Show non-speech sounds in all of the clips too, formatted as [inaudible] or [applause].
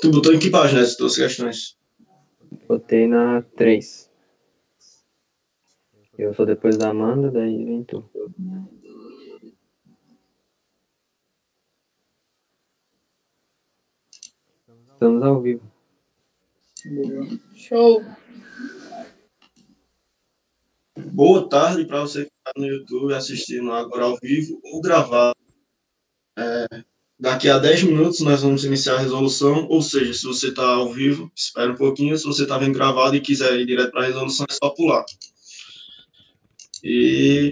Tu botou em que página essas duas questões? Botei na 3. Eu sou depois da Amanda, daí vem tu. Estamos ao vivo. Show. Boa tarde para você que está no YouTube assistindo agora ao vivo ou gravado. É, daqui a 10 minutos nós vamos iniciar a resolução, ou seja, se você está ao vivo, espera um pouquinho. Se você está vendo gravado e quiser ir direto para a resolução, é só pular. E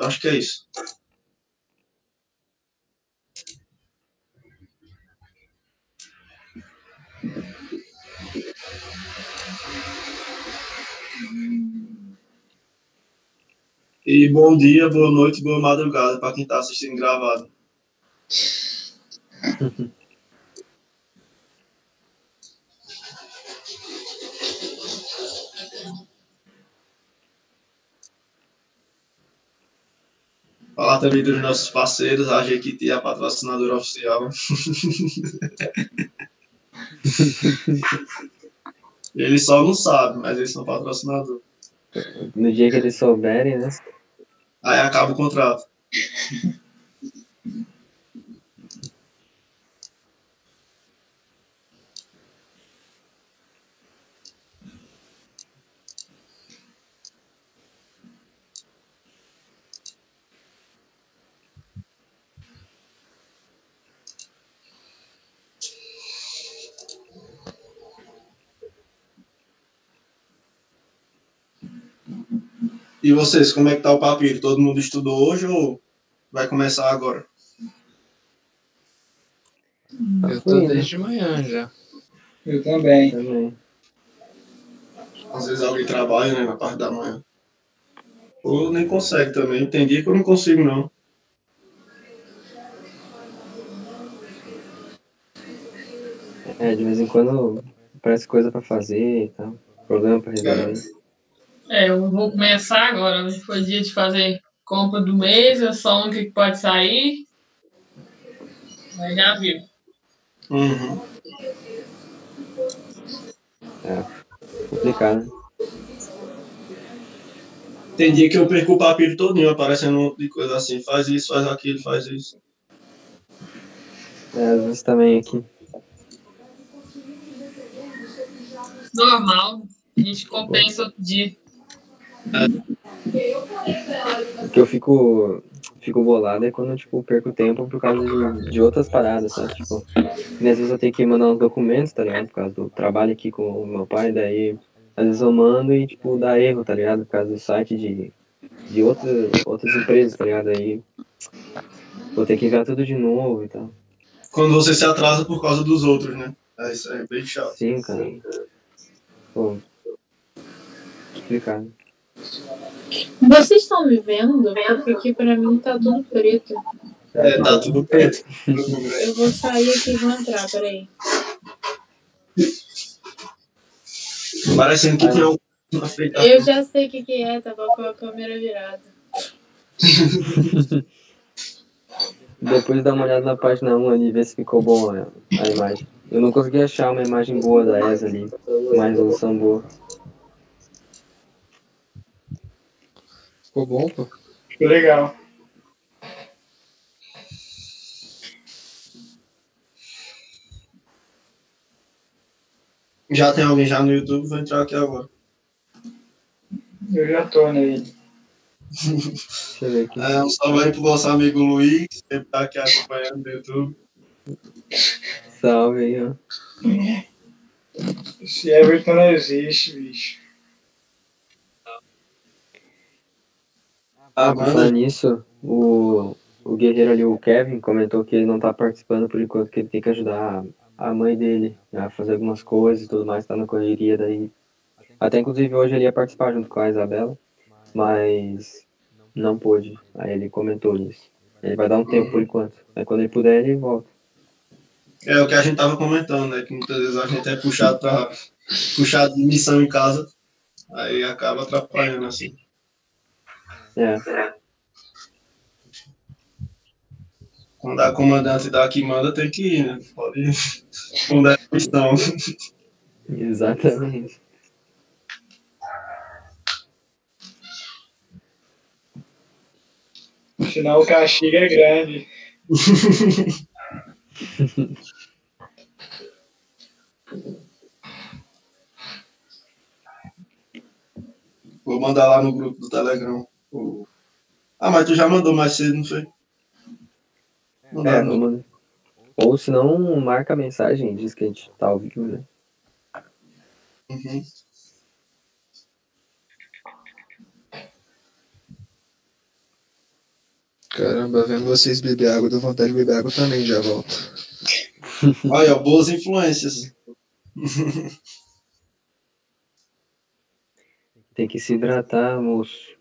acho que é isso. E bom dia, boa noite, boa madrugada para quem está assistindo gravado. [laughs] Falar também dos nossos parceiros, a Jequiti, a patrocinadora oficial. [laughs] eles só não sabem, mas eles são patrocinadores. No dia que eles souberem, né? Aí acaba o contrato. [laughs] E vocês, como é que tá o papiro? Todo mundo estudou hoje ou vai começar agora? Eu tô desde manhã já. Eu também. Também. Às vezes alguém trabalha, né, na parte da manhã. Ou nem consegue também. Tem dia que eu não consigo, não. É, de vez em quando parece coisa pra fazer e tal. Problema pra resolver. É, eu vou começar agora. Hoje foi dia de fazer compra do mês, é só um que pode sair. Mas já viu. Uhum. Complicado. Tem dia que eu perco o papiro todinho, aparecendo um monte de coisa assim. Faz isso, faz aquilo, faz isso. É, às vezes também aqui. Normal. A gente compensa outro dia. O que eu fico, fico bolado é quando, tipo, perco tempo por causa de, de outras paradas, sabe? Tipo, às vezes eu tenho que mandar uns documentos, tá ligado? Por causa do trabalho aqui com o meu pai, daí às vezes eu mando e, tipo, dá erro, tá ligado? Por causa do site de, de outras, outras empresas, tá ligado? Aí vou ter que enviar tudo de novo e tal. Quando você se atrasa por causa dos outros, né? É, isso é bem chato. Sim, cara. Pô, complicado. Vocês estão me vendo? Porque aqui pra mim tá tudo preto. É, tá tudo preto. Eu vou sair aqui e vou entrar, peraí. Parecendo que tem algum na frente Eu já sei o que, que é, tava com a câmera virada. [laughs] Depois dá uma olhada na página 1 ali e ver se ficou bom a, a imagem. Eu não consegui achar uma imagem boa da ESA ali, uma resolução boa. Ficou bom, pô? Ficou legal. Já tem alguém já no YouTube, vou entrar aqui agora. Eu já tô nele. Deixa eu ver aqui. É, um salve aí pro nosso amigo Luiz, que sempre tá aqui acompanhando no YouTube. Salve aí, ó. Esse Everton não existe, bicho. Ah, falar nisso, o, o guerreiro ali, o Kevin, comentou que ele não tá participando por enquanto, que ele tem que ajudar a, a mãe dele a fazer algumas coisas e tudo mais, tá na correria daí. Até inclusive hoje ele ia participar junto com a Isabela, mas não pôde. Aí ele comentou isso. Ele vai dar um tempo por enquanto. Aí quando ele puder, ele volta. É o que a gente tava comentando, né? Que muitas vezes a gente é puxado pra puxado de missão em casa, aí acaba atrapalhando assim. É, Quando a comandante dá que manda, tem que ir, né? Pode Quando é cristão. Exatamente. Senão o castigo é grande. Vou mandar lá no grupo do Telegram. Ah, mas tu já mandou mais cedo, não foi? Não dá, É, não. vamos... Ou se não, marca a mensagem e diz que a gente tá ao vivo, né? Uhum. Caramba, vendo vocês beber água, deu vontade de beber água também, já volto. [laughs] Olha, boas influências. [laughs] Tem que se hidratar, moço.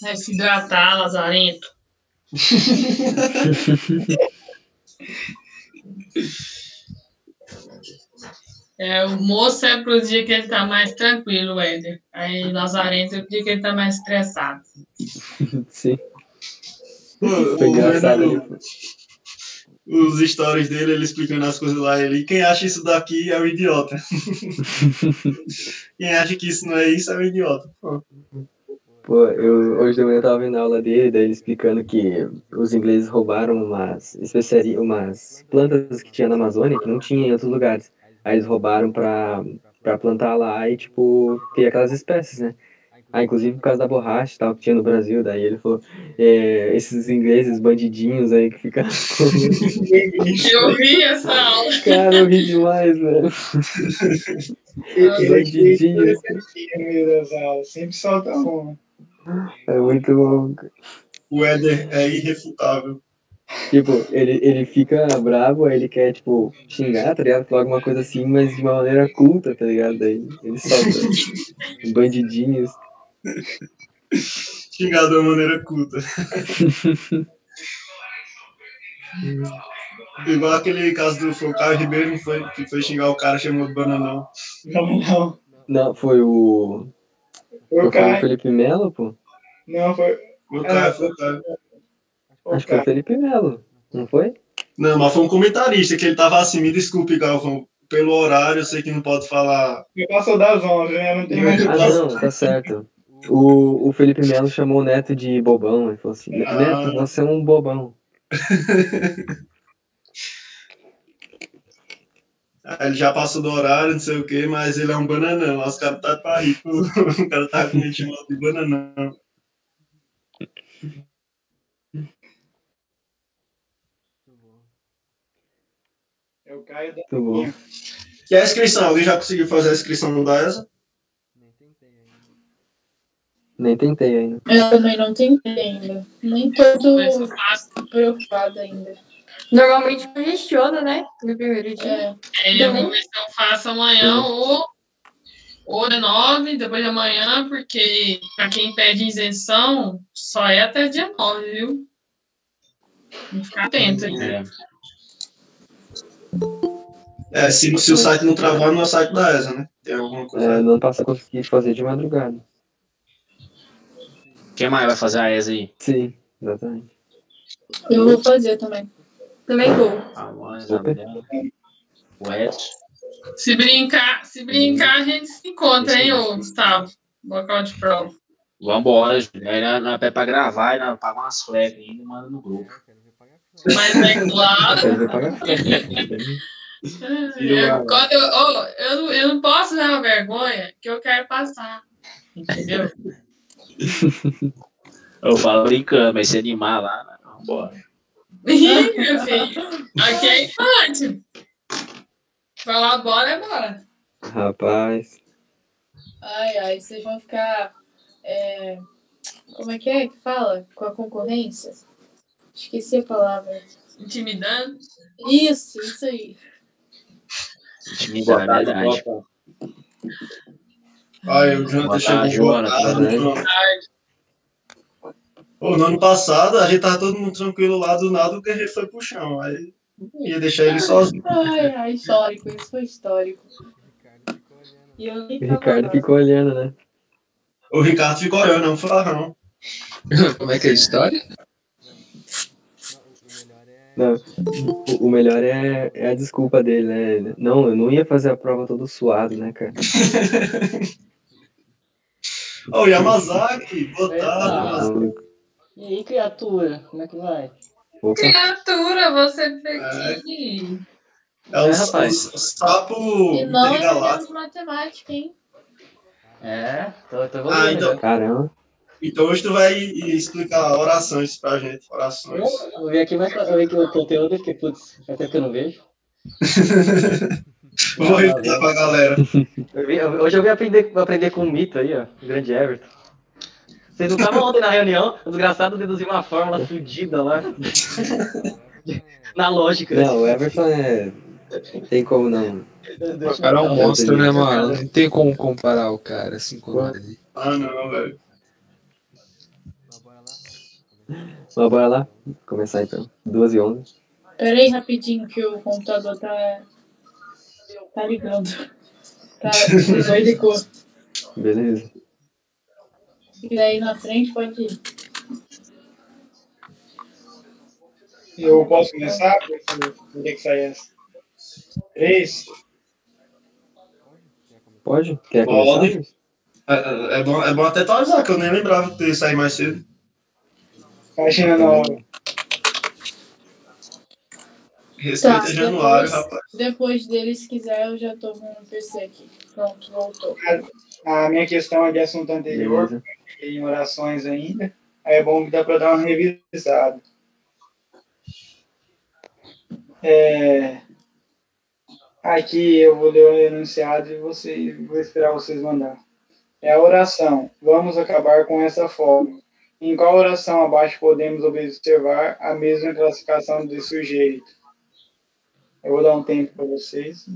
Vai se hidratar, Lazarento. [laughs] É, o moço é pro dia que ele tá mais tranquilo, Éder. Aí Lazarento é pro dia que ele tá mais estressado. Sim, Pô, foi o engraçado os stories dele, ele explicando as coisas lá, ele, quem acha isso daqui é um idiota. [laughs] [laughs] quem acha que isso não é isso é um idiota. Pô. Pô, eu, hoje de manhã eu tava vendo a aula dele, daí ele explicando que os ingleses roubaram umas especiarias, umas plantas que tinha na Amazônia que não tinha em outros lugares. Aí eles roubaram pra, pra plantar lá e, tipo, ter aquelas espécies, né? Ah, inclusive por causa da borracha e tal que tinha no Brasil, daí ele falou, é, esses ingleses bandidinhos aí que ficam. [laughs] [laughs] Eu vi essa aula. Cara, eu ri demais, velho. [laughs] Bandidinhos. Sempre solta uma. É muito bom. O Éder é irrefutável. Tipo, ele, ele fica bravo, aí ele quer, tipo, xingar, tá ligado? Falar alguma coisa assim, mas de uma maneira culta, tá ligado? Daí ele solta [laughs] bandidinhos. Xingado de uma maneira culta. [laughs] Igual aquele caso do foi o Caio Ribeiro, não foi? Que foi xingar o cara, chamou de bananão. Não, não. Não, foi o. Foi Foi o. Felipe Melo, pô? Não, foi O Caio, foi o Caio. Acho que foi o. Felipe Melo, não foi? Não, mas foi um comentarista que ele tava assim, me desculpe, Galvão, pelo horário, eu sei que não pode falar. Já passou das 11, né? Não tem mais o Ah, não, tá certo. O, o Felipe Melo chamou o Neto de bobão. Ele falou assim: Ah. Neto, você é um bobão. [laughs] Aí ele já passou do horário, não sei o quê, mas ele é um bananão. Os caras tá pra rir. [laughs] O cara tá com chamado de bananão. É o Caio da Muito bom. E a inscrição? Alguém já conseguiu fazer a inscrição no DAESA? Nem tentei ainda. Eu também não tentei ainda. Nem tô fácil. preocupada ainda. Normalmente congestiona, né? No primeiro dia. É. É, eu vou ver se eu faço amanhã ou, ou de 9, depois de amanhã, porque para quem pede isenção, só é até dia 9, viu? Tem que ficar atento. É. É, se, se o site não travar, não é o site da ESA, né? Tem alguma coisa. É, no ano passado eu consegui fazer de madrugada. Quem mais vai fazer a ESA aí? Sim, exatamente. Eu vou fazer também. Também vou. O. Se brincar, se brincar, a gente se encontra, hein, ô Gustavo? Local de prova. Vambora, Júlio. Aí nós pede pra gravar e nós paga umas flecas ainda e manda no grupo. Mas é claro. Quero ver pagar Eu, quando eu, oh, eu, não- eu não posso dar uma vergonha que eu quero passar. Entendeu? Eu falo brincando, mas se animar lá, né? vambora. Ih, meu filho. Aqui é infante. Falar bora é bora. Rapaz, Ai, ai, vocês vão ficar. é, Como é que é que fala? Com a concorrência? Esqueci a palavra. Intimidando. Isso, isso aí. Intimidar, é verdade. Aí o Jonathan Boa chegou tarde, boa tarde, Pô, no ano passado, a gente tava todo mundo tranquilo lá do nada, o Guerreiro foi pro chão. Aí não ia deixar ele sozinho. Ai, ai, histórico, isso foi histórico. E eu nem o Ricardo ficou olhando, né? O Ricardo ficou olhando, não foi não. [laughs] Como é que é a história? Não, o, o melhor é, é a desculpa dele, né? Não, eu não ia fazer a prova todo suado, né, cara? [laughs] Ô, Yamazaki, boa tarde. Tá Yamazaki. E aí, criatura, como é que vai? Opa, Criatura, você veio aqui. É o, É, rapaz. o- o sapo E não é matemática, hein? É, tô, tô Ah, então, caramba. então hoje tu vai explicar orações pra gente. Orações. Eu, eu vi aqui, mas eu vi aqui o conteúdo e fiquei, putz, tempo que eu não vejo. [laughs] Vou repetir pra galera. [laughs] Eu vi- hoje eu vim aprender, aprender com o mito aí, ó, o grande Everton. Vocês não estavam ontem na reunião, o desgraçado deduziu uma fórmula fudida lá. [laughs] na lógica. Não, o Everton é. Tem como não. O cara é um monstro, né, mano? Não tem como comparar o cara assim com ele. Ah, não, velho. Mas bora lá? Começar então. 2 e 11. Pera aí rapidinho que o computador tá. tá ligando. Tá, de cor. Beleza. Se quiser ir na frente, pode ir. Eu posso começar? Por que que sai essa? Três? Pode? Quer Pode. começar? É, é bom, é bom até atualizar, que eu nem lembrava que ia sair mais cedo. Página nova. Respeita Tá, Januário, depois- rapaz. Depois dele, se quiser, eu já tô com o PC aqui. Pronto, voltou. A minha questão é de assunto anterior, Beleza. Em orações ainda. Aí é bom que dá para dar uma revisada. É, Aqui eu vou ler o enunciado e você, vou esperar vocês mandar. É a oração. Vamos acabar com essa forma. Em qual oração abaixo podemos observar a mesma classificação de sujeito? Eu vou dar um tempo para vocês.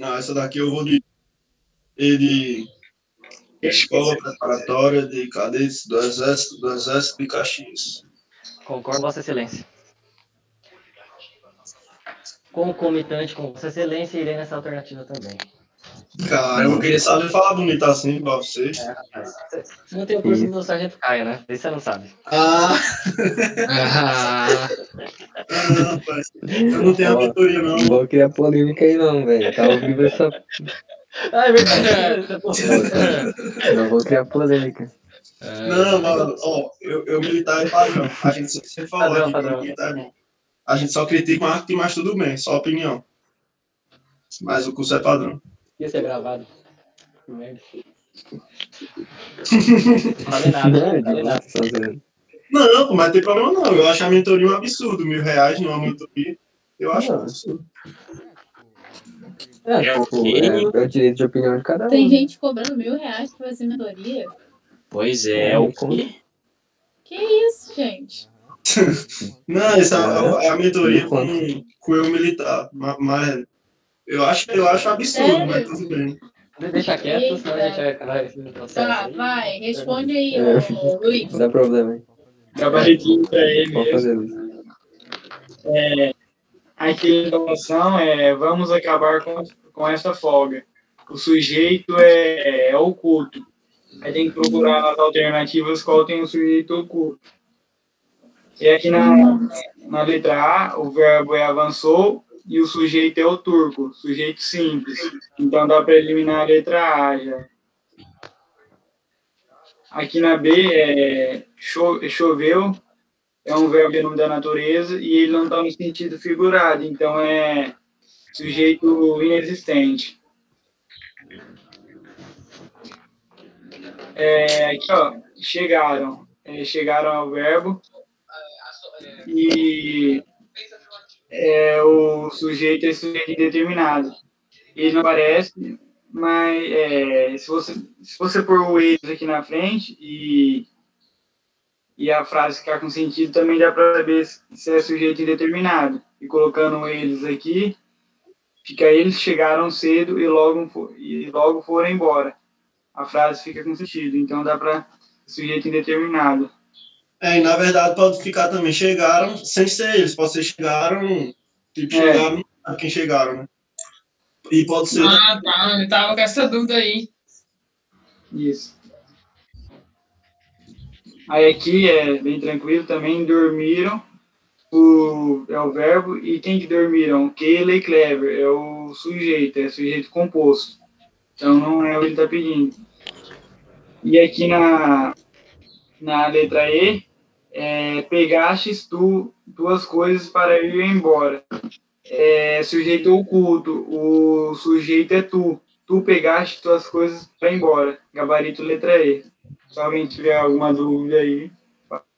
Não, essa daqui eu vou de. Ele. Escola Preparatória de Cadetes do Exército, do Exército de Caxias. Concordo, Vossa Excelência. Concomitante com Vossa Excelência, irei nessa alternativa também. Cara, eu queria saber falar bonito assim pra vocês. Você não tem o curso do Sargento Caio, né? Isso você não sabe. Ah, [laughs] Ah, não, rapaz. Eu não tenho a mentoria, não. Não vou criar polêmica aí não, velho. Tá vivo essa. Ah, é verdade. Não vou criar polêmica. Não, mano, ó, eu, eu militar é padrão. A gente sempre falou Padrão, aqui que padrão. militar é bom. A gente só critica o marketing, mas tudo bem, só opinião. Mas o curso é padrão. Isso é [laughs] gravado. Merda. Não falei nada, Não, não falei nada. Não, mas tem problema não. Eu acho a mentoria um absurdo. Mil reais numa mentoria. Eu acho um absurdo. É, É o tipo, quê? é, é o direito de opinião de cada um. Tem né? gente cobrando mil reais pra fazer mentoria? Pois é, É, o quê? Que isso, gente? [laughs] Não, essa é a, a mentoria Me com, com eu militar. ma- Mas eu acho, eu acho absurdo, Sério? mas tudo bem. Deixa quieto, senão a gente Eita. vai vai no processo Tá, aí. vai, responde aí, É. ô, Luiz. Não dá problema, hein? Gabaritinho para ele Pode mesmo. fazer, Luiz. Aqui a informação é vamos acabar com, com essa folga. O sujeito é, é oculto. Aí tem que procurar nas alternativas qual tem o sujeito oculto. E aqui na, na letra A, o verbo é avançou e o sujeito é o turco, sujeito simples. Então dá para eliminar a letra A já. Aqui na B é cho- choveu, é um verbo em nome da natureza e ele não está no sentido figurado, então é sujeito inexistente. É, aqui, ó, chegaram. É, chegaram ao verbo e é, o sujeito é sujeito indeterminado. Ele não aparece, mas é, se, você, se você pôr o eles aqui na frente e e a frase ficar com sentido, também dá para saber se é sujeito indeterminado. E colocando eles aqui, fica eles chegaram cedo e logo, e logo foram embora. A frase fica com sentido, então dá para sujeito indeterminado. É, e na verdade pode ficar também, chegaram sem ser eles, pode ser chegaram, tipo, É. chegaram, a quem chegaram, né? E pode ser. Ah, tá. Eu tava com essa dúvida aí. Isso. Aí aqui é bem tranquilo também, dormiram. O, é o verbo. E quem que dormiram? Keila e Clever. É o sujeito, é sujeito composto. Então não é o que ele está pedindo. E aqui na, na letra E, é, pegastes tu duas coisas para ir embora. É, sujeito oculto. O sujeito é tu. Tu pegaste tuas coisas para ir embora. Gabarito letra E. Se alguém tiver alguma dúvida aí,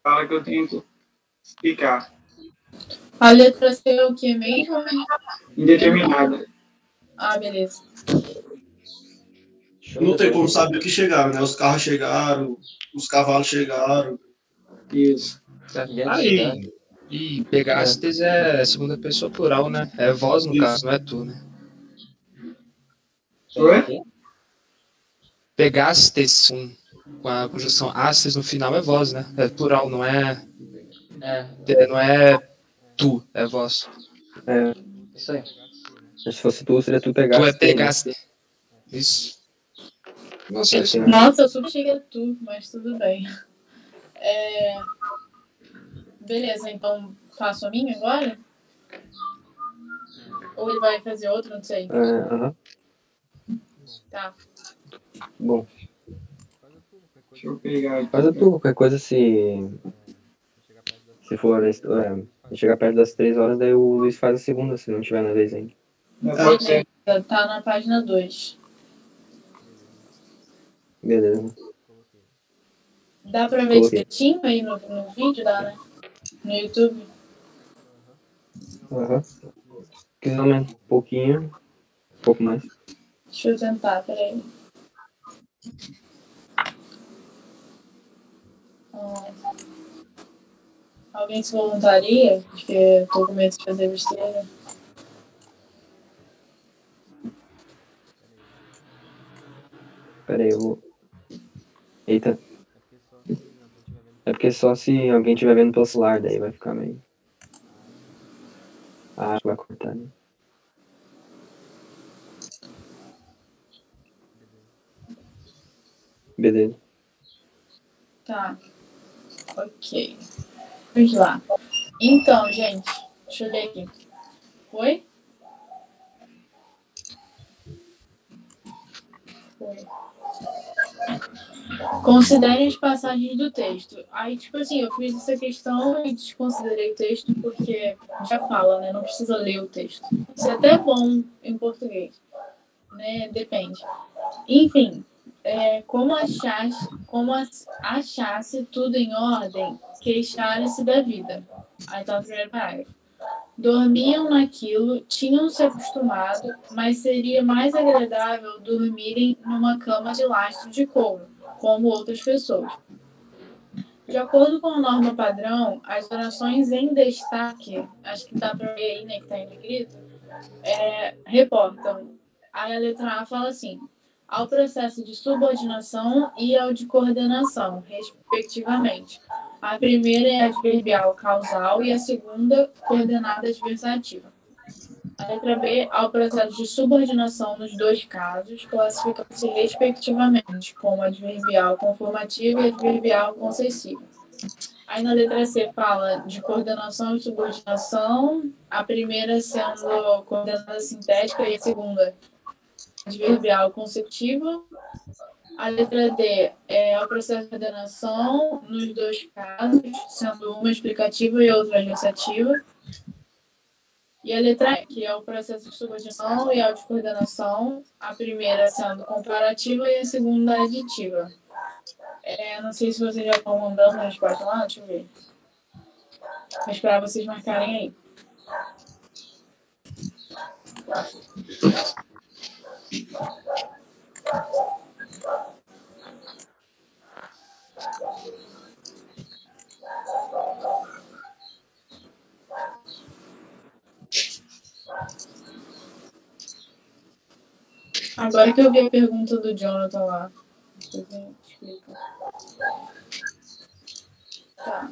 fala que eu tento explicar. A letra C é o que mesmo? Indeterminada. Ah, beleza. Não tem como saber o que chegaram, né? Os carros chegaram, os cavalos chegaram. Isso. Aí, e pegastes é segunda pessoa plural, né? É voz no Isso. caso, não é tu, né? Oi? Pegastes, um, com a conjunção astes no final é voz, né? É plural, não é, É, é- não é tu, é voz. É, isso aí. se fosse tu, seria tu pegar. Tu é pegaste. Isso. Nossa, isso É, Nossa, eu tu, mas tudo bem. É... Beleza, então faço a minha agora? Ou ele vai fazer outra, não sei. É, aham. Tá. Bom, Deixa eu pegar faz a tua. Qualquer coisa se. Se for. É, se chegar perto das três horas, daí o Luiz faz a segunda, se não tiver na vez ainda. Beleza, tá na página 2. Beleza. Dá pra ver direitinho aí no, no vídeo, dá, né? No YouTube. Aham. Quiser aumentar um pouquinho. Um pouco mais. Deixa eu tentar, peraí. Alguém se voluntaria? Porque eu tô com medo de fazer besteira. Pera aí, eu vou. Eita. É porque só se alguém estiver vendo pelo celular, daí vai ficar meio. Ah, vai cortar, né? Beleza. Tá. Ok. Vamos lá. Então, gente, deixa eu ler aqui. Foi? Foi. Considere as passagens do texto. Aí, tipo assim, eu fiz essa questão e desconsiderei o texto porque já fala, né? Não precisa ler o texto. Isso é até bom em português. Né? Depende. Enfim, é, como achasse, como as- achasse tudo em ordem, queixaram-se da vida. Aí tá o primeiro parágrafo. Dormiam naquilo, tinham se acostumado, mas seria mais agradável dormirem numa cama de lastro de couro, como outras pessoas. De acordo com a norma padrão, as orações em destaque, acho que dá para ver aí, né, que tá em negrito, é, reportam. A letra A fala assim: ao processo de subordinação e ao de coordenação, respectivamente. A primeira é adverbial causal e a segunda, coordenada adversativa. A letra B, ao processo de subordinação nos dois casos, classificam-se respectivamente como adverbial conformativa e adverbial concessiva. Aí na letra C fala de coordenação e subordinação, a primeira sendo coordenada sintética e a segunda adverbial consecutiva. A letra D é o processo de coordenação nos dois casos, sendo uma explicativa e outra adversativa. E a letra E, que é o processo de subordinação e a de coordenação, a primeira sendo comparativa e a segunda aditiva. É, não sei se vocês já estão mandando a resposta lá, deixa eu ver. Vou esperar vocês marcarem aí. Agora que eu vi a pergunta do Jonathan lá. Tá.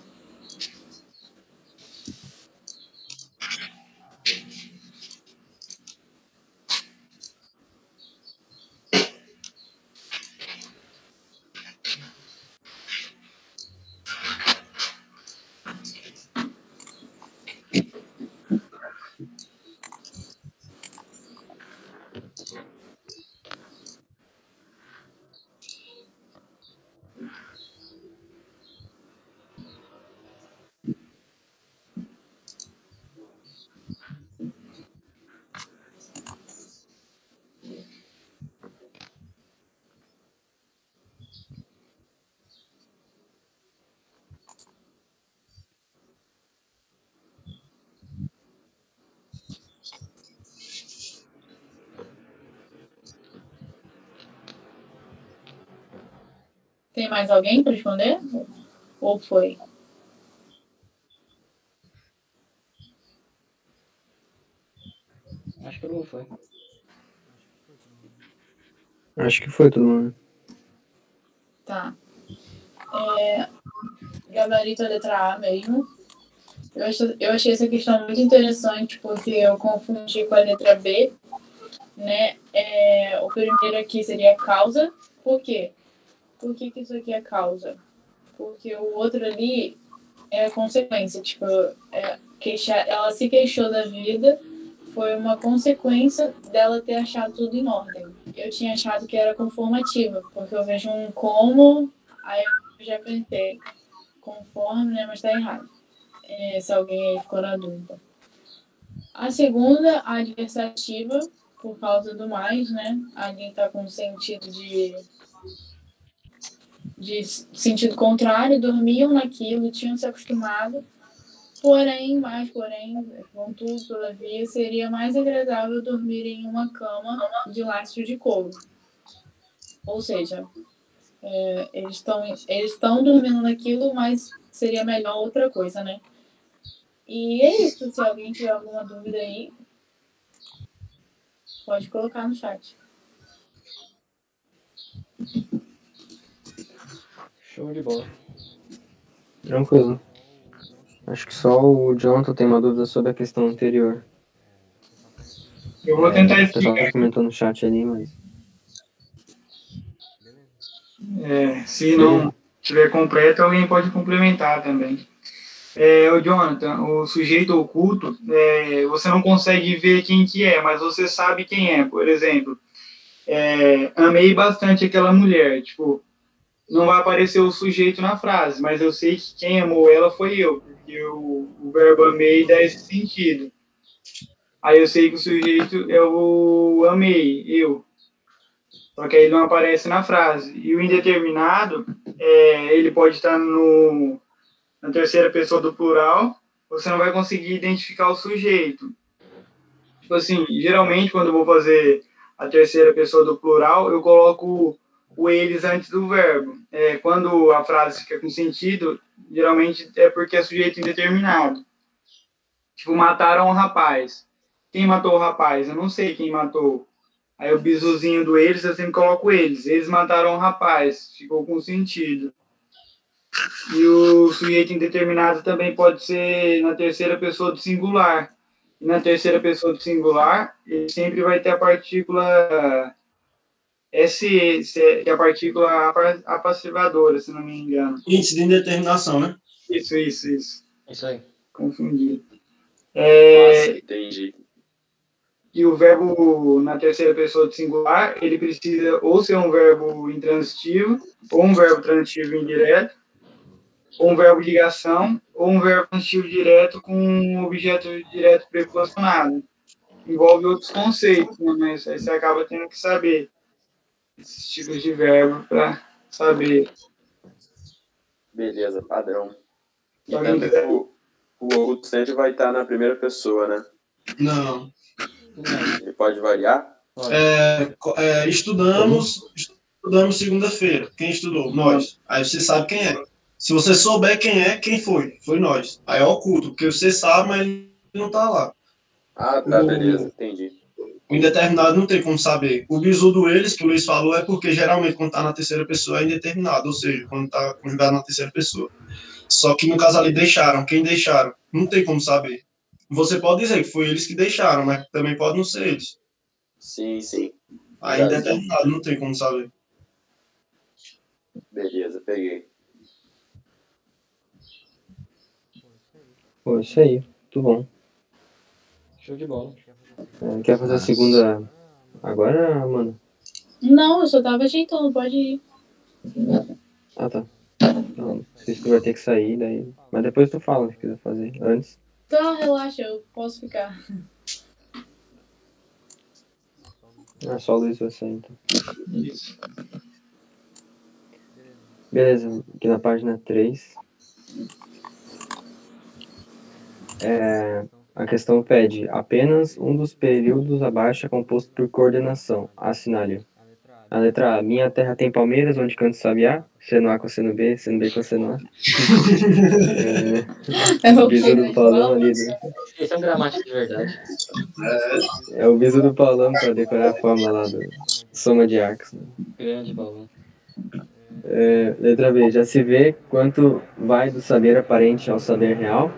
Tem mais alguém para responder? Ou foi? Acho que não foi. Acho que foi todo mundo. Tá. É, gabarito a letra A mesmo. Eu achei, eu achei essa questão muito interessante porque eu confundi com a letra B. Né? É, o primeiro aqui seria causa. Por quê? Por que, que isso aqui é causa? Porque o outro ali é consequência. Tipo, é, queixar, ela se queixou da vida, foi uma consequência dela ter achado tudo em ordem. Eu tinha achado que era conformativa, porque eu vejo um como, aí eu já pensei, conforme, né, mas tá errado. É, se alguém aí ficou na dúvida. A segunda, a adversativa, por causa do mais, né? Ali tá com sentido de de sentido contrário, dormiam naquilo, tinham se acostumado. Porém, mais porém, contudo, todavia, seria mais agradável dormir em uma cama de lastro de couro. Ou seja, é, eles estão eles dormindo naquilo, mas seria melhor outra coisa, né? E é isso. Se alguém tiver alguma dúvida aí, pode colocar no chat. Show de bola. Tranquilo. Acho que só o Jonathan tem uma dúvida sobre a questão anterior. Eu vou tentar O pessoal explicar. tá comentando no chat ali, mas. É, se não tiver completo, alguém pode complementar também. É, o Jonathan, o sujeito oculto, é, você não consegue ver quem que é, mas você sabe quem é. Por exemplo, é, amei bastante aquela mulher. Tipo, não vai aparecer o sujeito na frase, mas eu sei que quem amou ela foi eu, porque o, o verbo amei dá esse sentido. Aí eu sei que o sujeito é o amei, eu. Só que aí não aparece na frase. E o indeterminado, é, ele pode estar no, na terceira pessoa do plural, você não vai conseguir identificar o sujeito. Tipo assim, geralmente quando eu vou fazer a terceira pessoa do plural, eu coloco o eles antes do verbo. É, quando a frase fica com sentido, geralmente é porque é sujeito indeterminado. Tipo, mataram o rapaz. Quem matou o rapaz? Eu não sei quem matou. Aí o bisuzinho do eles, eu sempre coloco eles. Eles mataram o rapaz. Ficou com sentido. E o sujeito indeterminado também pode ser na terceira pessoa do singular. E na terceira pessoa do singular, ele sempre vai ter a partícula SE, se- que é a partícula apa- apassivadora, se não me engano. Índice de indeterminação, né? Isso, isso, isso. Isso aí. Confundi. É, Nossa, entendi. e o verbo na terceira pessoa do singular, ele precisa ou ser um verbo intransitivo, ou um verbo transitivo indireto, ou um verbo de ligação, ou um verbo transitivo direto com um objeto direto preposicionado. Envolve outros conceitos, né? mas aí você acaba tendo que saber esses tipos de verbo para saber. Beleza, padrão. E quiser- o, o oculto sempre vai estar na primeira pessoa, né? Não. Ele pode variar? É, é, estudamos, estudamos segunda-feira. Quem estudou? Nós. Aí você sabe quem é. Se você souber quem é, quem foi? Foi nós. Aí é oculto, porque você sabe, mas ele não tá lá. Ah, tá, O- beleza, entendi. O indeterminado não tem como saber. O bisu do eles, que o Luiz falou, é porque geralmente quando tá na terceira pessoa é indeterminado, ou seja, quando tá conjugado na terceira pessoa. Só que no caso ali deixaram. Quem deixaram? Não tem como saber. Você pode dizer que foi eles que deixaram, mas também pode não ser eles. Sim, sim. Aí indeterminado, não tem como saber. Beleza, peguei. Pô, isso aí. Muito bom. Show de bola. É, quer fazer a segunda agora, mano? Não, eu só tava ajeitando, pode ir. Ah, tá. Então, se tu vai ter que sair, daí. Mas depois tu fala se quiser fazer. Antes. Tá, relaxa, eu posso ficar. É só o Luiz vai sair, então. Isso. Beleza, aqui na página 3. É, a questão pede apenas um dos períodos abaixo é composto por coordenação. Assinale. A letra A. Minha terra tem palmeiras, onde canto sabiá. Seno A com seno B, seno B com seno A. É [laughs] é, o o bisu que, do? Paulão ali. Esse é um gramático de verdade. É o bisu do Paulão pra decorar a fórmula lá do soma de arcos. né? Grande balão. É, letra B. Já se vê quanto vai do saber aparente ao saber real.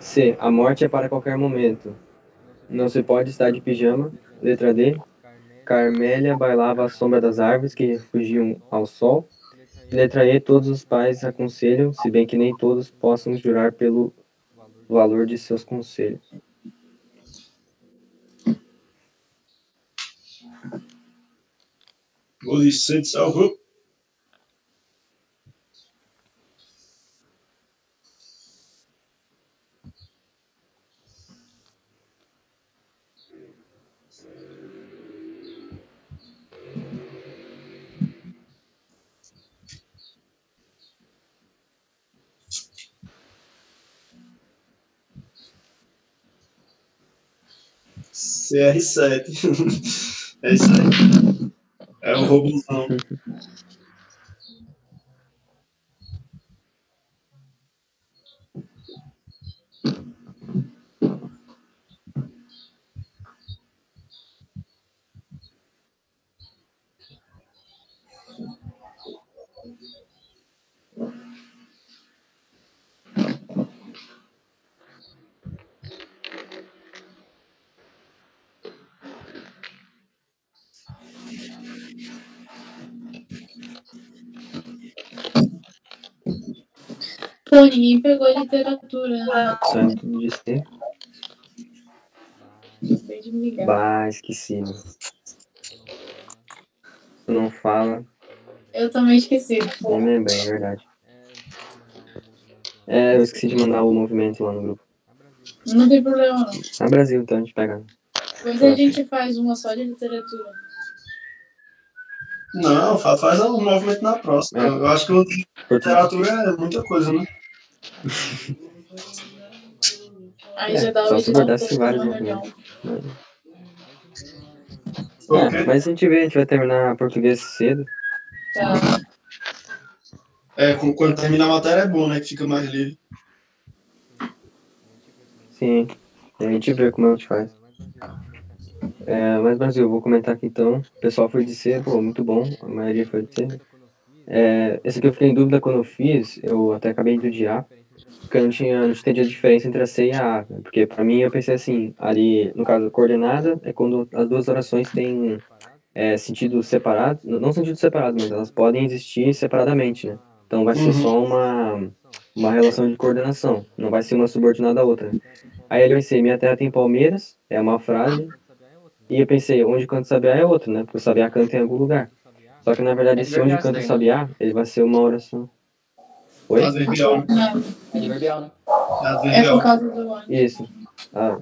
C. A morte é para qualquer momento. Não se pode estar de pijama. Letra D. Carmélia bailava à sombra das árvores que refugiam ao sol. Letra E. Todos os pais aconselham, se bem que nem todos possam jurar pelo valor de seus conselhos. O Vicente salvou. CR7. [laughs] É isso aí. É o robôzão. [laughs] Pô, ninguém pegou literatura, né? Ser. Acabei de me ligar. Bah, esqueci. né? Tu não fala, Eu também esqueci. nem me lembrei, é verdade. É, eu esqueci de mandar o movimento lá no grupo. Não tem problema, não. Ah, Brasil, então a gente pega. Depois a gente faz uma só de literatura. Não, fa- faz o movimento na próxima. É. Eu acho que literatura é muita coisa, né? Aí É, já dá só o se um pouco vários. Ok. É, mas a gente vê, a gente vai terminar português cedo. Tá. É, quando termina a matéria é bom, né? Que fica mais livre. Sim, a gente vê como a gente faz. É, mas Brasil, eu vou comentar aqui então. O pessoal foi de C, pô, muito bom. A maioria foi de C. É, esse aqui eu fiquei em dúvida quando eu fiz, eu até acabei de odiar, porque eu não tinha, não entendi a diferença entre a C e a A. né? Porque pra mim eu pensei assim, ali, no caso, coordenada é quando as duas orações têm é, sentido separado, não sentido separado, mas elas podem existir separadamente, né? Então vai ser Uhum. só uma, uma relação de coordenação, não vai ser uma subordinada à outra. Aí eu pensei, minha terra tem palmeiras, é uma frase, e eu pensei, onde canta o sabiá é outro, né? Porque o sabiá canta em algum lugar. Só que na verdade, esse onde canta sabiá, ele vai ser uma oração. Oi? Adverbial, né? Não, É adverbial, né? É é por causa do ano. Isso. Ah.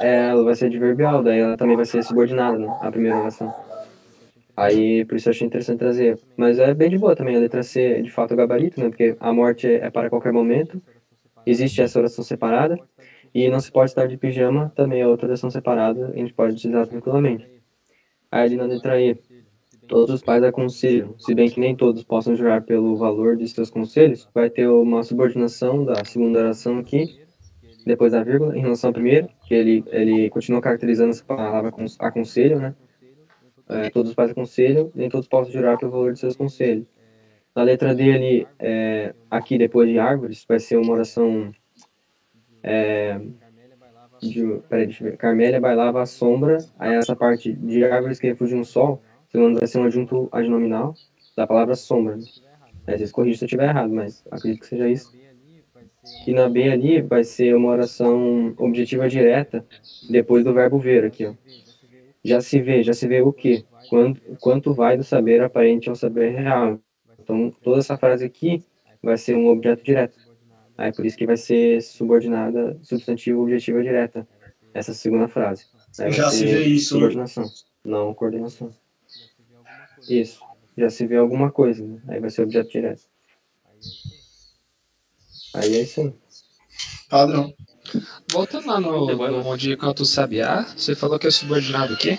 É, ela vai ser adverbial, daí ela também vai ser subordinada, né? A primeira oração. Aí, por isso eu achei interessante trazer. Mas é bem de boa também, a letra C é de fato o gabarito, né? Porque a morte é é para qualquer momento. Existe essa oração separada. E não se pode estar de pijama, também é outra oração separada, a gente pode utilizar tranquilamente. Aí ali na letra E, todos os pais aconselham, se bem que nem todos possam jurar pelo valor de seus conselhos, vai ter uma subordinação da segunda oração aqui, depois da vírgula, em relação à primeira, que ele, ele continua caracterizando essa palavra acon- aconselho, né? É, todos os pais aconselham, nem todos possam jurar pelo valor de seus conselhos. Na letra D ali, é, aqui depois de árvores, vai ser uma oração. É, de, peraí, deixa eu ver. Carmélia bailava à sombra, aí essa parte de árvores que refugiam o sol, segundo vai ser um adjunto adnominal da palavra sombra. Né? Aí vocês corrigem se eu estiver errado, mas acredito que seja isso. E na B ali vai ser uma oração objetiva direta depois do verbo ver aqui, ó. Já se vê, já se vê o quê? Quanto, quanto vai do saber aparente ao saber real. Então, toda essa frase aqui vai ser um objeto direto. Aí, por isso que vai ser subordinada, substantivo objetiva direta, essa segunda frase. Aí Já se vê isso, né? Subordinação, não coordenação. Isso. Já se vê alguma coisa, né? Aí vai ser objeto direto. Aí é isso aí. Padrão. Voltando lá no, no onde canta o sabiá, você falou que é subordinado o quê?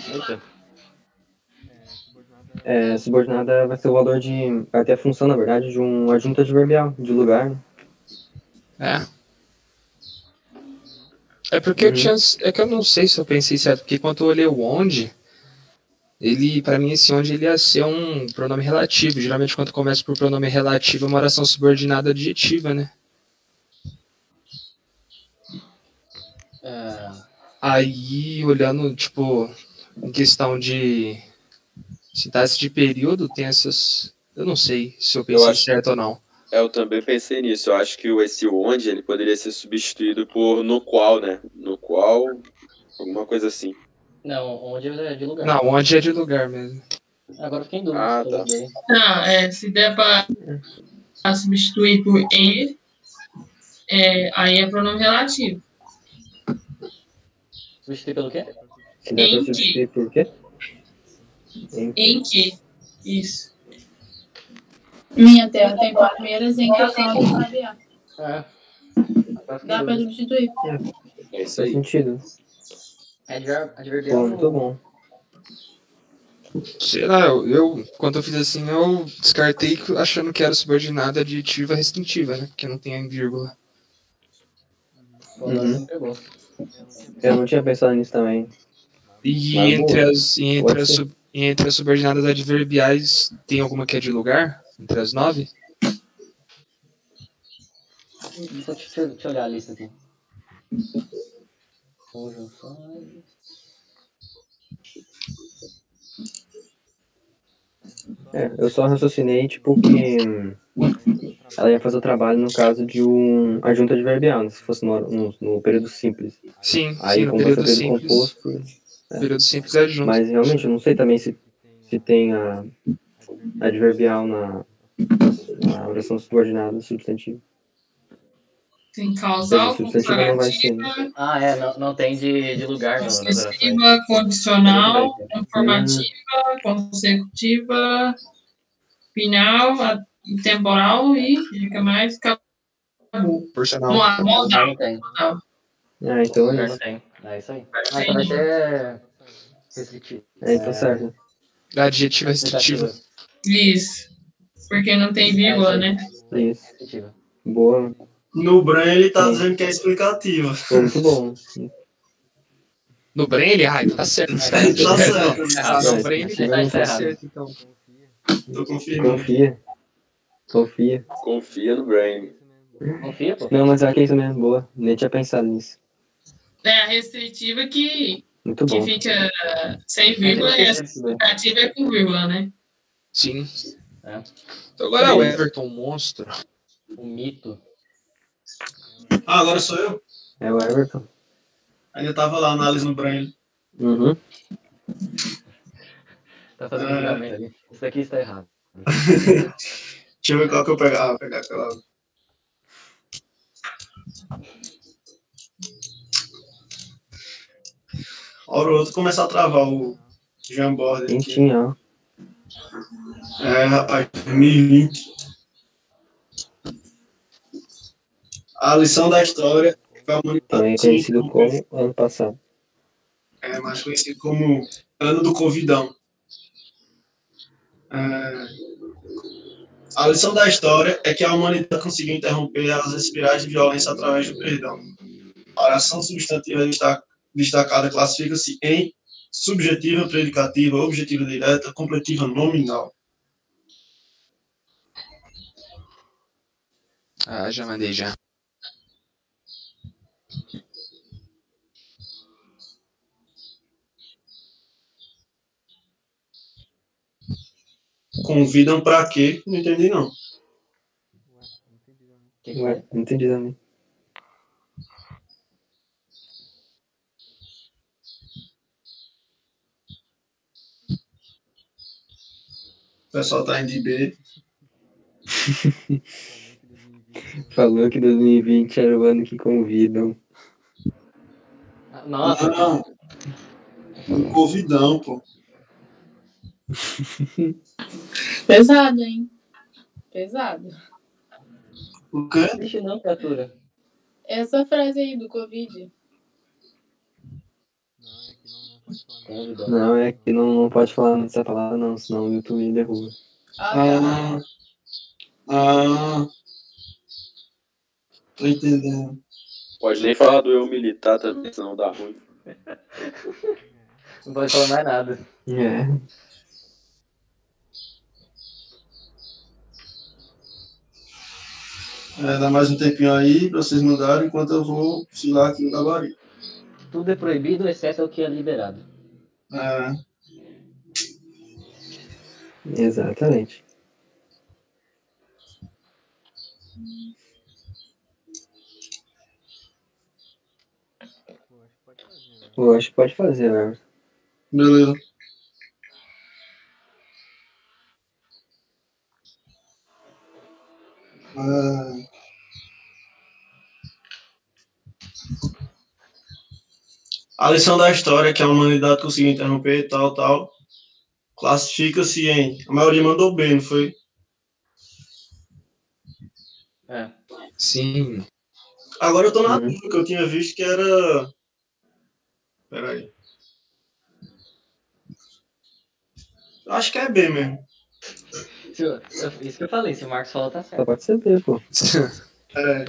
É, subordinada vai ser o valor de. Vai ter a função, na verdade, de um adjunto adverbial, de lugar. né? É. É porque eu Uhum. tinha. É que eu não sei se eu pensei certo, porque quando eu olhei o onde, ele, pra mim, esse onde ele ia ser um pronome relativo. Geralmente, quando começa por pronome relativo, é uma oração subordinada adjetiva, né? É, Aí, olhando, tipo, em questão de sintaxe de período, tem essas. Eu não sei se eu pensei acho- certo ou não. Eu também pensei nisso. Eu acho que esse onde ele poderia ser substituído por no qual, né? No qual, alguma coisa assim. Não, onde é de lugar. Não, onde é de lugar mesmo. Agora eu fiquei em dúvida. Ah, tá. Não, é, se der pra, pra substituir por em, é, aí é pronome relativo. Substituir pelo quê? Se der Em pra que? substituir por quê? Em Em que? Isso. Minha terra tem palmeiras em que eu falo sabiá. É. Agora eu fiquei Dá pra substituir. É isso faz aí. sentido. Adver- Adverbial. Bom, muito bom. Sei lá, eu, eu- quando eu fiz assim, eu descartei achando que era subordinada adjetiva restritiva, né? Porque não tem vírgula. Uhum. pegou. Eu não tinha pensado nisso também. E Mas entre, boa. as, e entre, as, sub- e entre as subordinadas adverbiais, tem alguma que é de lugar? Entre as nove? Deixa, eu- deixa eu- deixa eu olhar a lista aqui. Conjunções. É, eu só raciocinei, tipo, que ela ia fazer o trabalho no caso de um adjunto adverbial, né, se fosse no, no, no período simples. Sim, Aí, sim, no período período simples. composto. Período simples é junto. Mas realmente, eu não sei também se, se tem a adverbial na, na oração subordinada substantiva. Tem causal, né? comparativa, Ah, é, não, não tem de, de lugar possessiva, condicional, informativa, consecutiva, final, temporal e fica mais acabou. Proporcional. Vamos lá, modal. não tem. Ah, então é isso. não tem. É isso aí. Ah, então restritivo. É, então certo. Adjetiva restritiva. Isso. Porque não tem vírgula, né? Isso. Restritiva. Boa. No Bran ele tá dizendo que é explicativa. Foi muito bom. No Braille, ai, tá certo. Tá certo. Ah, [laughs] no Tá Braille certo. tá, tá certo, então. Tô confirmando. Confia. Confia. Confia no Brain. Confia, pô. Não, mas é que é isso mesmo. Boa. Nem tinha pensado nisso. É a restritiva que, Muito que bom. fica sem vírgula e a explicativa é com vírgula, né? Sim. É. Então agora o Everton monstro. O mito. Ah, agora sou eu? É o Everton. Ainda tava lá, análise no Bran. Uhum. Tá fazendo Ah. julgamento ali. Isso aqui está errado. [laughs] Deixa eu ver qual que eu pegava. Vou pegar aquela. Hora ou outra começar a travar o Jamboard aqui. Quentinho, ó. É, rapaz, 2020. A lição da história que a humanidade Também conhecido como ano passado. é mais conhecido como ano do Covidão. É, a lição da história é que a humanidade conseguiu interromper as espirais de violência através do perdão. A oração substantiva desta- destacada classifica-se em subjetiva, predicativa, objetiva direta, completiva nominal. Ah, já mandei já. Convidam pra quê? Não entendi não. Ué, não entendi também. O pessoal tá em DB. [laughs] Falou que 2020 era o ano que convidam. Ah, Nossa, Não. Um Covidão, pô. [laughs] Pesado, hein? Pesado. O quê? Vixe não, criatura. Essa frase aí do Covid. Não, é que não, não pode falar essa palavra não, senão o YouTube derruba. Ah, ah, tô entendendo. Pode nem falar do eu militar também, senão dá ruim. [laughs] Não pode falar mais nada. É. É, dá mais um tempinho aí pra vocês mandarem enquanto eu vou filar aqui no gabarito. Tudo é proibido, exceto o que é liberado. É, Exatamente. Eu acho que pode fazer, né? beleza. Ah, A lição da história que a humanidade conseguiu interromper, tal, tal, classifica-se em. A maioria mandou bem, não foi? É. Sim. Agora eu tô na Uhum. dúvida, que eu tinha visto que era. Peraí. Acho que é B mesmo. Se eu- eu- Isso que eu falei, se o Marcos falou, tá Só certo. pode ser B, pô. [laughs] É,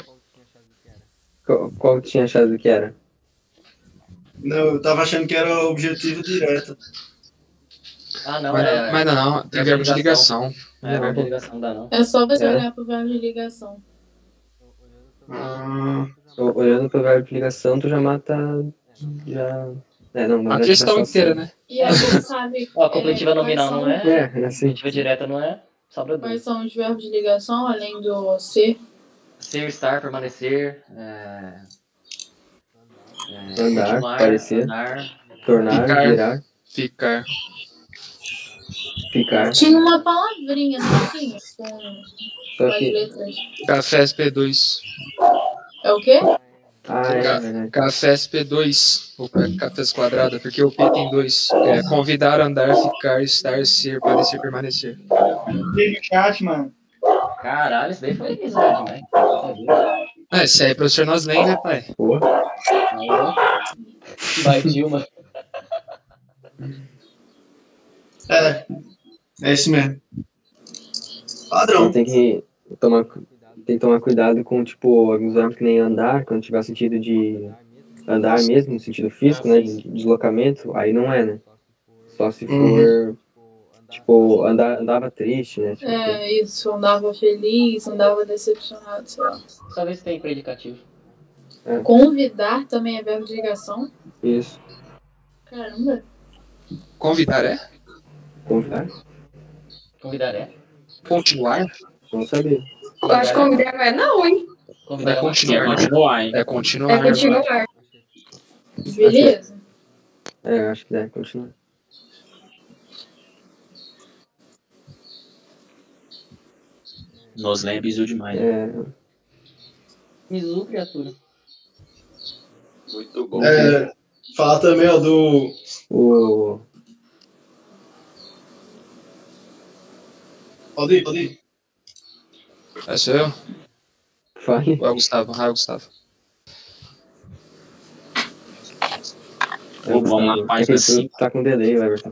Qual, qual que tinha achado que era? não, eu tava achando que era objetivo direto. Ah, não, Mas, é. mas não, não, tem verbo de ligação. É, verbo de ligação dá não. É só você É. olhar pro verbo de ligação. Ah, O- Olhando pro verbo de ligação, tu já mata. Já. É, não, A verdade, questão tá só inteira, C. né? E a gente sabe. Ó, a completiva é, nominal não é. É, é assim. Completiva direta não é. Sobra Quais são os verbos de ligação, além do ser? Ser, estar, permanecer. É... É, Andar, continuar, parecer. andar. Tornar, Ficar. virar, Ficar. ficar. Tinha uma palavrinha, tinha? Com, as letras. Café SP2. É o quê? Ah, é verdade. Café SP2. Ou ca- cafés quadrada, porque o P tem dois. É convidar, andar, ficar, estar, ser, parecer, permanecer. Tem no chat, mano. Caralho, isso daí foi bizarro demais. É, isso aí é professor Noslen, né, pai? Porra. Vai, Dilma. é, é esse mesmo. Padrão. tem que tomar, tem que tomar cuidado com, tipo, alguns verbos que nem andar, quando tiver sentido de andar mesmo, no sentido físico, né? De deslocamento, aí não é, né? Só se for, Uhum. tipo, andar, andava triste, né? Tipo, É isso, andava feliz, andava decepcionado, sei lá. Só ver se tem predicativo. Convidar também é verbo de ligação? Isso. Caramba. Convidar é? Convidar? Convidar é. Continuar? Não sabia. Eu acho que convidar não é não, hein? Convidar É é continuar. Continuar, hein? É É continuar. continuar. Beleza. É, eu acho que deve continuar. Nos lembres demais. É, Mizu, criatura. Muito bom. É, falar também, ó, do. o. Pode ir, pode ir. É sou eu? Fale. Ou é o Gustavo? Ah, é o Gustavo. É, Ô, vamos lá, Gustavo. página É que tu cinco. Tá com delay, Everton.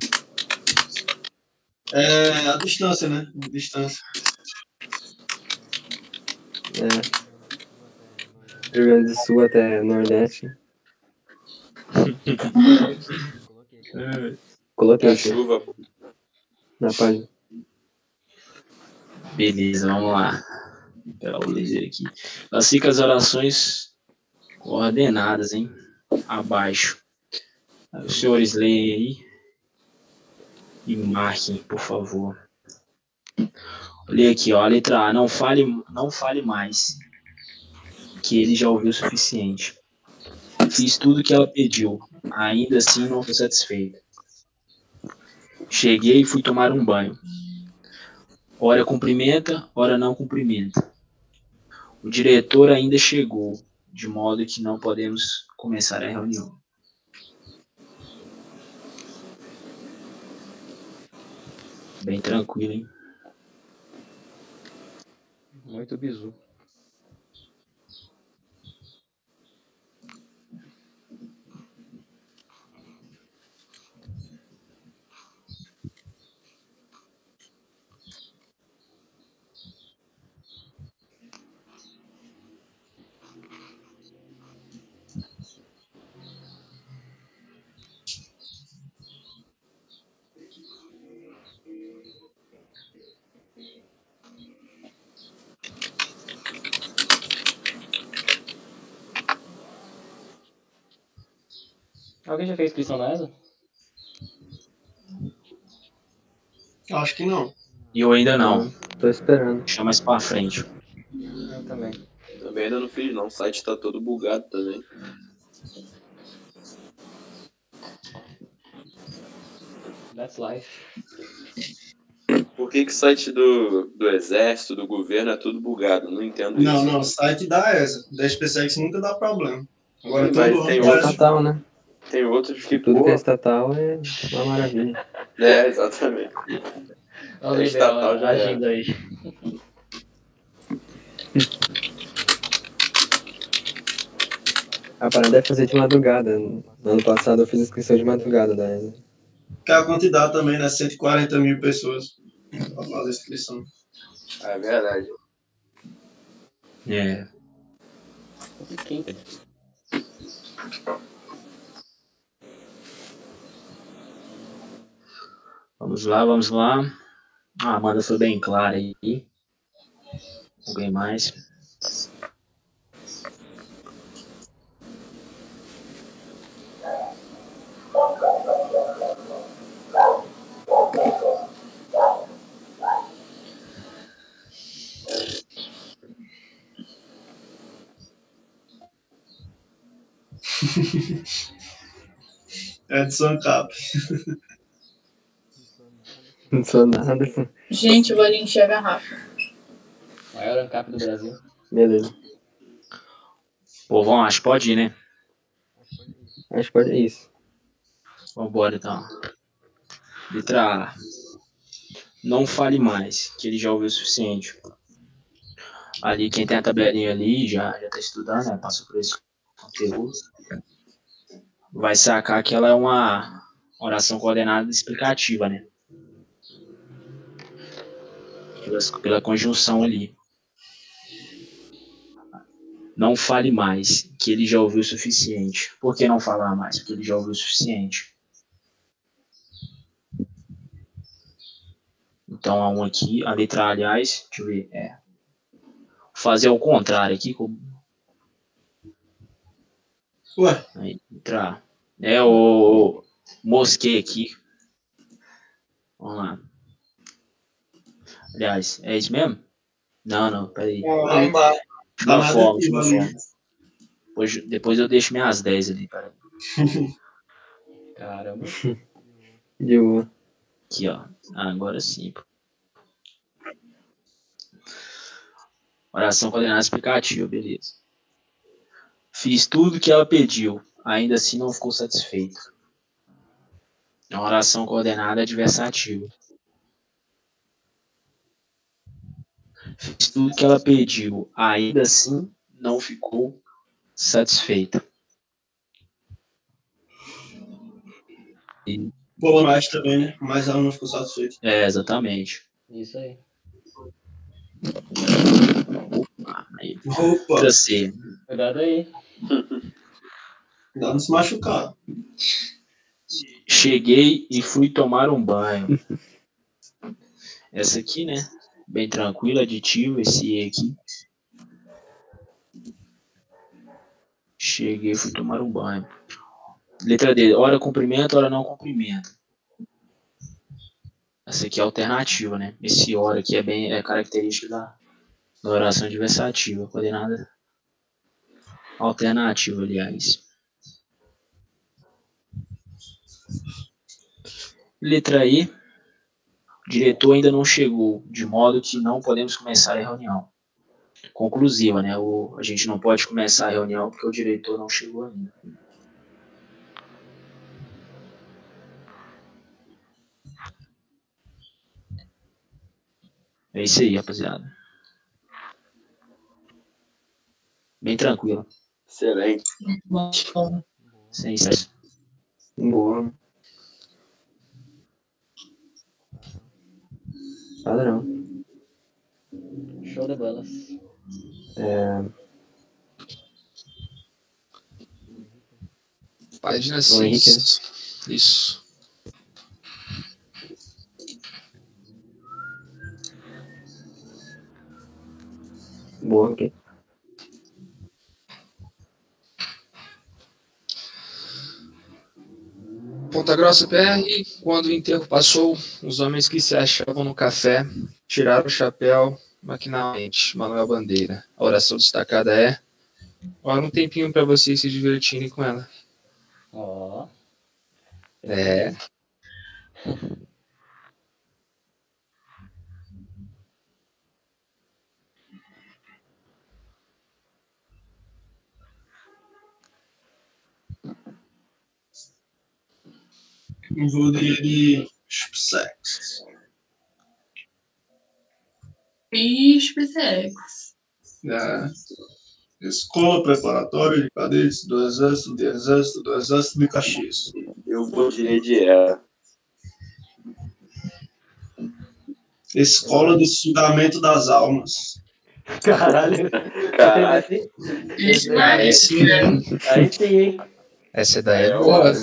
É a distância, né? A distância. É. Rio Grande do Sul até Nordeste. [laughs] Coloquei É aqui chuva, pô. na página. Beleza, vamos lá. Vou pegar o aqui. Classifica as orações coordenadas, hein? Abaixo. Os senhores leem aí. E marquem, por favor. Olha aqui, ó. A letra A. Não fale, não fale mais. Que ele já ouviu o suficiente. Fiz tudo que ela pediu. Ainda assim não fui satisfeito. Cheguei e fui tomar um banho. Ora cumprimenta, ora não cumprimenta. O diretor ainda chegou, de modo que não podemos começar a reunião. Bem tranquilo, hein? Muito bizu. Alguém já fez inscrição na ESA? Acho que não. E eu ainda não. Tô esperando. Deixa mais pra frente. Eu também. Também ainda não fiz, não. O site tá todo bugado também. That's life. Por que, que o site do, do exército, do governo, é tudo bugado? Não entendo Não, isso. não, o site da ESA. Da SpaceX nunca dá problema. Agora Sim, todo mas ano tem É faz- outros. estatal, né? Tem outros que, Tudo que é estatal é uma maravilha. [laughs] É, exatamente. Olha o É estatal, já agindo aí. A parada é fazer de madrugada. No ano passado eu fiz inscrição de madrugada da ESA. Que a quantidade também, né? 140 mil pessoas pra fazer inscrição. É verdade. É. Vamos lá, vamos lá. Ah, Amanda foi bem clara aí. Alguém mais? [laughs] Edson Cap. [laughs] Não sou nada. Gente, vou ali encher a garrafa. Maior ANCAP do Brasil. Beleza. Pô, vamos, acho que pode ir, né? Acho que pode é isso. Vambora então. Letra A. Não fale mais, que ele já ouviu o suficiente. Ali, quem tem a tabelinha ali já, já tá estudando, né? Passou por esse conteúdo. Vai sacar que ela é uma oração coordenada explicativa, né? Pela, pela conjunção ali. Não fale mais, que ele já ouviu o suficiente. Por que não falar mais? Porque ele já ouviu o suficiente. Então, há um aqui, a letra A, aliás, deixa eu ver, é. Fazer o contrário aqui, como Ué, Aí, letra A. É o mosquei aqui. Vamos lá. Aliás, é isso mesmo? Não, não, peraí. não aqui, deixa eu valeu. forma. Depois, depois eu deixo minhas 10 ali, peraí. [laughs] Caramba. De boa. Aqui, ó. Ah, agora sim. pô. Oração coordenada explicativa, beleza. Fiz tudo que ela pediu, ainda assim não ficou satisfeito. É uma oração coordenada adversativa. Fiz tudo que ela pediu, ainda assim não ficou satisfeita. E- Pô, mais também, né? Mas ela não ficou satisfeita. é, exatamente. Isso aí. Ah, aí, Opa, C. Cuidado aí. dá não se machucar. Cheguei e fui tomar um banho. Essa aqui, né? Bem tranquila, aditivo, esse E aqui. Cheguei fui tomar um banho. Letra D, hora cumprimento, hora não cumprimento. Essa aqui é alternativa, né? Esse hora aqui é bem é característica da, da oração adversativa, coordenada alternativa, aliás. Letra E. Diretor ainda não chegou, de modo que não podemos começar a reunião. Conclusiva, né? O, a gente não pode começar a reunião porque o diretor não chegou ainda. É isso aí, rapaziada. Bem tranquilo. Excelente. Bom, Sem estresse. Boa. Padrão. Show de bolas. É, Página O Henrique, 6. Isso. boa, ok. Ponta Grossa PR, quando o enterro passou, os homens que se achavam no café tiraram o chapéu maquinalmente. Manuel Bandeira. A oração destacada é: Olha um tempinho para vocês se divertirem com ela. Ó. É. Eu vou de, de sexo. Espetex. É. Escola Preparatória de Cadetes do Exército de Exército do Exército de Caxias. Eu vou de Era. Escola de Sugamento das Almas. Caralho. Caralho. Ixi, Aí Aí sim, hein? essa daí é É, boa.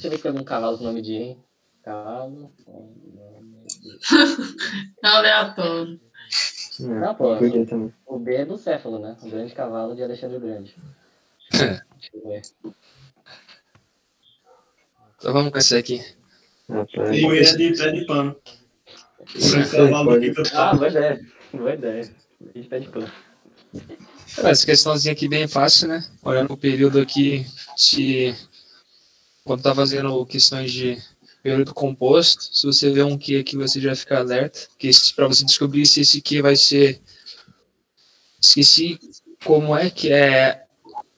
Deixa eu ver se tem algum cavalo com nome de, hein? Cavalo. com nome de- É aleatório. Não, pô. Podia também. O B é do Céfalo, né? O grande cavalo de Alexandre o Grande. Deixa eu ver. Então vamos com esse aqui. Mulher de pé de pano. Fica Ah, boa ideia. Boa ideia. A gente pede pano. Essa questãozinha aqui bem fácil, né? Olhando o período aqui, se quando tá fazendo questões de período composto, se você vê um Q aqui, você já fica alerta, porque para você descobrir se esse Q vai ser esqueci como é que é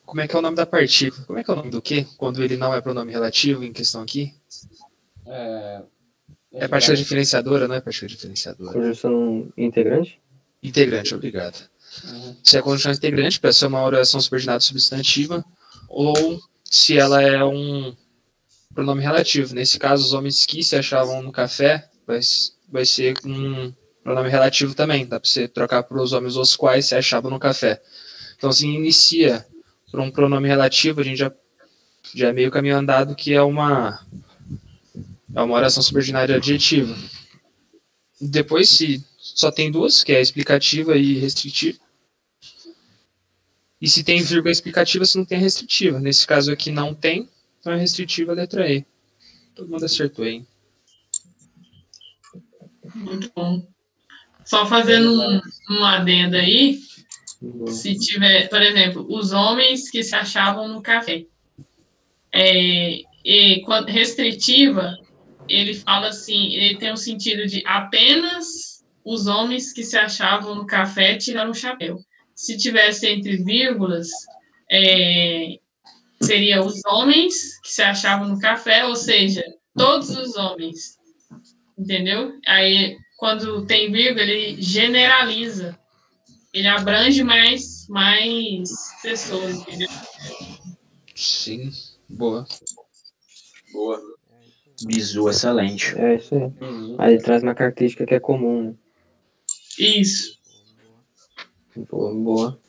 como é que é o nome da partícula? Como é que é o nome do Q quando ele não é pronome relativo em questão aqui? É, É partícula diferenciadora, não é partícula diferenciadora. Conjunção integrante? Integrante, obrigado. Uhum. Se é conjunção integrante, para ser uma oração subordinada substantiva, ou se ela é um pronome relativo. Nesse caso, os homens que se achavam no café vai, vai ser um pronome relativo também. Dá para você trocar para os homens os quais se achavam no café. Então, se inicia por um pronome relativo, a gente já, já é meio caminho andado que é uma, é uma oração subordinada adjetiva. Depois, se só tem duas, que é explicativa e restritiva. E se tem vírgula explicativa, se não tem restritiva. Nesse caso aqui não tem, então é restritiva a letra E. Todo mundo acertou, hein? Muito bom. Só fazendo um, um adendo aí, se tiver, por exemplo, os homens que se achavam no café. É, e restritiva, ele fala assim, ele tem o sentido de apenas os homens que se achavam no café tiraram o chapéu. Se tivesse entre vírgulas, é, seria os homens que se achavam no café, ou seja, todos os homens. Entendeu? Aí, quando tem vírgula, ele generaliza. Ele abrange mais, mais pessoas, entendeu? Sim. Boa. Boa. Bizu excelente. É isso aí. Aí ele traz uma característica que é comum, né? Isso. Boa, boa.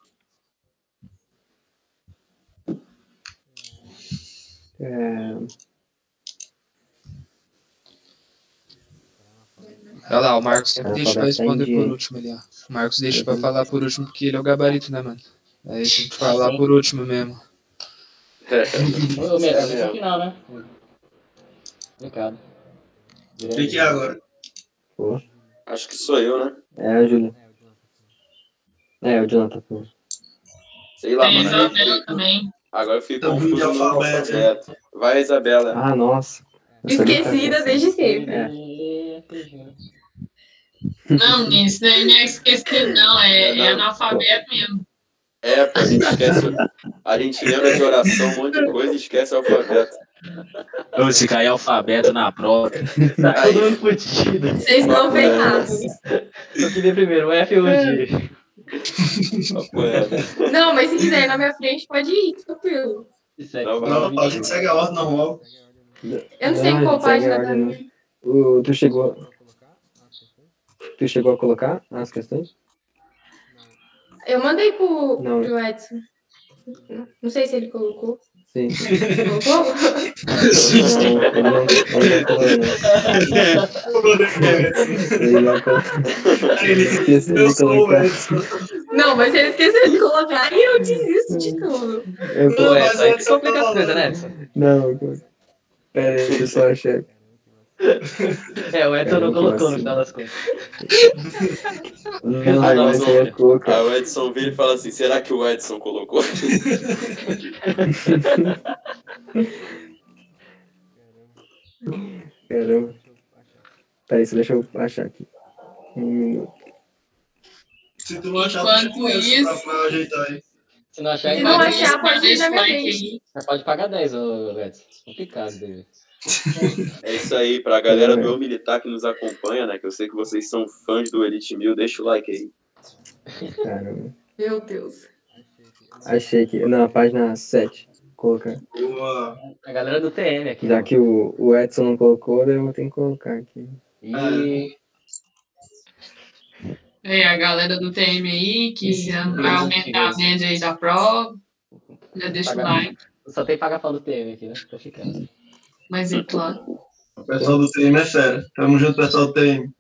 Olha lá, o Marcos sempre deixa pra responder por último ali, ó. O Marcos deixa pra falar por último porque ele é o gabarito, né, mano? Aí tem que falar por último mesmo. O melhor no final, né? Obrigado. O que, é agora? pô. Acho que sou eu, né? É a Júlia. É, o Jonathan. Sei lá, Tem mano. Isabela também. Agora eu fico Tá de confuso no alfabeto, alfabeto. Vai, Isabela. Ah, nossa. Essa Esquecida desde sempre. É. Não, isso daí não é esquecido, não. É, é Não. analfabeto mesmo. É, pô, a gente esquece. A gente lembra de oração, um monte de coisa e esquece o alfabeto. Ô, Se cair alfabeto na prova. Tá todo mundo fudido. Vocês estão ferrados. Eu queria primeiro o F ou o G. Não, mas se quiser ir na minha frente, pode ir, tranquilo. Não, Não, a gente segue a ordem normal. Eu não sei Não, qual página tá. ordem, né? O, tu chegou. Tu chegou a colocar as questões? Eu mandei pro, Não. pro Edson. Não sei se ele colocou. Sim. Não, mas ele esqueceu de colocar e eu desisto de tudo. Eu Não, mas é que que você complica tá as coisas, né? Não, pera aí, deixa eu só achar. É, o Edson Eu não colocou no posso. final das contas. Não, Ah, não, não. aí é. Aí o Edson vira e fala assim: será que o Edson colocou? [laughs] Caramba. Peraí, só deixa eu achar aqui. Um minuto. Se tu não achar, deixa eu pra, isso- pra ajeitar aí. Se não achar, Se não pode- achar, pode na minha aí. Você pode pagar 10, ô Edson. Complicado dele. É isso aí, pra galera do Eu Militar que nos acompanha, né? Que eu sei que vocês são fãs do Elite Mil, deixa o like aí. Caramba. Meu Deus. Achei aqui. Na página 7. Colocar. Boa. A galera do TM aqui. Já que o, o Edson não colocou, daí eu vou ter que colocar aqui. E... É, a galera do TM aí, que vai aumentar a média aí da prova, já deixa o like. Só tem pagar pau do TM aqui, né? Tô ficando. Mas é claro. O pessoal do TM é fera. Tamo junto, pessoal do TM.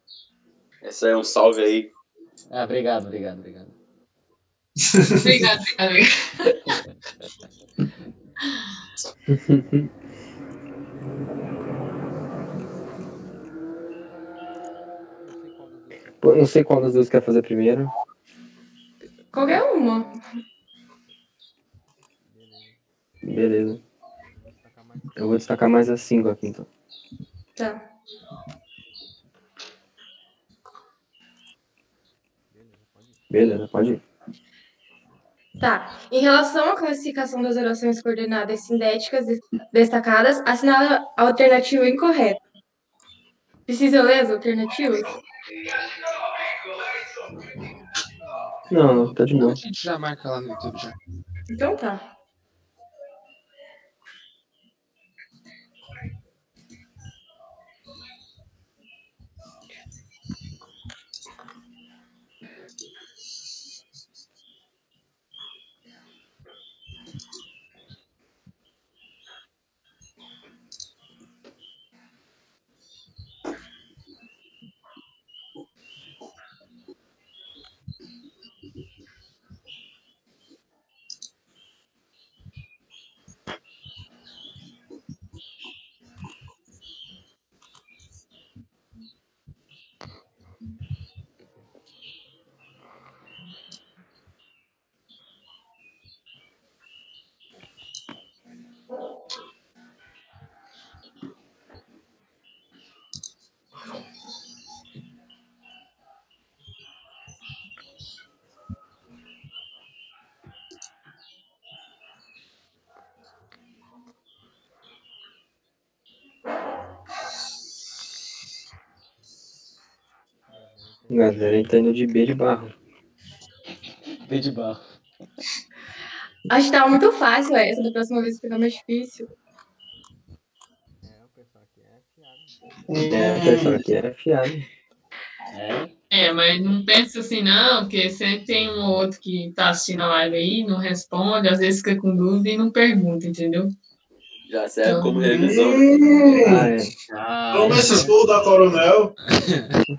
Essa aí é um salve aí. Ah, obrigado, obrigado, obrigado. Obrigado, obrigado. Não sei qual das duas quer fazer primeiro. Qualquer uma. Beleza. Eu vou destacar mais as 5 aqui então. Tá. Beleza, pode ir. Tá. Em relação à classificação das orações coordenadas sintéticas des- destacadas, assinala a alternativa incorreta. Precisa ler as alternativas? Não, não, tá de boa. A gente já marca lá no YouTube já. Então tá. Galera, ele tá indo de B de barro. B de barro. Acho que tava muito fácil essa, da próxima vez fica mais difícil. É, o pessoal aqui é afiado. É. É, mas não pensa assim, não, porque sempre tem um ou outro que tá assistindo a live aí, não responde, às vezes fica com dúvida e não pergunta, entendeu? Já serve como revisão. Ah, é. Ah, Toma esse estudo da Coronel.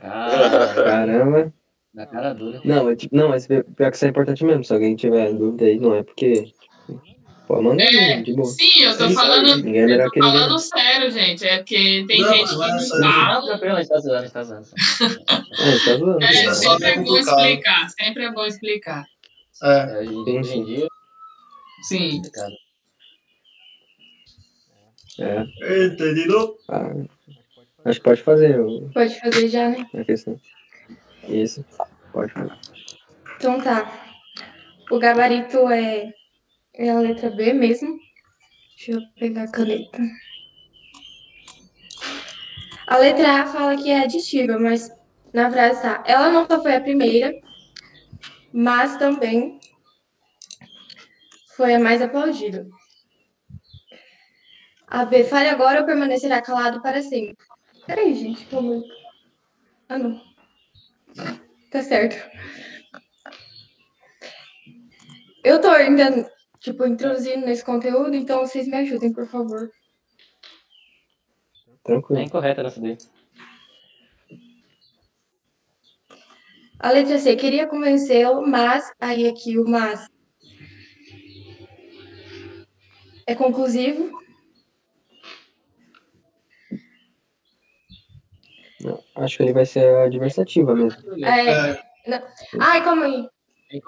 cara, Caramba. na cara dura. Não, é tipo, não, mas pior que isso é importante mesmo. Se alguém tiver dúvida aí, não é porque. Pô, manda É, de boa. Sim, eu tô falando, Ninguém é melhor eu tô ninguém. falando sério, gente. É porque tem Não, gente que é não sério. Não, fala. tranquilo, a gente tá zoando, a gente tá zoando. Ah, ele tá zoando. É, Isso sempre é é bom explicar, sempre é bom explicar. É. É, hoje, em- hoje em dia, Sim. complicado. É. Entendido? Ah, acho que pode fazer o- Pode fazer já, né? questão. Isso. Pode fazer. Então tá. O gabarito é, é a letra B mesmo. Deixa eu pegar a caneta. A letra A fala que é aditiva, mas na frase tá. Ela não só foi a primeira, mas também foi a mais aplaudida. A B, fale agora ou permanecerá calado para sempre. Peraí, gente, como. Ah, não. Tá certo. Eu tô ainda, tipo, introduzindo nesse conteúdo, então vocês me ajudem, por favor. É Tranquilo. incorreta nessa daí. A letra C, queria convencê-lo, mas. Aí aqui o mas. É conclusivo? Acho que ele vai ser adversativa mesmo. É. não. Ai, calma aí.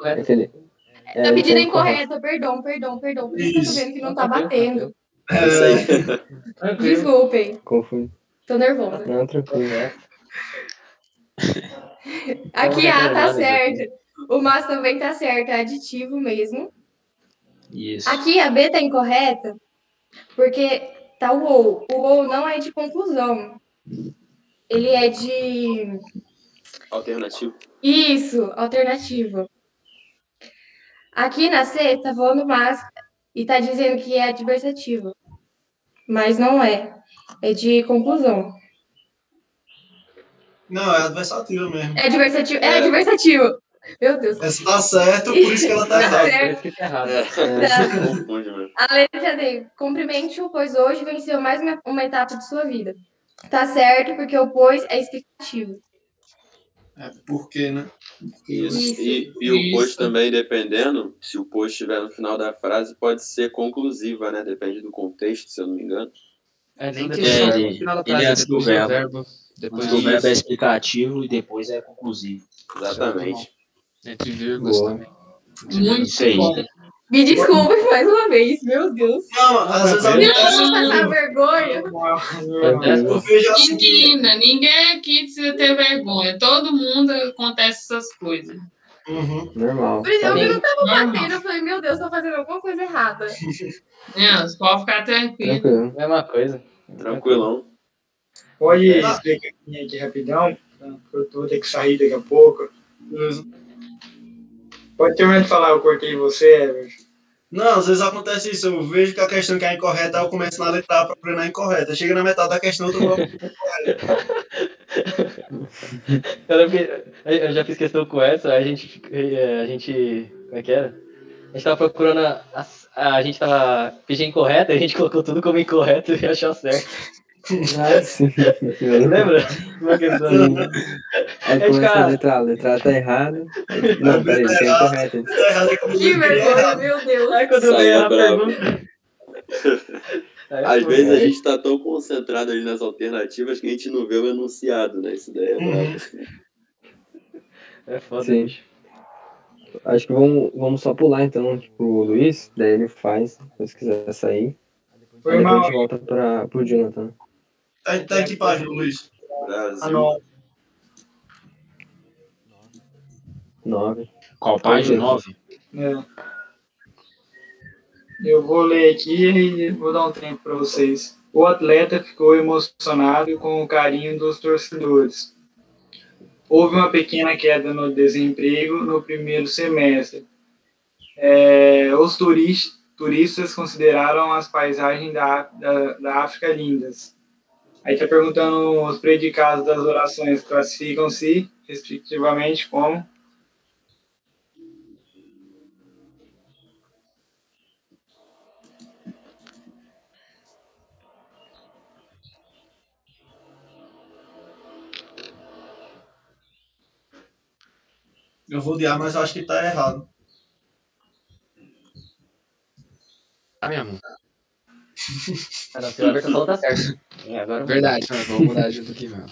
Aquele, é, Na medida então, incorreta, perdão, perdão, perdão. Por isso que eu tô vendo que não tá batendo. É isso aí. Desculpem, Confundi. tô nervosa. Não, tranquilo. [laughs] Aqui Não, A tá certo. O mas também tá certo, é aditivo mesmo. Isso. Aqui a B tá incorreta, porque tá o ou. O ou não é de conclusão. Ele é de. Alternativo. Isso, alternativa. Aqui na C tá falando mas e tá dizendo que é adversativa. Mas não é. É de conclusão. Não, é adversativa mesmo. É adversativo. É É. adversativo. Meu Deus. Essa tá certo, por isso que ela tá Tá errada. certo. Por isso que tá errado. É, mesmo. A letra D. Cumprimente-o, pois hoje venceu mais uma, uma etapa de sua vida. Tá certo, porque o pois é explicativo. É, por quê, né? Isso. Isso. E, e o post também, dependendo, se o post estiver no final da frase, pode ser conclusiva, né? Depende do contexto, se eu não me engano. É, nem que só ele- no final da ele frase, é antes do depois do verbo. verbo. Depois do o verbo é explicativo e depois é conclusivo. Exatamente. Entre vírgulas também. Muito Isso aí. bom. Me desculpe mais uma vez, meu Deus. Não, às vezes Eu vou passar vergonha. Eu vejo assim. Menina, ninguém aqui precisa ter vergonha. Todo mundo acontece essas coisas. Uhum. Normal. Por eu não tava Normal. batendo. Eu falei, meu Deus, tô fazendo alguma coisa errada. [laughs] Não, você pode ficar tranquilo. Tranquilo. Mesma coisa. Tranquilão. Pode explicar aqui rapidão, porque eu vou ter que sair daqui a pouco. Beleza. Pode terminar de falar, eu cortei você, Everton. Não, às vezes acontece isso. Eu vejo que a questão que é incorreta, eu começo na letra A pra aprender a incorreta. Chega na metade da questão, eu tô [laughs] Eu, já fiz questão com essa, a gente, eh, a gente, como é que era? A gente tava procurando, a, a, a gente tava pedindo incorreta, a gente colocou tudo como incorreto e achou certo. Ah, [laughs] sim. Lembra? Questão. Aí É, começa cara. a letra A, a letra A tá errada. Não, peraí, tá. Tá errado é como Que eu queria vergonha, meu Deus. Aí quando eu a bravo. pergunta. Aí Às foi. vezes a gente tá tão concentrado ali nas alternativas que a gente não vê o enunciado, né? Isso daí é Uhum. brabo. [laughs] É foda, Sim. Acho que vamos, vamos só pular então tipo, o Luiz, daí ele faz, se quiser sair. Foi Aí depois a mal. gente volta pra, pro Jonathan. Tá, tá em que página, Luiz? Brasil. Ah, não. Nove. Qual página? 9? É. Eu vou ler aqui e vou dar um tempo para vocês. O atleta ficou emocionado com o carinho dos torcedores. Houve uma pequena queda no desemprego no primeiro semestre. É, os turis- turistas consideraram as paisagens da, da, da África lindas. Aí está perguntando os predicados das orações classificam-se, respectivamente, como Eu vou odiar, mas eu acho que tá errado. Tá mesmo. Ah, não, se o Everton falou, tá certo. É, agora eu Verdade, mano. Vamos mudar junto aqui, mano.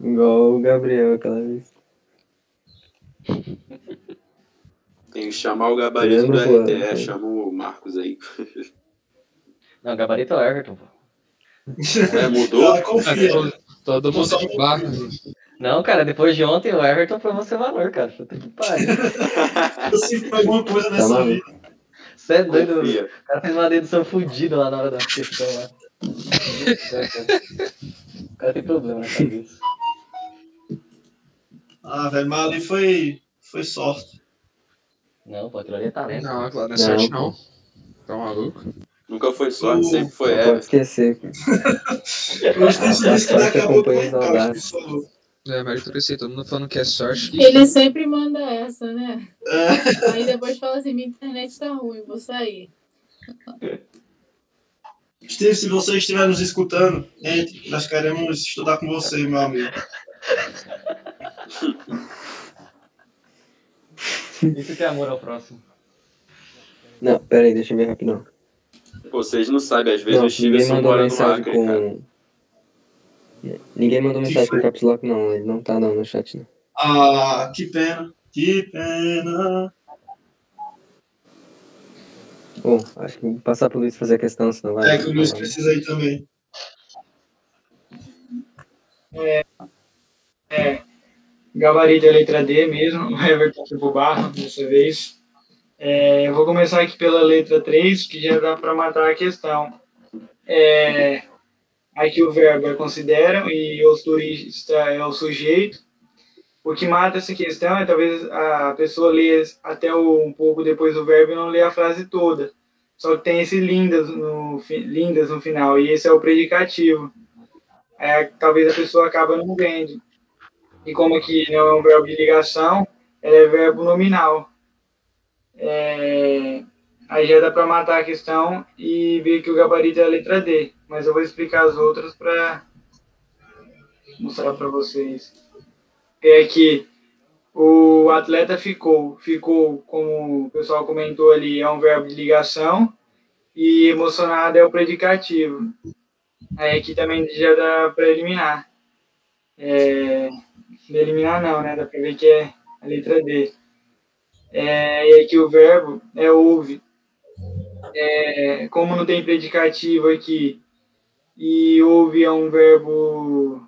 Igual o Gabriel aquela vez. Tem que chamar o gabarito do Eu não vou, RTE, né? chama o Marcos aí. Não, gabarito é o Everton, pô. É, mudou? Ah, confia. Todo, todo mundo de barco. Não, cara, depois de ontem o Everton provou seu valor, cara. Puta que pariu. [laughs] Se foi alguma coisa Tá nessa maluco. vida. Você é doido. Confia. O cara fez uma dedução fodida lá na hora da questão lá. O cara tem problema na cabeça. Ah, velho, mas ali foi, foi sorte. Não, pô, aquilo ali é talento. Não, claro, não é Não, sorte pô. não. Tá maluco? Nunca foi sorte, sempre foi Não pode esquecer. cara. Hoje tem isso disso que daqui a pouco Acompanha os o Carlos abraços. falou. É, meritocracia, todo mundo falando que é sorte. Ele sempre manda essa, né? É, Aí depois fala assim, minha internet tá ruim, vou sair. Steve, se você estiver nos escutando, entre. Nós queremos estudar com você, meu amigo. Isso que é amor ao próximo. Não, pera aí, deixa eu ver rapidão. Vocês não sabem, às vezes Não, o Stevenson ninguém mandou mensagem com. Ninguém mandou mensagem com caps lock, não. Ele não tá não no chat, não. Ah, que pena. Que pena. Bom, acho que vou passar pro Luiz fazer a questão, senão vai. É que o Luiz precisa ir também. É, gabarito é letra D mesmo, o [laughs] Everton foi pro barro dessa vez. É, eu vou começar aqui pela letra 3, que já dá para matar a questão. É, aqui o verbo é consideram e o turista é o sujeito. O que mata essa questão é talvez a pessoa ler até o- um pouco depois do verbo e não ler a frase toda. Só que tem esse lindas no, lindas no final, e esse é o predicativo. É, talvez a pessoa acaba não vendo. E como aqui não é um verbo de ligação, ela é verbo nominal. É, aí já dá para matar a questão e ver que o gabarito é a letra D. Mas eu vou explicar as outras para mostrar para vocês. É que o atleta ficou, ficou, como o pessoal comentou ali, é um verbo de ligação e emocionado é o predicativo. Aí aqui também já dá para eliminar. É, eliminar não, né? Dá para ver que é a letra D. É, e aqui o verbo é ouve. É, como não tem predicativo aqui e ouve é um verbo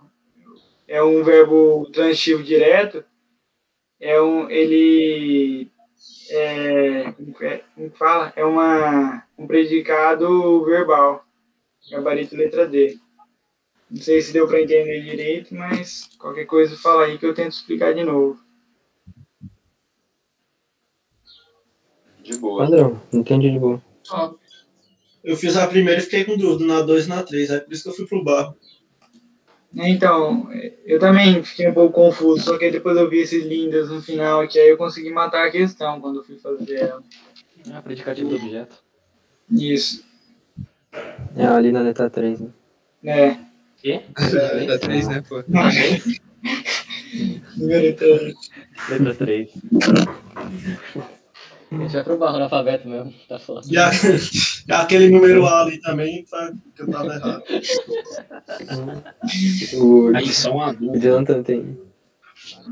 é um verbo transitivo direto, é um ele é, como que é- fala? É uma, um predicado verbal. Gabarito letra D. Não sei se deu para entender direito, mas qualquer coisa fala aí que eu tento explicar de novo. De boa. Padrão, entendi de boa. Ó, Eu fiz a primeira e fiquei com dúvida na 2 e na 3, é por isso que eu fui pro bar. Então, eu também fiquei um pouco confuso, só que aí depois eu vi esses lindas no final, que aí eu consegui matar a questão quando eu fui fazer ela. É predicativo do objeto. Isso, É ali na letra 3, né? né? Quê? Da 3, né, pô? Número [laughs] três. Letra 3. A gente vai pro barro no alfabeto mesmo, tá foda. E, a- e aquele número A ali também, tá, que eu tava errado. O, Aí, só uma dúvida. Jonathan tem.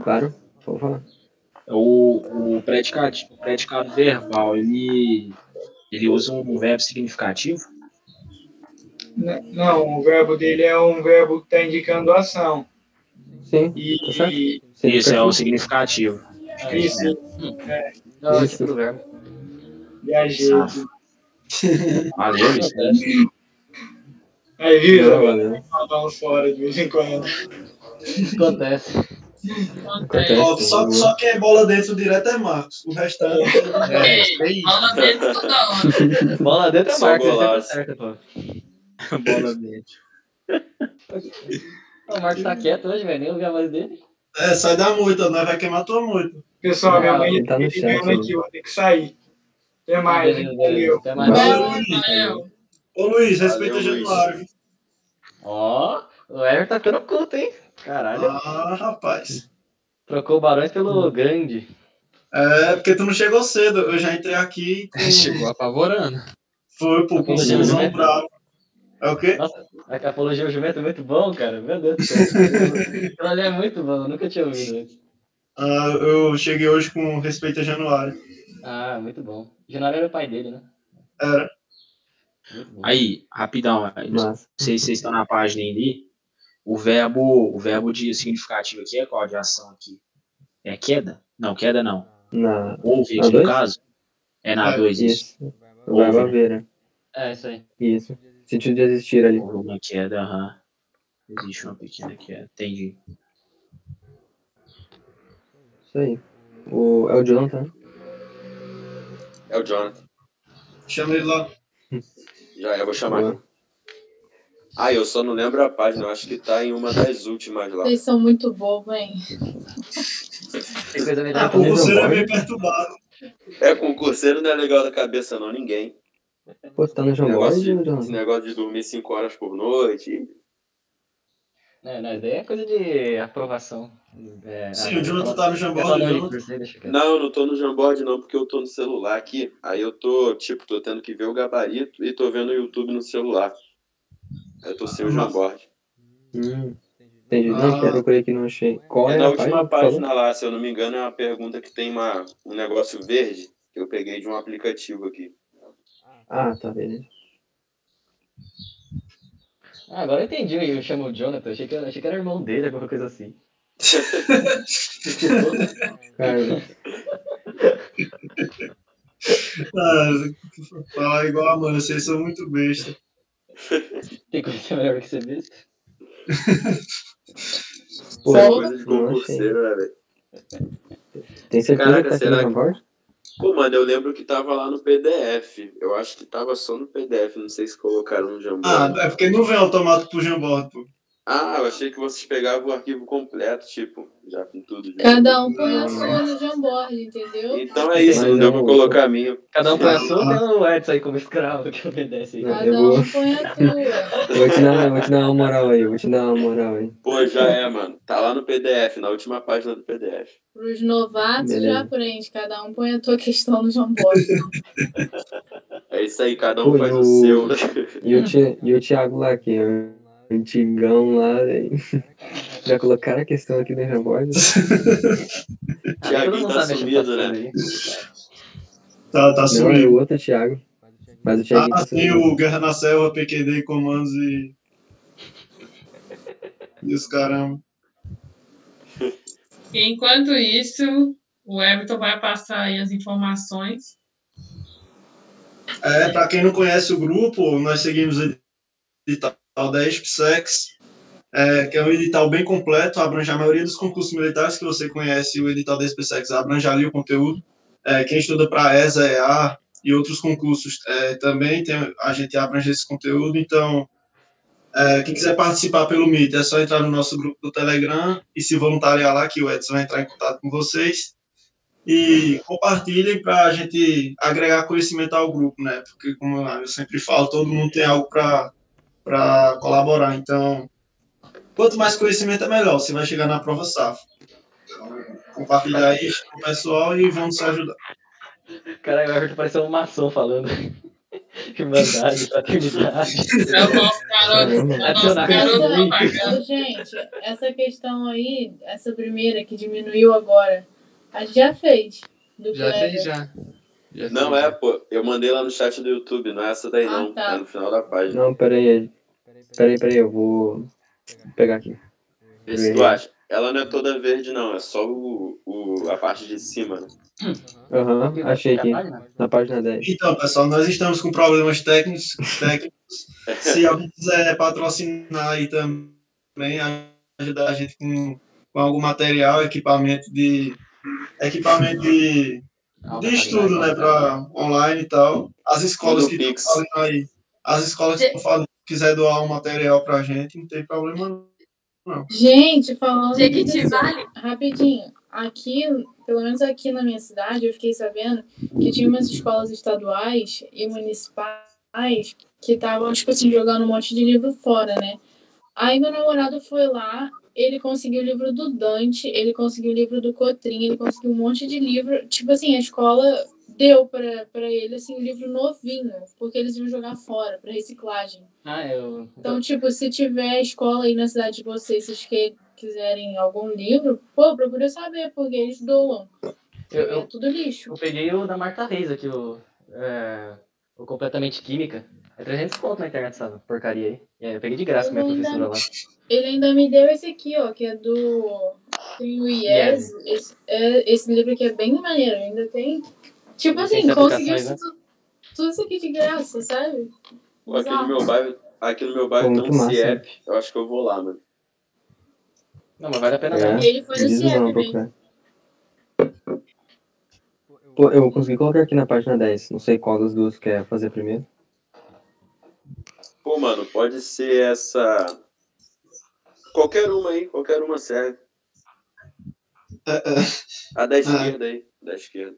Claro, vou falar. O, o predicado, o predicado verbal, ele, ele usa um verbo significativo? N- Não, o verbo dele é um verbo que está indicando ação. Sim, E, Tá certo. e Isso é o significativo. isso, Não, é Isso. do verbo. viajei. [laughs] Valeu, isso. Aí, viu? Não, fora de vez em quando. Acontece. acontece. Ó, só, só quem é bola dentro direto é Marcos. O restante. É, é. Fala dentro toda hora. [laughs] Bola dentro é sempre golaço. acerta, pô. [laughs] Bola dentro. O Marcos tá quieto hoje, velho. Nem ouvi a voz dele. É, sai da moita, nós vai queimar tua moita. Pessoal, minha mãe tá no tá chat, ligando aqui, vou ter que sair. Até mais, beleza. Valeu. Até mais. Valeu. Valeu. Ô Luiz, respeita Luiz. Januário. Ó, o Everton tá ficando culto, hein? Caralho. Ah, rapaz. Trocou o Barões pelo grande. É, porque tu não chegou cedo. Eu já entrei aqui [laughs] com... Chegou apavorando. Foi, pô, com o cedo. bravo. É o quê? Nossa, a apologia ao jumento é muito bom, cara. Meu Deus do céu. [laughs] Aquilo ali é muito bom, eu nunca tinha ouvido antes. Ah, eu cheguei hoje com respeito a Januário. Ah, muito bom. Januário era o pai dele, né? Era. Muito bom. Aí, rapidão, não sei se vocês estão na página aí ali. O verbo, o verbo de significativo aqui é qual de ação aqui? É queda? Não, queda não. na. Ouve Na aqui no dois? caso? É na É, 2 isso. Isso. O verbo né? haver, né? É, isso aí. Isso. Sentido de existir ali. Houve uma queda, aham. Existe uma pequena queda. Entendi. Isso aí. O, é o Jonathan. né? É o Jonathan. Chama ele lá. Já, eu vou chamar. Boa. Ah, eu só não lembro a página. Eu acho que tá em uma das últimas lá. Vocês são muito bobos, hein? Tem coisa melhor Ah. Concurseiro é boy. meio perturbado. É, concurseiro não é legal da cabeça, não. Ninguém. Pô, você tá no Esse João esse negócio de dormir 5 horas por noite. Não, não, isso daí é coisa de aprovação. É, Sim, o Jonathan fala- tá no Jamboard. Não, eu não tô no Jamboard não, porque eu tô no celular aqui. Aí eu tô, tipo, tô tendo que ver o gabarito e tô vendo o YouTube no celular. Eu tô sem o Jamboard. Hum, entendi. Não, Ah. eu procurei aqui, não achei. Qual É é na última página? que falou? página lá, se eu não me engano, é uma pergunta que tem uma, um negócio verde que eu peguei de um aplicativo aqui. Ah, tá, beleza. Ah, agora eu entendi, eu chamo o Jonathan, achei que, era- achei que era irmão dele, alguma coisa assim. [laughs] Cara, [laughs] Ah, falar igual a mãe, vocês são muito besta. Tem coisa melhor que você besta? pô, é coisa de concurseiro, né, velho? Tem certeza Caraca, que tá aqui será que-? Pô, mano, eu lembro que tava lá no PDF. Eu acho que tava só no PDF, não sei se colocaram no Ah, Jamboard. é porque não vem automático pro Jamboard, pô. Ah, eu achei que vocês pegavam o arquivo completo, tipo, já com tudo. Já. Cada um põe a sua no Jamboard, entendeu? Então é isso, não deu eu- pra colocar a minha. Cada um põe a sua, tem o Edson aí como escravo que obedece aí. Cada vou- um põe a tua. Eu Vou te, dar, vou te dar uma moral aí, vou te dar uma moral aí. Pô, já é, mano. Tá lá no PDF, na última página do PDF. Para os novatos Beleza. já aprende, cada um põe a tua questão no Jamboard. É isso aí, cada um Pô, faz o o- seu. E o, Thi- e o Thiago lá, o antigão lá, velho. [laughs] Já colocaram a questão aqui no [laughs] Thiaguinho mundo tá sumido, né? Tá, tá Não, é sumindo. o outro Thiago. Mas o Thiaguinho Ah, tá tem sumindo. o Guerra na Selva, PQD, comandos e. [laughs] E os caramba. Enquanto isso, o Everton vai passar aí as informações. É, para quem não conhece o grupo, nós seguimos o edital da ESPSEX, é, que é um edital bem completo, abrange a maioria dos concursos militares que você conhece, o edital da ESPSEX abrange ali o conteúdo. É, quem estuda para ESA, EA e outros concursos é, também, tem, a gente abrange esse conteúdo, então é, quem quiser participar pelo Meet é só entrar no nosso grupo do Telegram e se voluntariar lá, que o Edson vai entrar em contato com vocês e compartilhem para a gente agregar conhecimento ao grupo, né? Porque, como eu sempre falo, todo mundo tem algo para colaborar. Então, quanto mais conhecimento é melhor. Você vai chegar na prova safra. Então, compartilhar isso com o pessoal e vamos se ajudar. Caralho, o Everton pareceu um maçom falando. [laughs] Irmandade, fraternidade. É o nosso garoto, é o nosso garoto. Ô, gente, essa questão aí, essa primeira que diminuiu agora, a gente já fez. Do Já fez, já. Já Não é, pô. Eu mandei lá no chat do YouTube, não é essa daí Ah, não. tá. É no final da página. Não, peraí. Peraí, peraí, eu vou pegar aqui. Vê se tu acha. Ela não é toda verde, não. É só o, o, a parte de cima, né? Aham, achei aqui. Na página 10. Então, pessoal, nós estamos com problemas técnicos. [laughs] técnicos. Se alguém quiser patrocinar aí também, ajudar a gente com, com algum material, equipamento de equipamento de, de estudo, né, para online e tal. As escolas que estão aí, as escolas que estão falando, se quiser doar um material pra gente, não tem problema não. Gente, falando Jequiti Vale? rapidinho, aqui, pelo menos aqui na minha cidade, eu fiquei sabendo que tinha umas escolas estaduais e municipais que estavam, tipo assim, jogando um monte de livro fora, né? Aí meu namorado foi lá, ele conseguiu o livro do Dante, ele conseguiu o livro do Cotrim, ele conseguiu um monte de livro. Tipo assim, a escola deu pra, pra ele, assim, um livro novinho, porque eles iam jogar fora, pra reciclagem. Ah, eu. Então, tipo, se tiver escola aí na cidade de vocês, vocês que quiserem algum livro, pô, procura saber, porque eles doam. Eu, É eu, tudo lixo. eu peguei o da Marta Reis aqui, o. É, o Completamente Química. É 300 pontos na internet essa porcaria aí. É, eu peguei de graça com minha Eu ainda- professora lá. Ele ainda me deu esse aqui, ó, que é do. Tem o IES. Esse, é, esse livro aqui é bem maneiro, ainda tem. Tipo assim, certificações, conseguiu né? tudo, tudo isso aqui de graça, sabe? Pô, aqui no meu bairro, aqui no meu bairro tem um massa, CIEP. Eu acho que eu vou lá, mano. Não, mas vale a pena É. E ele foi no CIEP procurar. Pô, eu consegui colocar aqui na página 10. Não sei qual das duas quer fazer primeiro. Pô, mano, pode ser essa. Qualquer uma aí, qualquer uma serve. É, é, A da esquerda aí, da esquerda.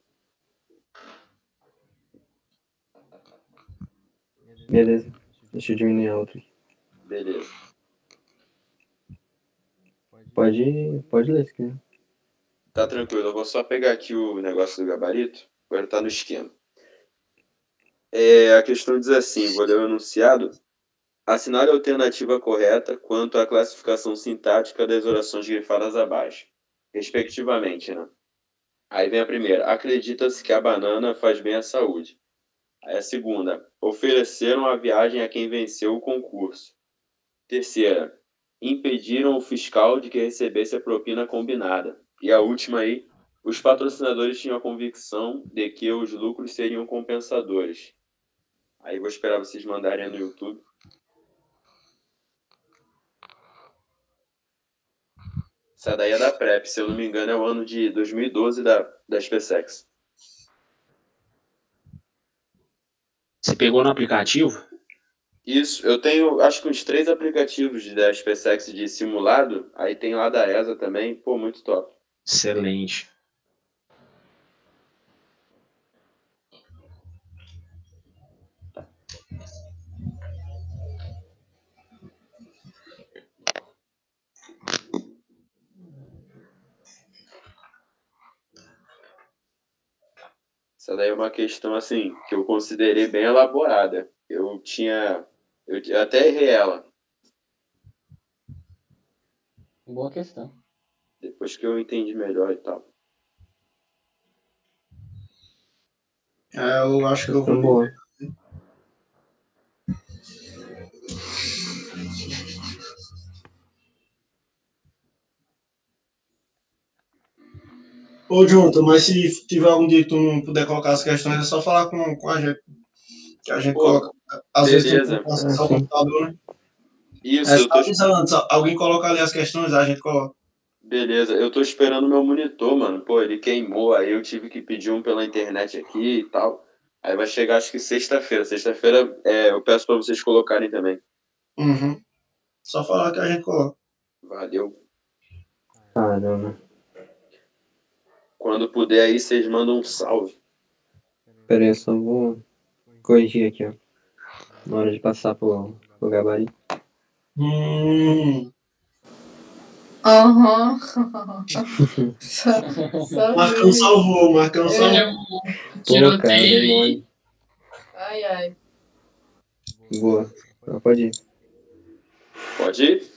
Beleza. Deixa eu diminuir a outra. aqui. Beleza. Pode, pode ler se quiser. Tá tranquilo, eu vou só pegar aqui o negócio do gabarito. Agora tá no esquema. É, a questão diz assim: vou ler o enunciado. Assinale a alternativa correta quanto à classificação sintática das orações grifadas abaixo, respectivamente, né? Aí vem a primeira. Acredita-se que a banana faz bem à saúde. Aí a segunda. Ofereceram a viagem a quem venceu o concurso. Terceira. Impediram o fiscal de que recebesse a propina combinada. E a última aí. Os patrocinadores tinham a convicção de que os lucros seriam compensadores. Aí vou esperar vocês mandarem no YouTube. Essa daí é da PrEP, se eu não me engano, é o ano de 2012 da, da SpaceX. Você pegou no aplicativo? Isso, eu tenho acho que uns três aplicativos de, da SpaceX de simulado, aí tem lá da ESA também, pô, muito top. Excelente. Essa daí é uma questão assim que eu considerei bem elaborada. Eu tinha, eu até errei ela Boa questão. depois que eu entendi melhor e tal. É, eu acho que eu vou. Ô, Jonathan, mas se tiver algum dia que tu não puder colocar as questões, é só falar com, com a gente. Que a gente Pô, coloca. Às vezes tu beleza. pode acessar o computador, né? Isso, É eu tô, antes. Alguém coloca ali as questões, a gente coloca. beleza. Eu tô esperando meu monitor, mano. Pô, ele queimou, aí eu tive que pedir um pela internet aqui e tal. Aí vai chegar acho que sexta-feira. Sexta-feira é, eu peço pra vocês colocarem também. Uhum. Só falar que a gente coloca. Valeu. Caramba. Quando puder aí, vocês mandam um salve. Pera aí, eu só vou corrigir aqui, ó. Na hora de passar pro, pro gabarito. Hum. Aham. [laughs] Só [laughs] Marcão salvou, Marcão salvou. tiroteio aí. Ai, ai. Boa. Então, pode ir. Pode ir?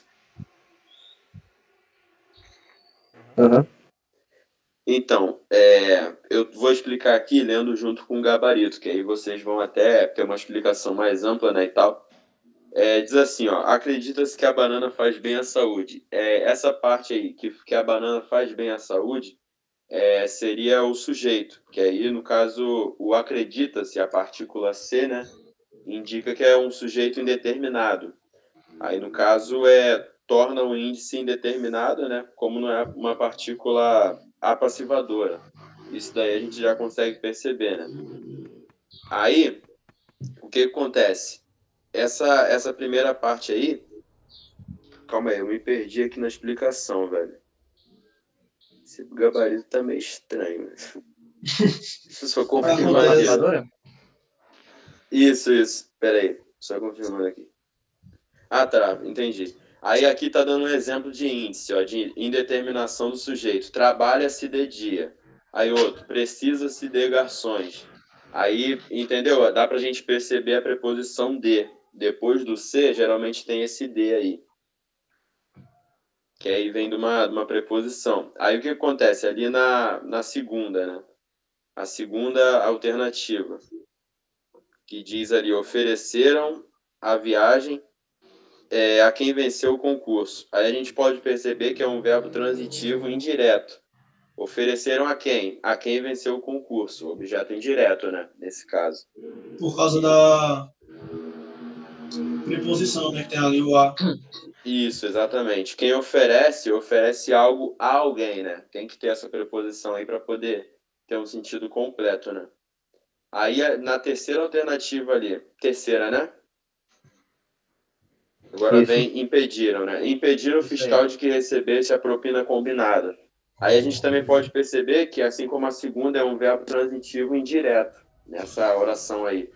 Aham. Então, é, eu vou explicar aqui lendo junto com o gabarito, que aí vocês vão até ter uma explicação mais ampla, né, e tal. É, diz assim, ó, acredita-se que a banana faz bem à saúde. É, essa parte aí, que, que a banana faz bem à saúde, é, seria o sujeito, que aí, no caso, o acredita-se, a partícula C, né, indica que é um sujeito indeterminado. Aí, no caso, é, torna o índice indeterminado, né, como não é uma partícula apassivadora. Isso daí a gente já consegue perceber, né? Aí, o que acontece? Essa, essa primeira parte aí. Calma aí, eu me perdi aqui na explicação, velho. Esse gabarito tá meio estranho. Só confirmando aqui. Apassivadora? Isso, isso. Pera aí, só confirmando aqui. Ah, tá, entendi. Aí aqui tá dando um exemplo de índice, ó, de indeterminação do sujeito. Trabalha-se de dia. Aí outro, precisa-se de garçons. Aí, entendeu? Dá pra gente perceber a preposição de. Depois do C, geralmente tem esse de aí. Que aí vem de uma, de uma preposição. Aí o que acontece? Ali na, na segunda, né? A segunda alternativa que diz ali: ofereceram a viagem é, a quem venceu o concurso. Aí a gente pode perceber que é um verbo transitivo indireto. Ofereceram a quem? A quem venceu o concurso. Objeto indireto, né? Nesse caso. Por causa da preposição, né? Que tem ali o A. Isso, exatamente. Quem oferece, oferece algo a alguém, né? Tem que ter essa preposição aí para poder ter um sentido completo, né? Aí na terceira alternativa ali, terceira, né? Agora Isso. vem impediram, né? Impediram o fiscal de que recebesse a propina combinada. Aí a gente também pode perceber que, assim como a segunda é um verbo transitivo indireto nessa oração aí.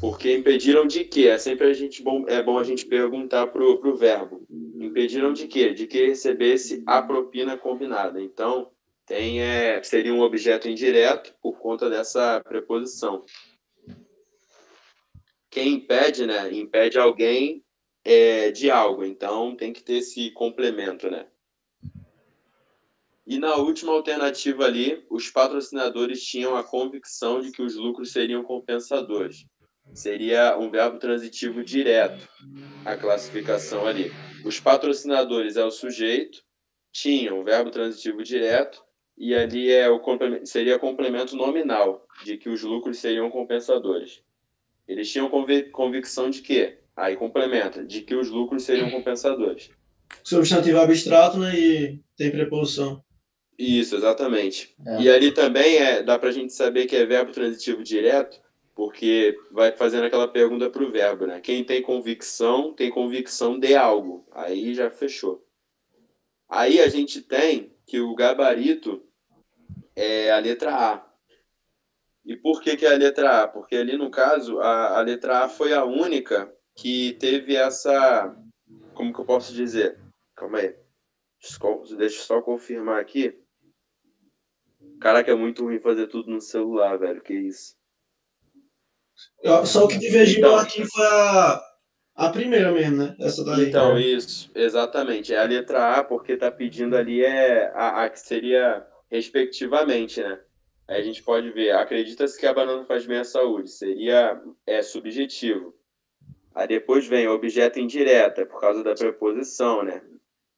Porque impediram de quê? É sempre a gente bom, é bom a gente perguntar pro, pro verbo. Impediram de quê? De que recebesse a propina combinada. Então, tem, é, seria um objeto indireto por conta dessa preposição. Quem impede, né? Impede alguém é, de algo. Então, tem que ter esse complemento, né? E na última alternativa ali, os patrocinadores tinham a convicção de que os lucros seriam compensadores. Seria um verbo transitivo direto, a classificação ali. Os patrocinadores é o sujeito, tinham o verbo transitivo direto, e ali é o complemento, seria complemento nominal, de que os lucros seriam compensadores. Eles tinham convic convicção de que, aí complementa, de que os lucros seriam compensadores. Substantivo abstrato, né? E tem preposição. Isso, exatamente. É. E ali também é, dá para a gente saber que é verbo transitivo direto, porque vai fazendo aquela pergunta para o verbo, né? Quem tem convicção, tem convicção de algo. Aí já fechou. Aí a gente tem que o gabarito é a letra A. E por que, que é a letra A? Porque ali, no caso, a, a letra A foi a única que teve essa. Como que eu posso dizer? Calma aí. Deixa eu só confirmar aqui. Caraca, é muito ruim fazer tudo no celular, velho. Que isso. Só o que divergiu então, aqui foi a, a primeira mesmo, né? Essa daí. Então, isso, exatamente. É a letra A, porque tá pedindo ali é a, a que seria respectivamente, né? Aí a gente pode ver, acredita-se que a banana faz bem à saúde, seria é subjetivo. Aí depois vem objeto indireta, por causa da preposição, né?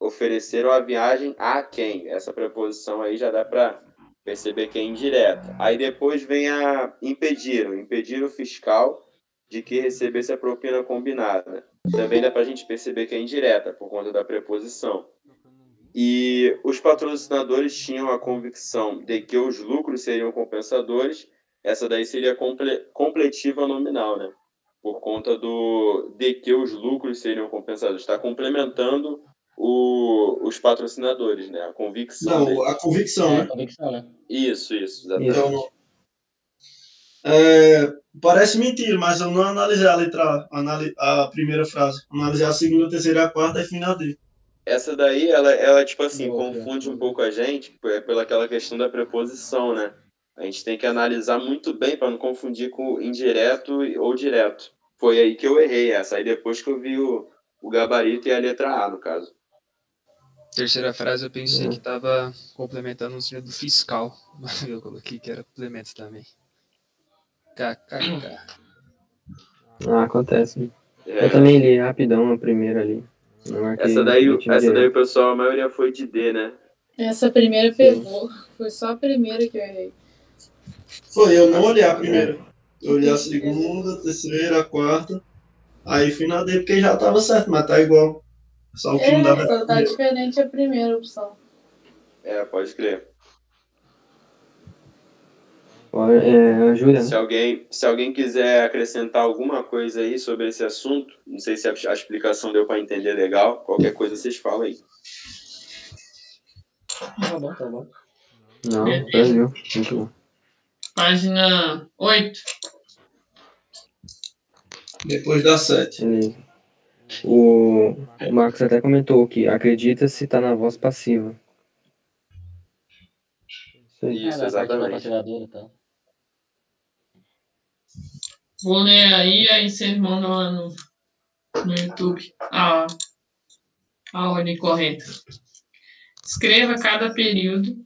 Ofereceram a viagem a quem? Essa preposição aí já dá para perceber que é indireta. Aí depois vem a impediram, impedir o fiscal de que recebesse a propina combinada. Também dá para a gente perceber que é indireta, por conta da preposição. E os patrocinadores tinham a convicção de que os lucros seriam compensadores, essa daí seria comple completiva nominal, né? Por conta do de que os lucros seriam compensadores. Está complementando o, os patrocinadores, né? A convicção. Não, a convicção, é, né? A convicção, né? Isso, isso, exatamente. Então, é, parece mentira, mas eu não analisei a letra A, a primeira frase. Analisei a segunda, a terceira e a quarta e final D. Essa daí, ela, ela tipo assim, confunde um pouco a gente pela aquela questão da preposição, né? A gente tem que analisar muito bem para não confundir com indireto ou direto. Foi aí que eu errei essa. Aí depois que eu vi o, o gabarito e a letra A, no caso. Terceira frase eu pensei que estava complementando o sentido do fiscal, [laughs] mas eu coloquei que era complemento também. KKK. Ah, acontece. É. Eu também li rapidão a primeira ali. Essa daí, essa daí o pessoal, a maioria foi de D, né? Essa primeira pegou. Foi só a primeira que eu errei. Foi, eu não olhei a primeira. Eu olhei a segunda, a terceira, a quarta. Aí fui na D porque já tava certo, mas tá igual. Só o que é, dava só tá diferente a primeira opção. É, pode crer. É, ajuda. Se alguém, se alguém quiser acrescentar alguma coisa aí sobre esse assunto, não sei se a, a explicação deu para entender legal, qualquer coisa vocês falam aí. Tá bom, tá bom. Não, Brasil, muito bom. Página 8. Depois da 7. O, o Marcos até comentou que acredita se está na voz passiva. Isso, Isso é, exatamente. Tá. Vou ler aí, aí vocês mandam lá no, no YouTube a, a ordem correta. Escreva cada período,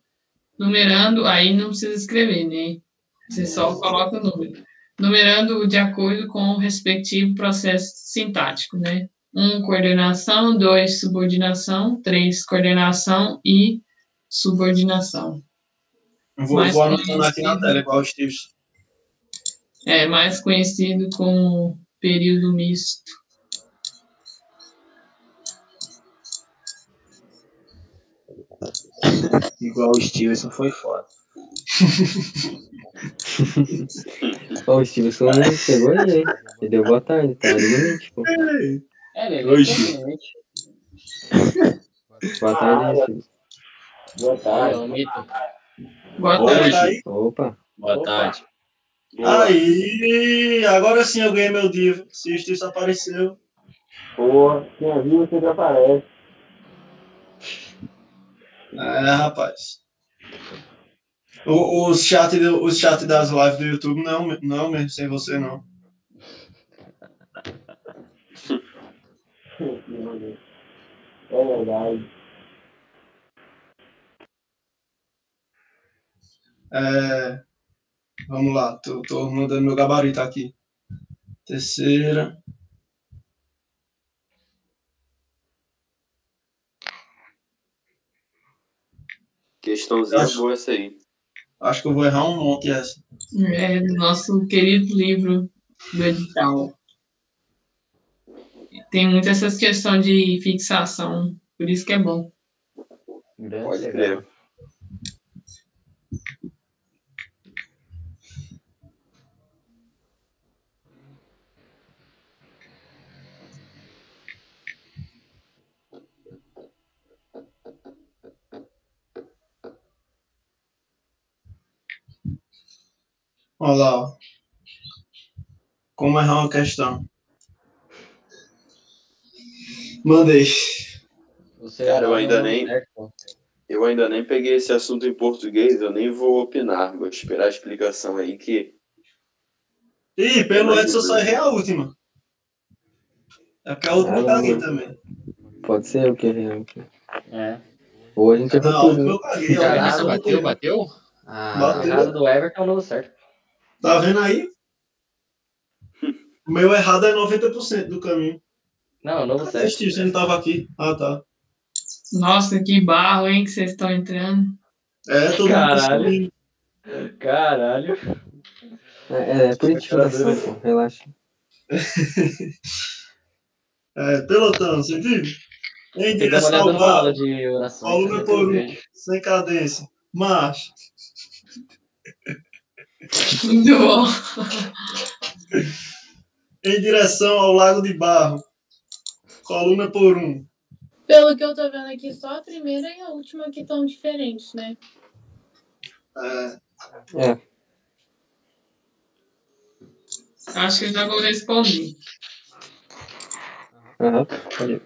numerando, aí não precisa escrever, né? Você só coloca o número. Numerando de acordo com o respectivo processo sintático, né? Um, coordenação. Dois, subordinação. Três, coordenação e subordinação. Eu vou, vou anotando aqui na tela, igual os tios é mais conhecido como período misto. Igual o Stevenson foi foda. [laughs] Ó, o Stevenson chegou aí, hein? Ele deu boa tarde, tá ali tipo. É, ele Hoje. Boa tarde, Stevenson. Boa tarde, Mito. Boa tarde. Opa. Boa tarde. Boa. Aí, agora sim eu ganhei meu divo. Se isso apareceu. Porra, quem viu sempre aparece. É, rapaz. O, os chat, os chat das lives do YouTube não, não mesmo, sem você não. É verdade. É, vamos lá, tô, tô mandando meu gabarito aqui. Terceira. Questãozinha Acho- boa essa aí. Acho que eu vou errar um monte essa. É do nosso querido livro do edital. Tem muito essas questões de fixação, por isso que é bom. Grande Pode crer. Olha lá, ó. Como errar uma questão. Mandei. Você Cara, eu não- ainda não nem-. Eu ainda nem peguei esse assunto em português, eu nem vou opinar. Vou esperar a explicação aí que. Ih, pelo Edson só errei a última. É porque a última eu não. caguei também. Pode ser o que realmente. É. Ou a gente Não, errou a tudo. última eu caguei. Caraca, eu bateu, errei. bateu? Ah, Bateu. Do Everton não deu certo. Tá vendo aí? O meu errado é 90% do caminho. Não, não certo. Assistiu, você não tava aqui. Ah, tá. Nossa, que barro, hein, que vocês estão entrando. É, todo mundo Caralho. Caralho. É, é por intimidação, pô. Relaxa. [laughs] É, pelotão, você viu? Em Tem que dar uma direção ao bar, de oração. coluna por um, sem cadência. Marcha. Muito bom. Em direção ao lago de barro. Coluna por um. Pelo que eu tô vendo aqui, só a primeira e a última que estão diferentes, né? É, É, Acho que eu já vou responder. aham. Ir.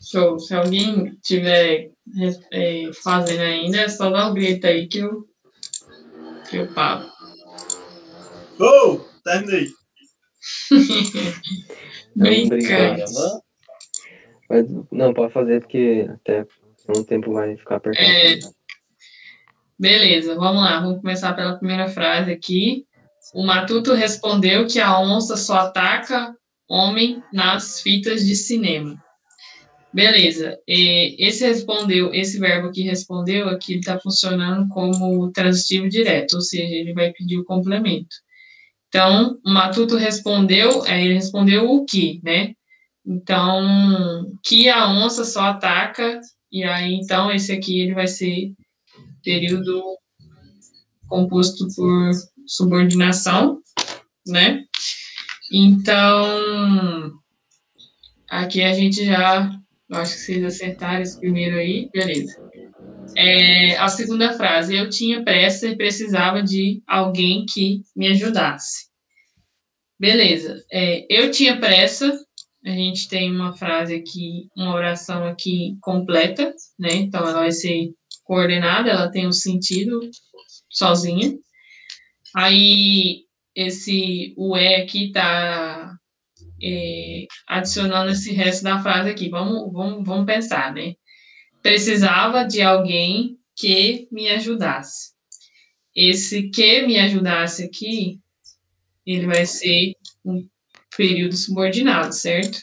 Show. Se alguém tiver é, fazendo ainda, é só dar um grito aí que eu, que eu paro. Oh, terminei. [laughs] Brincar. Mas, não, pode fazer porque até um tempo vai ficar apertado. É, beleza, vamos lá. Vamos começar pela primeira frase aqui. O Matuto respondeu que a onça só ataca homem nas fitas de cinema. Beleza. E esse respondeu, esse verbo que respondeu aqui está funcionando como transitivo direto, ou seja, ele vai pedir o complemento. Então, o Matuto respondeu, aí ele respondeu o que, né? Então, que a onça só ataca e aí, então, esse aqui ele vai ser período composto por subordinação, né? Então, aqui a gente já, acho que vocês acertaram esse primeiro aí, beleza. É, a segunda frase, eu tinha pressa e precisava de alguém que me ajudasse. Beleza, é, eu tinha pressa, a gente tem uma frase aqui, uma oração aqui completa, né? Então ela vai ser coordenada, ela tem um sentido sozinha. Aí esse o é aqui tá é, adicionando esse resto da frase aqui. Vamos, vamos, vamos pensar, né? Precisava de alguém que me ajudasse. Esse que me ajudasse aqui, ele vai ser um período subordinado, certo?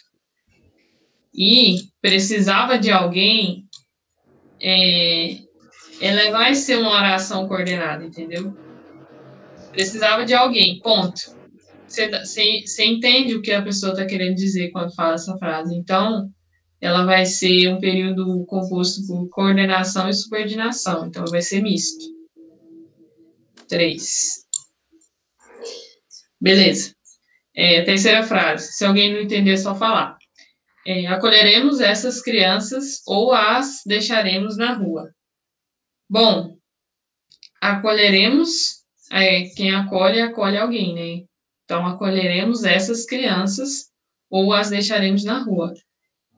E precisava de alguém, é, ela vai ser uma oração coordenada, entendeu? Precisava de alguém, ponto. Você entende o que a pessoa está querendo dizer quando fala essa frase. Então, ela vai ser um período composto por coordenação e subordinação. Então, vai ser misto. Três. Beleza. É, terceira frase. Se alguém não entender, é só falar. É, acolheremos essas crianças ou as deixaremos na rua. Bom, acolheremos é quem acolhe, acolhe alguém, né? Então, acolheremos essas crianças ou as deixaremos na rua.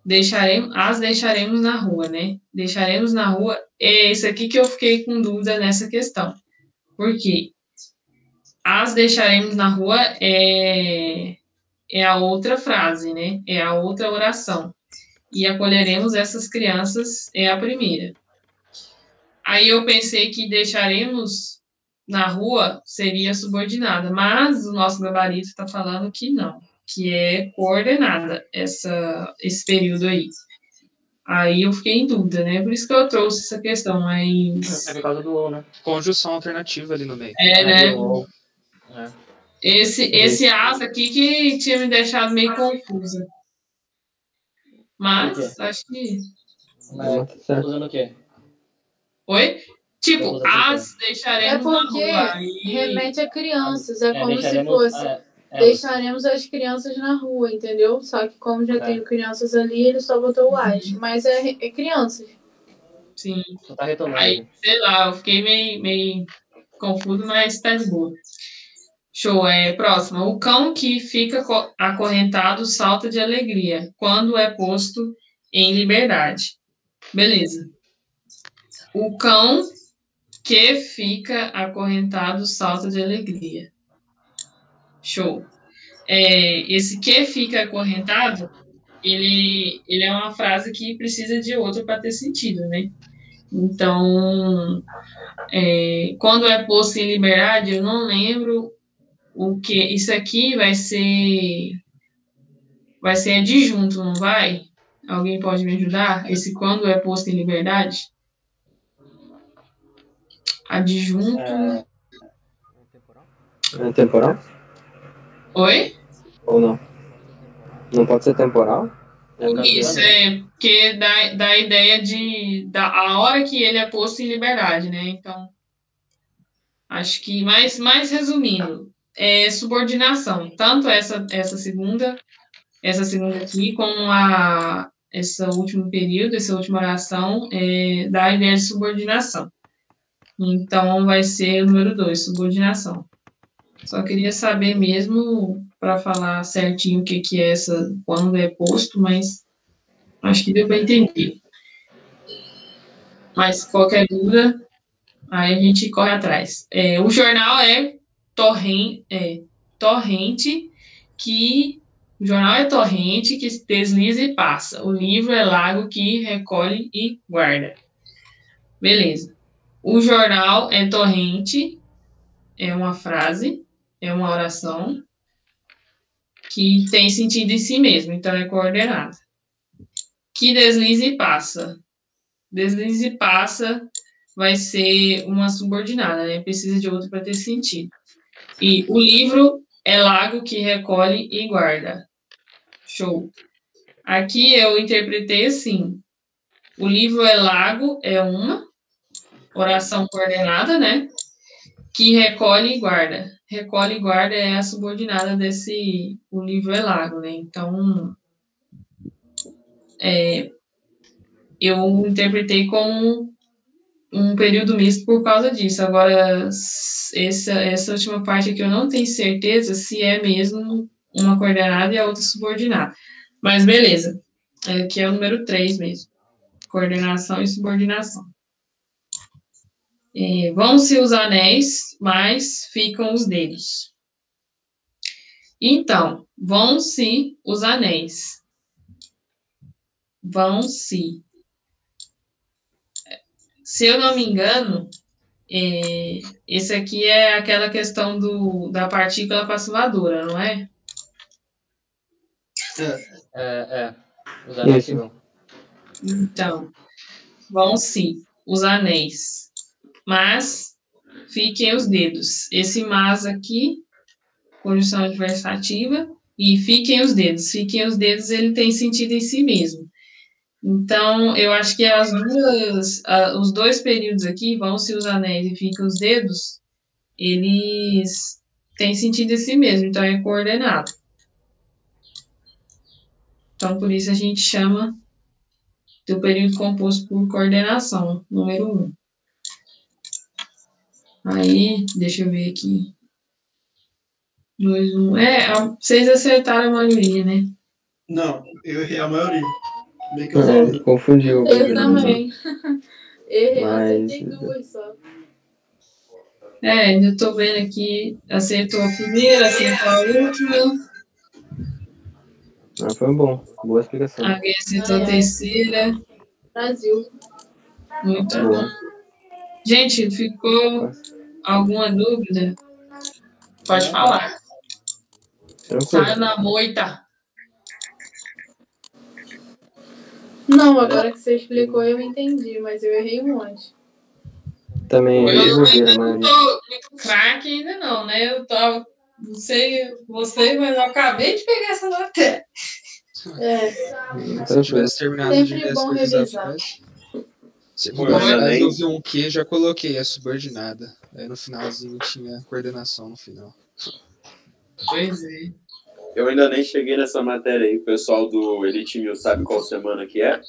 Deixaremos, as deixaremos na rua, né? Deixaremos na rua. É esse aqui que eu fiquei com dúvida nessa questão. Por quê? As deixaremos na rua é, é a outra frase, né? É a outra oração. E acolheremos essas crianças é a primeira. Aí eu pensei que deixaremos na rua seria subordinada, mas o nosso gabarito está falando que não, que é coordenada essa, esse período aí. Aí eu fiquei em dúvida, né? Por isso que eu trouxe essa questão, mas. É por causa do ou, né? Conjunção alternativa ali no meio. É, né? É. Esse, esse as aqui que tinha me deixado meio confusa. Mas, acho que. Mas, tá certo. usando o quê? Oi? Tipo, atenção. as É deixaremos na porque rua. Aí... remete a crianças, é, como se fosse. é, é, Deixaremos as crianças na rua, entendeu? Só que como já É. tem crianças ali, ele só botou o as. Mas é, é crianças. Sim. Só tá retomando. Aí, sei lá, eu fiquei meio, meio confuso, mas tá de boa. Show, é próxima. O cão que fica co- acorrentado salta de alegria quando é posto em liberdade. Beleza. O cão que fica acorrentado salta de alegria. Show. É, esse que fica acorrentado, ele, ele é uma frase que precisa de outra para ter sentido, né? Então, é, quando é posto em liberdade, eu não lembro o que. Isso aqui vai ser. Vai ser adjunto, não vai? Alguém pode me ajudar? Esse quando é posto em liberdade? Adjunto. É, É temporal? Oi? Ou não? Não pode ser temporal? é Isso, é porque dá, dá a ideia de. Da, a hora que ele é posto em liberdade, né? Então. Acho que, mais, mais resumindo, é subordinação. Tanto essa, essa segunda, essa segunda aqui, como a, esse último período, essa última oração, é, dá a ideia de subordinação. Então, vai ser o número dois, subordinação. Só queria saber mesmo para falar certinho o que, que é essa, quando é posto, mas acho que deu para entender. Mas qualquer dúvida, aí a gente corre atrás. É, o jornal é, é torrente que. O jornal é torrente que desliza e passa. O livro é lago que recolhe e guarda. Beleza. O jornal é torrente, é uma frase, é uma oração que tem sentido em si mesmo, então é coordenada. Que desliza e passa. Desliza e passa vai ser uma subordinada, né? Precisa de outro para ter sentido. E o livro é lago que recolhe e guarda. Show. Aqui eu interpretei assim: o livro é lago, é uma oração coordenada, né? Que recolhe e guarda. Recolhe e guarda é a subordinada desse. O livro é lago, né? Então. É, eu interpretei como um período misto por causa disso. Agora, essa, essa última parte aqui eu não tenho certeza se é mesmo uma coordenada e a outra subordinada. Mas beleza. Aqui é o número 3 mesmo. Coordenação e subordinação. É, Vão-se os anéis, mas ficam os dedos. Então, vão-se os anéis. Vão-se. Se eu não me engano, é, esse aqui é aquela questão do, da partícula passivadora, não é? É, é. Os anéis vão. Então, vão-se os anéis, mas fiquem os dedos. Esse mas aqui, conjunção adversativa, e fiquem os dedos. Fiquem os dedos, ele tem sentido em si mesmo. Então, eu acho que as duas, ah, os dois períodos aqui, vão-se os anéis e ficam os dedos, eles têm sentido em si mesmo, então é coordenado. Então, por isso a gente chama do período composto por coordenação, número 1. Um. Aí, deixa eu ver aqui. Dois, um. É, a- vocês acertaram a maioria, né? Não, eu errei a maioria. Bem que eu É, confundiu. Eu também. [laughs] Errei, eu Mas- acertei duas só. É, eu tô vendo aqui. Acertou a primeira, acertou a última. Ah, foi bom. Boa explicação. Alguém acertou a terceira. Brasil. Muito Boa. bom. Gente, ficou alguma dúvida? Pode falar. Tranquilo. Sai na moita. Não, agora que você explicou eu entendi, mas eu errei um monte. Também Eu a ainda não tô muito craque ainda não, né? Eu tava, não sei vocês, mas eu acabei de pegar essa matéria. É, Se eu tivesse terminado Sempre de bom coisas revisar. por eu vi um Q, já coloquei a subordinada. Aí no finalzinho tinha coordenação no final. Pois é. Eu ainda nem cheguei nessa matéria aí. O pessoal do Elite Mil sabe qual semana que é?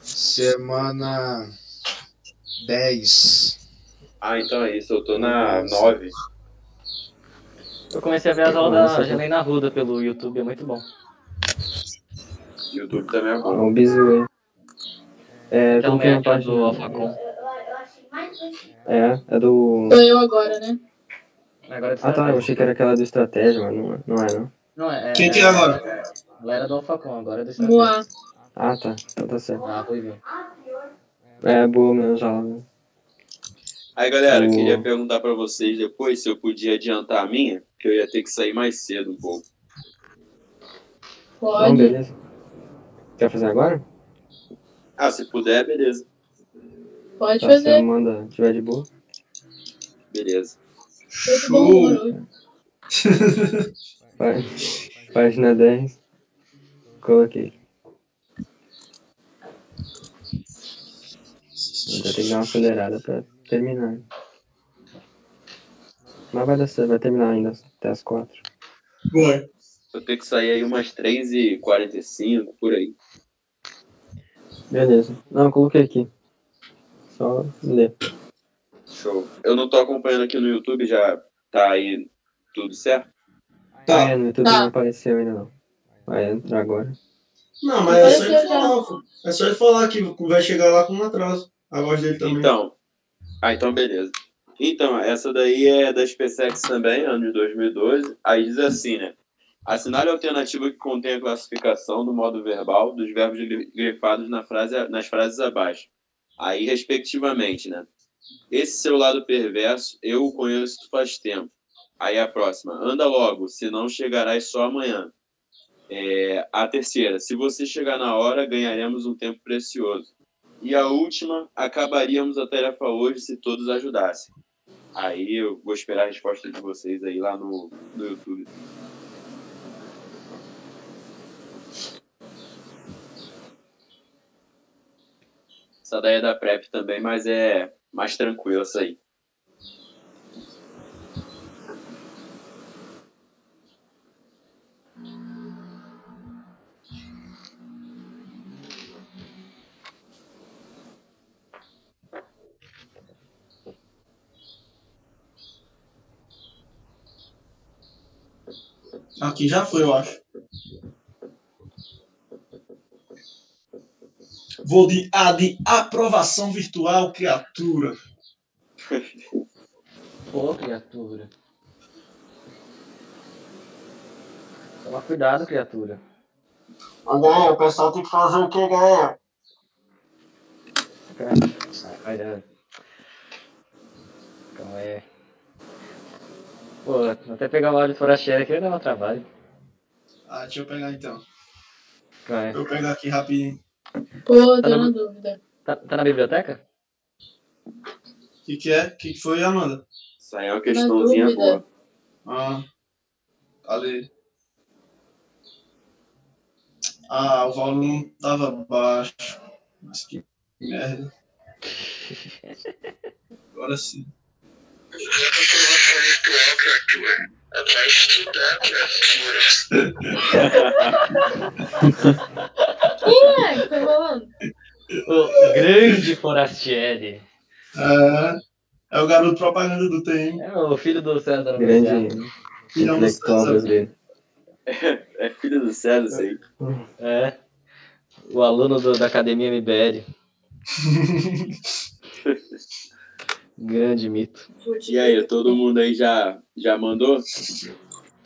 Semana 10. Ah, então é isso. Eu tô na 9. Eu comecei a ver as aulas Nossa, da Geleina Ruda pelo YouTube, é muito bom. YouTube também é bom. o bizu aí. É, que é página. do Alphacom. É, é do. sou eu agora, né? Agora é Ah tá, eu achei que era aquela do estratégia, mas não é, não. É, não. Não, é, Quem que é agora? Ela era do Alphacom, agora é do Estratégia. Boa. Ah tá, então tá certo. Ah, foi ver. É boa mesmo já. né? Aí, galera, eu queria perguntar pra vocês depois se eu podia adiantar a minha, que eu ia ter que sair mais cedo um pouco. Não, Pode. beleza. Quer fazer agora? Ah, se puder, beleza. Pode Tá, fazer. manda, tiver de boa. Beleza. Show. [laughs] Página 10. Coloquei. Ainda tem que dar uma acelerada pra terminar. Mas vai dar certo, vai terminar ainda até as 4. Boa. Vou ter que sair aí umas 3h45, por aí. Beleza. Não, coloquei aqui. Só ler. Show. Eu não tô acompanhando aqui no YouTube, já tá aí tudo certo? Tá. É, no YouTube Tá. não apareceu ainda não. Vai entrar agora. Não, mas é só ele falar, pô. É só ele falar que vai chegar lá com um atraso. A voz dele também. Então. Ah, então beleza. Então, essa daí é da SpaceX também, ano de 2012. Aí diz assim, né? Assinale a alternativa que contém a classificação do modo verbal dos verbos gri- grifados na frase, nas frases abaixo. Aí, respectivamente, né? Esse seu lado perverso, eu o conheço faz tempo. Aí a próxima, anda logo, senão chegarás só amanhã. É, a terceira, se você chegar na hora, ganharemos um tempo precioso. E a última, acabaríamos a tarefa hoje se todos ajudassem. Aí eu vou esperar a resposta de vocês aí lá no, no YouTube. Essa daí é da PrEP também, mas é mais tranquila essa aí. Aqui já foi, eu acho. Vou de A de aprovação virtual, criatura. Pô, criatura. Toma cuidado, criatura. Ganha, o pessoal tem que fazer o que ganha. Olha. Calma aí. Pô, até pegar o áudio forasteiro aqui vai dar um trabalho. Ah, deixa eu pegar então. Calma aí. Deixa eu pegar aqui rapidinho. Pô, Tá tô no- na dúvida. Tá, tá na biblioteca? O que, que é? O que, que foi, Amanda? Isso aí é uma questãozinha boa. Ah, cadê? Ah, o volume tava baixo. Mas que merda. Agora sim. Quem [laughs] é [laughs] que tá falando? O grande forastieri. É, É o garoto propaganda do TM. É o filho do César. Grande Filhão do César. É filho do César, isso aí. É. O aluno do- da academia MBL. Grande mito. E aí, todo mundo aí já, já mandou?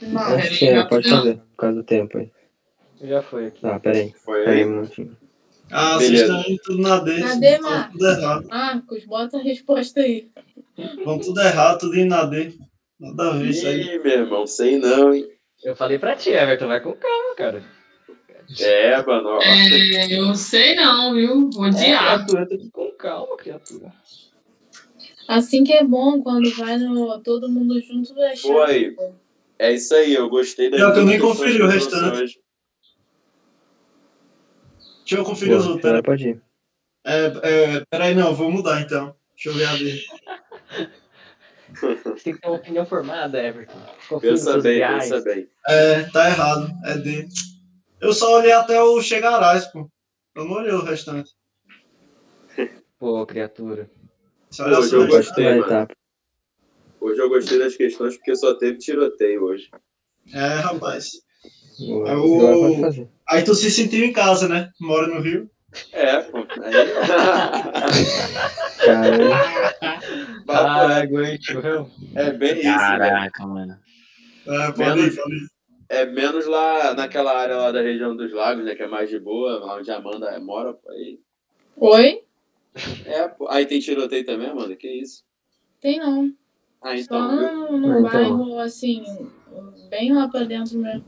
Não, Acho que é, pode fazer, por causa do tempo aí. Já foi aqui. Tá, peraí. Foi Peraí aí? um minutinho. Ah, vocês estão indo tudo na D. Cadê, vão Marcos? tudo errado. Marcos, bota a resposta aí. Vão tudo errado, tudo indo na D. Nada a ver isso aí. Ih, meu irmão, sei não, hein? Eu falei pra ti, Everton, vai com calma, cara. É, mano. ó. É, eu sei não, viu? Vou É, odiar. criatura, tem que ir com calma, criatura. Assim que é bom, quando vai no todo mundo junto, é chato. Foi. É isso aí, eu gostei da eu nem questões conferi o restante. Deixa eu conferir os Boa, outros. agora Peraí, pode ir. é, é, peraí, não, vou mudar então. Deixa eu ver a D. Você tem que ter uma opinião formada, Everton. Confia Pensa bem, pensa bem. É, tá errado. É D. Eu só olhei até o Chegarás, pô. Eu não olhei o restante. [laughs] Pô, criatura. Só Hoje eu gostei, mano. tá. Hoje eu gostei das questões porque só teve tiroteio hoje. É, rapaz. Boa. É Aí tu se sentiu em casa, né? Mora no Rio. É, pô. Aí... Cara, Ah, aguento. é bem isso, né? Caraca, mano. É, pode Menos- ir, pode ir. É menos lá naquela área lá da região dos lagos, né? Que é mais de boa, lá onde a Amanda mora, pô. Aí, Oi? é, pô. Aí tem tiroteio também, Amanda? Que isso? Tem não. Ah, Só então, viu? no, no Ah, então. bairro, assim, bem lá pra dentro mesmo.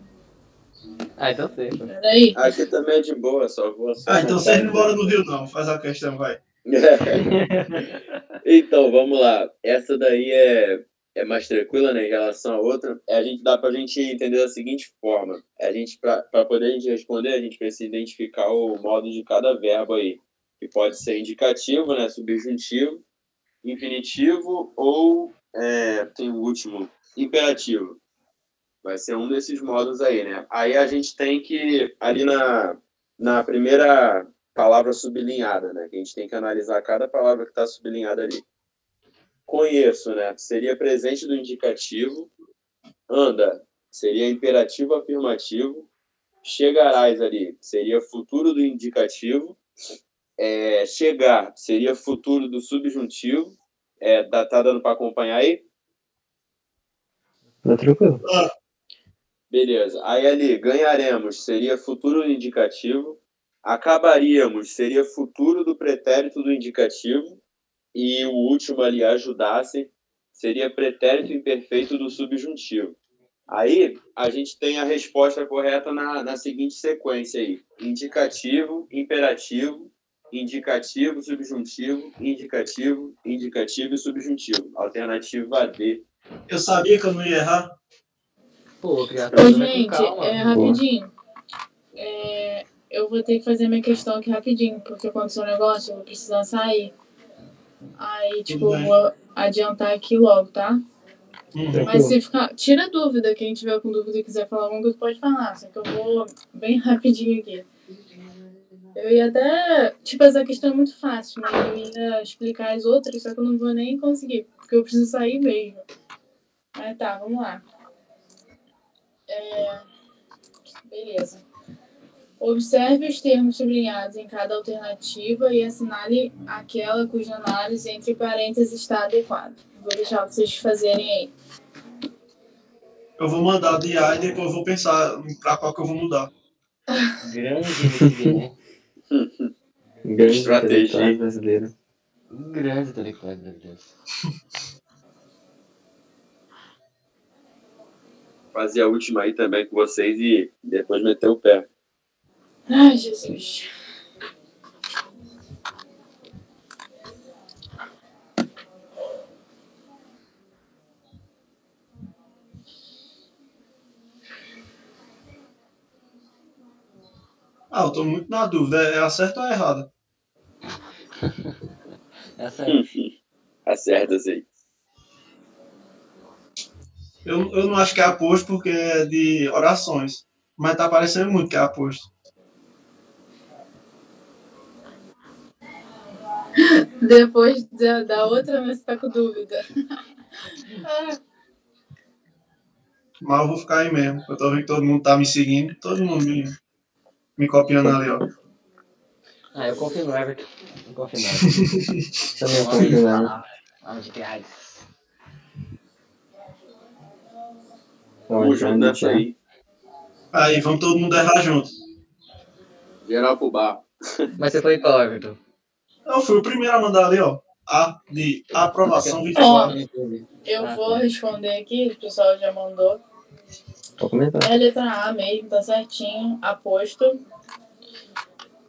Ah, então sei. pô. Peraí. Aqui também é de boa, só vou só Ah, então [laughs] vocês não moram no Rio, não. Faz a questão, vai. então, vamos lá. Essa daí é, é mais tranquila, né, em relação à outra. É, a gente dá pra gente entender da seguinte forma. A gente, pra, pra poder a gente responder, a gente precisa identificar o modo de cada verbo aí. Que pode ser indicativo, né, subjuntivo, infinitivo ou é, tem o último, imperativo. Vai ser um desses modos aí, né? Aí a gente tem que, ali na, na primeira palavra sublinhada, né? Que a gente tem que analisar cada palavra que está sublinhada ali. Conheço, né? Seria presente do indicativo. Anda, seria imperativo afirmativo. Chegarás ali, seria futuro do indicativo. É, chegar seria futuro do subjuntivo. É, tá, tá dando para acompanhar aí? tá tranquilo. Beleza. Aí ali, ganharemos seria futuro do indicativo. Acabaríamos seria futuro do pretérito do indicativo. E o último ali, ajudasse, seria pretérito imperfeito do subjuntivo. Aí a gente tem a resposta correta na, na seguinte sequência aí: indicativo, imperativo, indicativo, subjuntivo, indicativo, indicativo e subjuntivo. Alternativa D. Eu sabia que eu não ia errar. Pô, criatura, Ô, gente, calma. é rapidinho. É, eu vou ter que fazer minha questão aqui rapidinho, porque aconteceu um negócio, eu vou precisar sair. Aí, tipo, vou adiantar aqui logo, tá? Uhum. Mas se ficar. Tira dúvida, quem tiver com dúvida e quiser falar alguma coisa, pode falar. Só que eu vou bem [laughs] rapidinho aqui. Eu ia até. Tipo, essa questão é muito fácil, né? Eu ia explicar as outras, só que eu não vou nem conseguir, porque eu preciso sair mesmo. Mas tá, vamos lá. É, Beleza. Observe os termos sublinhados em cada alternativa e assinale aquela cuja análise entre parênteses está adequada. Vou deixar vocês fazerem aí. Eu vou mandar de A e depois eu vou pensar pra qual que eu vou mudar. Grande MTV, Grande Estratégia. brasileiro. Grande intelectual brasileiro. [laughs] Fazer a última aí também com vocês e depois meter o pé. Ai, Jesus. Ah, eu tô muito na dúvida. É a certa ou a errada? É. [laughs] [laughs] Acerta, assim. Eu, eu não acho que é aposto porque é de orações. Mas tá parecendo muito que é aposto. [laughs] Depois da, da outra, mas você tá com dúvida. [laughs] Mas eu vou ficar aí mesmo. Eu tô vendo que todo mundo tá me seguindo. Todo mundo me, me copiando ali, ó. Ah, eu confio no Everton. Eu confio no [laughs] Everton. Também confio no Everton. Vamos de Gales. Vamos junto nessa aí. Aí, vamos todo mundo errar junto. Geral pro bar. Mas você foi qual, Everton? Eu fui o primeiro a mandar ali, ó. A de aprovação virtual. eu vou responder aqui, o pessoal já mandou. Pode comentar. É a letra A mesmo, tá certinho, aposto.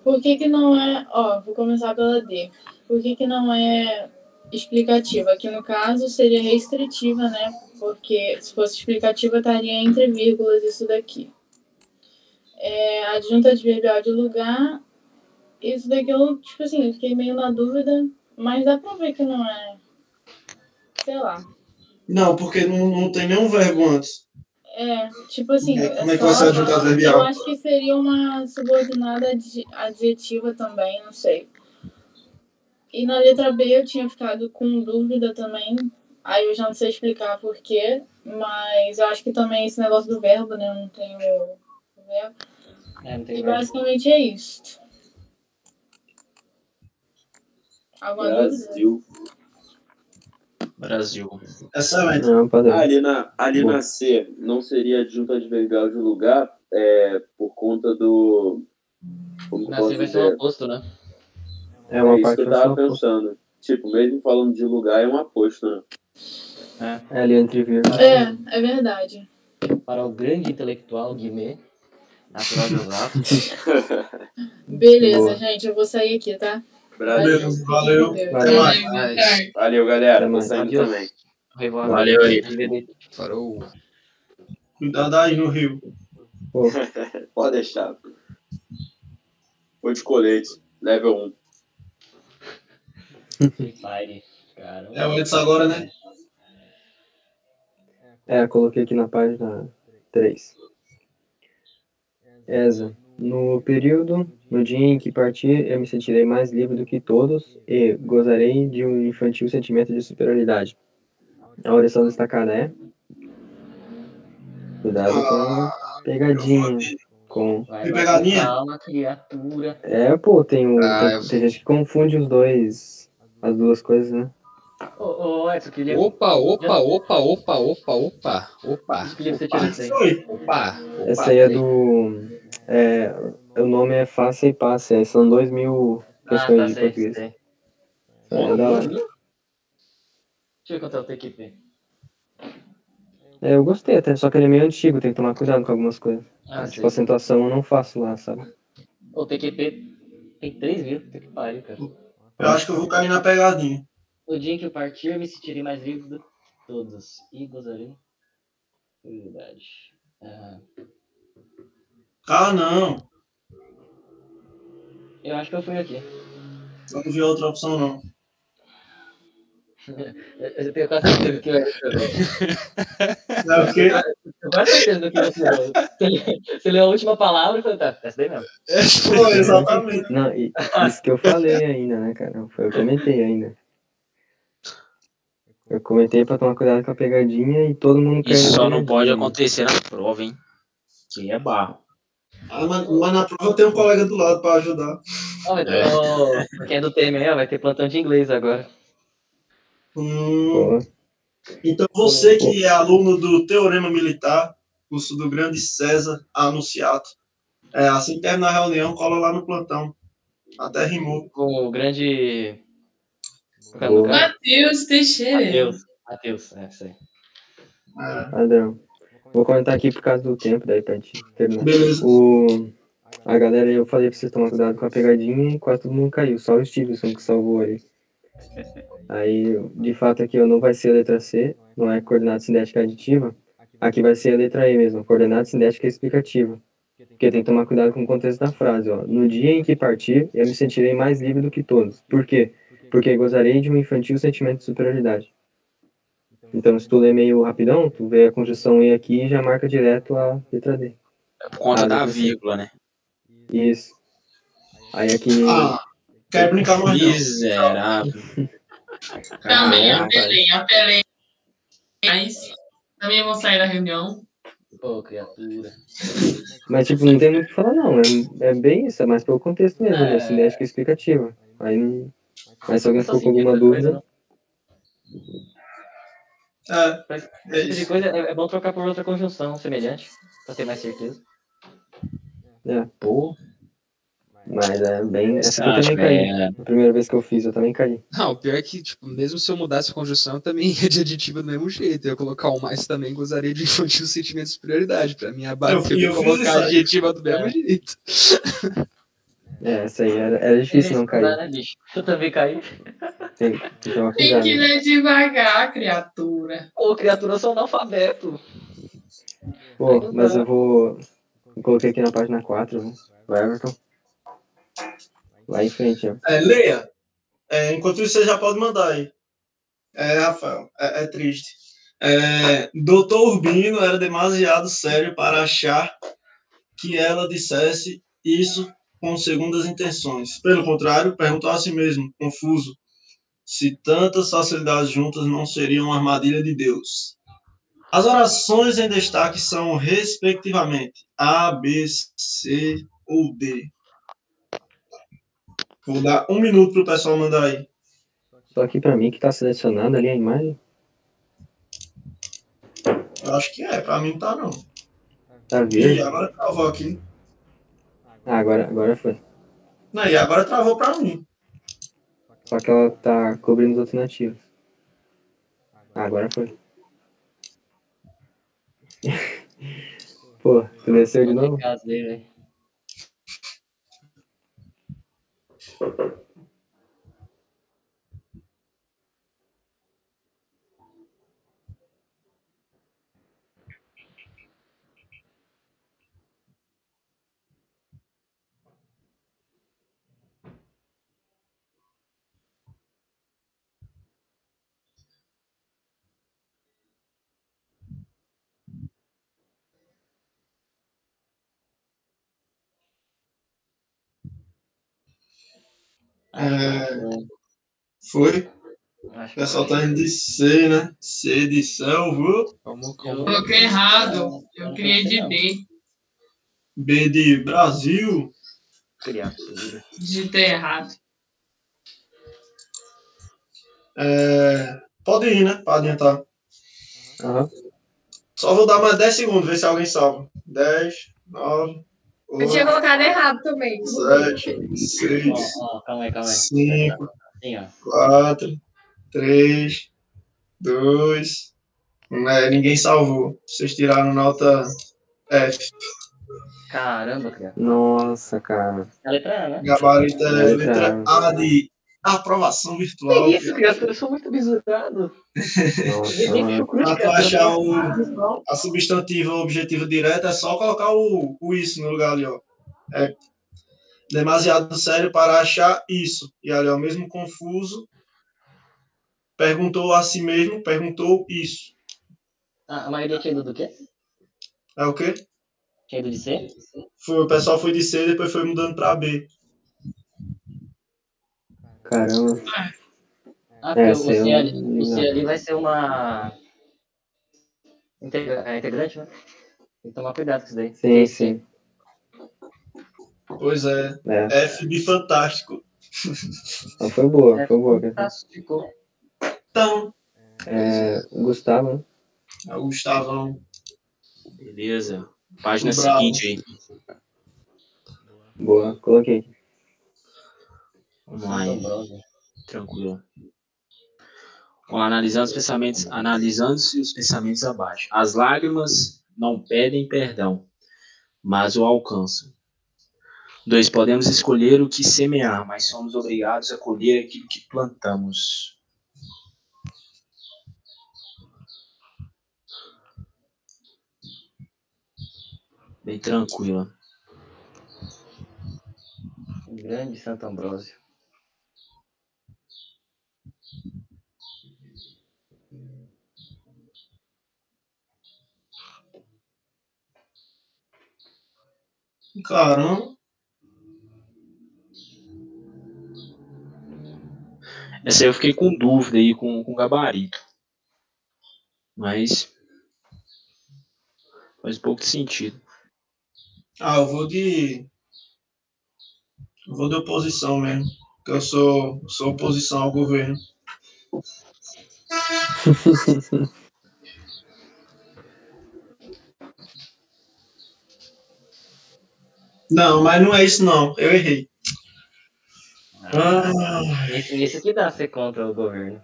Por que que não é... Ó, vou começar pela D. Por que que não é explicativa? Aqui no caso seria restritiva, né? Porque se fosse explicativa estaria entre vírgulas isso daqui. É, adjunta adverbial de lugar. Isso daqui eu, tipo assim, eu fiquei meio na dúvida, mas dá pra ver que não é... Sei lá. Não, porque não, não tem nenhum verbo antes. É, tipo assim. É, como é que vai ser adjunto adverbial? Eu acho que seria uma subordinada adje- adjetiva também, não sei. E na letra B eu tinha ficado com dúvida também. Aí eu já não sei explicar por quê, mas eu acho que também esse negócio do verbo, né? Eu não tenho verbo. É, não tem E verbo. basicamente é isso. Alguma dúvida? Brasil. Brasil. Excelente. Não, ali na, ali Bom. na C, não seria adjunto adverbial de lugar é, por conta do. Como Nascer posso vai ser um dizer? oposto, né? É uma isso parte que eu tava oposto. pensando. Tipo, mesmo falando de lugar, é um aposto, né? É ali entre vírgulas. É, é verdade. Para o grande intelectual Guimê, natural de Osasco. [laughs] Beleza, Boa. gente, eu vou sair aqui, tá? Valeu. Até mais. Mas, Valeu, galera. Tô saindo também. Revoar. Valeu aí. Farou. Cuidado aí no Rio. [laughs] Pode deixar. Foi de colete. Level 1. Free Fire. Cara. É o Edson agora, né? É, coloquei aqui na página 3. Esa. No período, no dia em que partir, eu me sentirei mais livre do que todos e gozarei de um infantil sentimento de superioridade. A oração destacada é. Cuidado com pegadinha. Com. Vai pegadinha? Calma, criatura. É, pô, tem, um, Ah, tem, tem gente que confunde os dois. As duas coisas, né? Ô, ô, Edson, queria. Opa, opa, opa, opa, opa, opa, opa. Queria que você Opa, tirasse aí. Foi. opa, opa. Essa aí é do. É, o nome é Face e Passe. aí São dois mil Ah, questões tá de português. sei. É da hora. Deixa eu contar o TQP. É, eu gostei até, só que ele é meio antigo, tem que tomar cuidado com algumas coisas. Ah, tipo, sei. acentuação eu não faço lá, sabe? O TQP tem 3 mil. Puta que pariu, cara. Eu acho que eu vou cair na pegadinha. No dia em que eu partir, eu me sentirei mais livre de todos. E gozarei. Verdade. Ah, Ah, não. eu acho que eu fui aqui. Eu não vi outra opção, não. [laughs] Eu, tenho quase certeza que eu É o quê? Eu quase certeza do que você leu. Você, você leu a última palavra e falou, tá, essa daí mesmo. Foi, exatamente. Não, e, isso que eu falei ainda, né, cara? Foi, eu comentei ainda. Eu comentei pra tomar cuidado com a pegadinha e todo mundo quer. Isso só não pode acontecer na prova, hein? Que é barro. Ah, mas, mas na prova tem um colega do lado pra ajudar. Ter, ó, pra quem é do Temer, ó, vai ter plantão de inglês agora. Hum, Pô, então você que é aluno do Teorema Militar, curso do grande César Anunciato, é, assim que terminar a reunião, cola lá no plantão. Até rimou. O grande. Boa. Matheus Teixeira. Matheus. Matheus, é, sei. É, padrão. Vou comentar aqui por causa do tempo, daí pra gente terminar. beleza. O, a galera, eu falei pra vocês tomar cuidado com a pegadinha e quase todo mundo caiu. Só o Stevenson que salvou aí. Aí, de fato, aqui não vai ser a letra C, não é coordenada cinética aditiva. Aqui vai ser a letra E mesmo, coordenada cinética explicativa. Porque tem que tomar cuidado com o contexto da frase, ó. No dia em que partir, eu me sentirei mais livre do que todos. Por quê? Porque gozarei de um infantil sentimento de superioridade. Então, se tu ler meio rapidão, tu vê a conjunção E aqui e já marca direto a letra D. É por conta Ah, da vírgula, né? Isso. Aí aqui, Ah, Quer brincar mais. Miserável. Também Ah, apelei, apelei. Mas também vou sair da reunião. Pô, criatura. Mas, tipo, não tem muito o que falar, não. É, é bem isso, é mais pelo contexto mesmo, né? Cinética explicativa. Aí não... Mas se alguém ficou com alguma dúvida, É, é esse tipo de isso. coisa é, é bom trocar por outra conjunção semelhante, pra ter mais certeza. é. Pô, Mas é bem. Essa eu também caí. é. A primeira vez que eu fiz, eu também caí. Não, o pior é que, tipo, mesmo se eu mudasse a conjunção, eu também [laughs] ia de aditivo do mesmo jeito. Eu ia colocar um mais também gozaria de infantil sentimento de superioridade. Pra mim, a base Eu- que eu eu colocar aí. adjetivo do mesmo jeito. [laughs] É, essa aí era, era difícil não cair. né, bicho? Eu também caí. Tem, tem que Tem ler devagar, criatura. Ô, criatura, eu sou analfabeto. Pô, mas eu vou. Eu coloquei aqui na página 4, né? Vai, Everton. Vai em frente, ó. É, leia. É, enquanto isso, você já pode mandar aí. É, Rafael, é, é triste. É, Doutor Urbino era demasiado sério para achar que ela dissesse isso com segundas intenções. Pelo contrário, perguntou a si mesmo, confuso, se tantas facilidades juntas não seriam uma armadilha de Deus. As orações em destaque são, respectivamente, A, B, C ou D. Vou dar um minuto para o pessoal mandar aí. Só aqui pra mim que tá selecionado ali a imagem. Eu acho que é, para mim não tá não. Tá verde. agora travou aqui. Ah, agora, agora foi. Não, e agora travou para mim. Só que ela tá cobrindo os outros nativos. Ah, agora foi. [laughs] Pô, tu desceu de novo? Casei, velho. É, foi. O pessoal tá indo de C, né? C de selvo. Vamos, como... Coloquei errado. Eu criei de B. B de Brasil. Criatura. Digitei errado. É, pode ir, né? Pra adiantar. Aham. Só vou dar mais 10 segundos, ver se alguém salva. 10, 9, Eu 8, tinha colocado errado também. 7, 6, Ó, ó, calma aí, calma aí. 5, Assim, ó. 4, 3, 2, 1. É, ninguém salvou. Vocês tiraram nota F. Caramba, criatura. Nossa, cara. É a letra A, né? Gabarito é Letra letra A de aprovação virtual. Que isso, criatura? Eu sou muito tu criatura. achar o, a substantiva objetiva direta, é só colocar o, o isso no lugar ali, ó. É demasiado sério para achar isso. E ali, ó, mesmo confuso, perguntou a si mesmo, perguntou isso. Ah, a maioria tinha ido do quê? É o quê? Tinha ido de C? Foi, o pessoal foi de C, depois foi mudando para B. Caramba. Ah, É, C, eu ali, ali vai ser uma. Integra- é integrante, né? Tem que tomar cuidado com isso daí. Sim, sim. Pois é. É. F de fantástico. Então foi boa, foi boa. Fantástico. Então, É, o Gustavo, é o Gustavão. Beleza. Página Bravo. seguinte aí. Boa, coloquei. Lá aí. Tranquilo. Bom, analisando os pensamentos, analisando-se os pensamentos abaixo. As lágrimas não pedem perdão, mas o alcançam. Dois, podemos escolher o que semear, mas somos obrigados a colher aquilo que plantamos. Bem tranquila. Grande Santo Ambrósio. Caramba. Essa aí eu fiquei com dúvida aí com, com gabarito. Mas faz pouco de sentido. Ah, eu vou de. Eu vou de oposição mesmo. Porque eu sou, sou oposição ao governo. [laughs] Não, mas não é isso não. Eu errei. Ah, Isso, isso que dá ser contra o governo.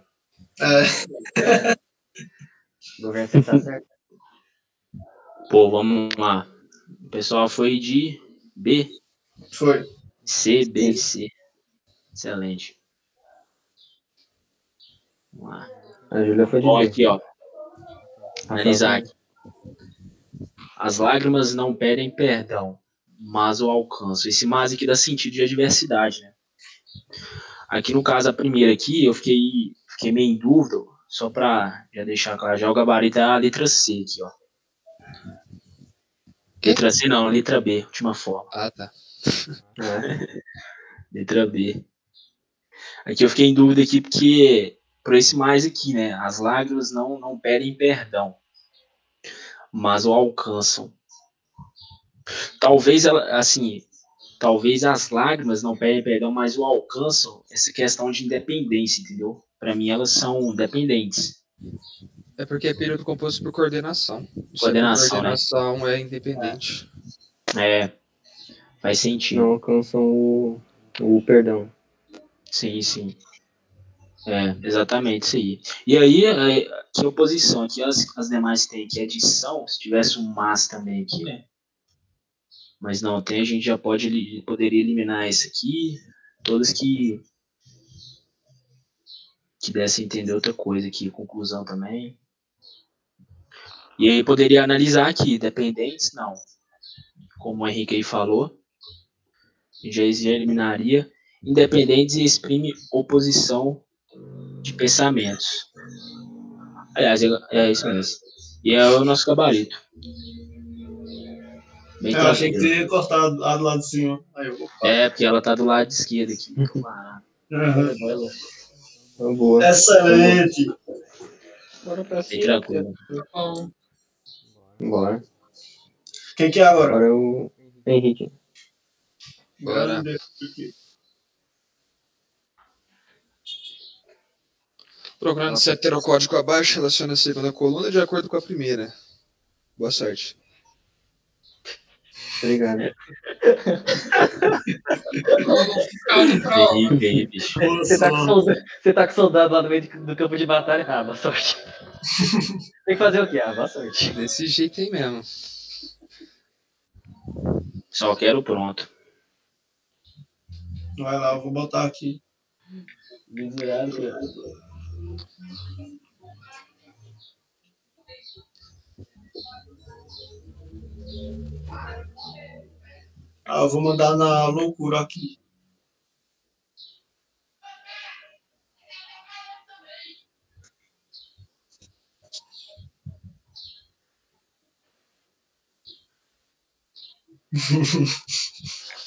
é, [laughs] O governo sempre tá certo. Pô, vamos lá. O pessoal foi de B, foi. C, B e C. Excelente. Vamos lá. A Júlia foi de Ó, B. aqui, ó. Analisar aqui. As lágrimas não pedem perdão, mas o alcançam. Esse mas aqui dá sentido de adversidade, né? Aqui no caso, a primeira aqui, eu fiquei, fiquei meio em dúvida, só pra já deixar claro, já o gabarito é a letra C aqui, ó. Letra C não, letra B, última forma. Ah, tá. [laughs] Letra B. Aqui eu fiquei em dúvida aqui porque, por esse mais aqui, né? As lágrimas não, não pedem perdão, mas o alcançam. Talvez, ela, assim, talvez as lágrimas não pedem perdão, mas o alcançam essa questão de independência, entendeu? Para mim, elas são dependentes. É porque é período composto por coordenação. A Coordenação, né? coordenação é independente. É, faz sentido. Não alcançam o, o perdão. Sim, sim. É, exatamente isso aí. E aí, é, que oposição? Aqui as, as demais tem aqui adição, se tivesse um mas também aqui, né? Mas não tem, a gente já pode, poderia eliminar esse aqui, todas que que dessem a entender outra coisa aqui, conclusão também. E aí poderia analisar aqui, dependentes, não. Como o Henrique aí falou, já eliminaria independentes e exprime oposição de pensamentos. Aliás, é, é isso mesmo. E é o nosso gabarito. Bem Eu achei que teria cortado a do lado de cima. Aí eu vou. É, porque ela tá do lado esquerdo aqui. Claro. Uhum. Então, boa. Excelente. Bora pra Bem cima. tranquilo. Bom, Bora. Quem que é agora? Agora é o Henrique. Bora. Procurando se heterocódigo abaixo relaciona a segunda coluna de acordo com a primeira. Boa sorte. Obrigado. o fiscal de prova. Henrique aí, bicho. Você tá, com soldado, você tá com soldado lá no meio do campo de batalha? Ah, boa sorte. Tem que fazer o quê? Ah, boa sorte. Desse jeito aí mesmo. Só quero pronto. Vai lá, eu vou botar aqui. Ah, vou mandar na loucura aqui. [laughs]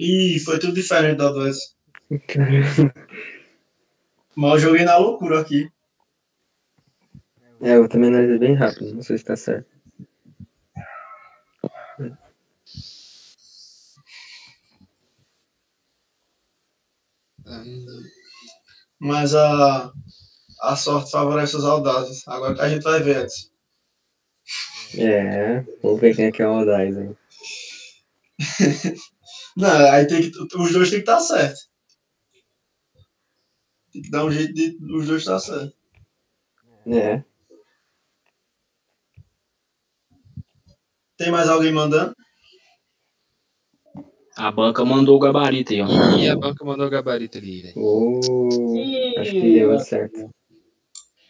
Ih, foi tudo diferente da doença. [laughs] Mas eu joguei na loucura aqui. É, eu também analisei bem rápido, não sei se tá certo. Mas a, a sorte favorece os audazes. Agora que a gente vai ver antes. É, vamos ver quem é que é o Audaz aí. [laughs] Não, aí tem que, os dois tem que estar certo. Tem que dar um jeito de os dois estar certo. É, Tem mais alguém mandando? A banca mandou o gabarito aí, ó. E a banca mandou o gabarito ali, velho. o... acho que deu certo.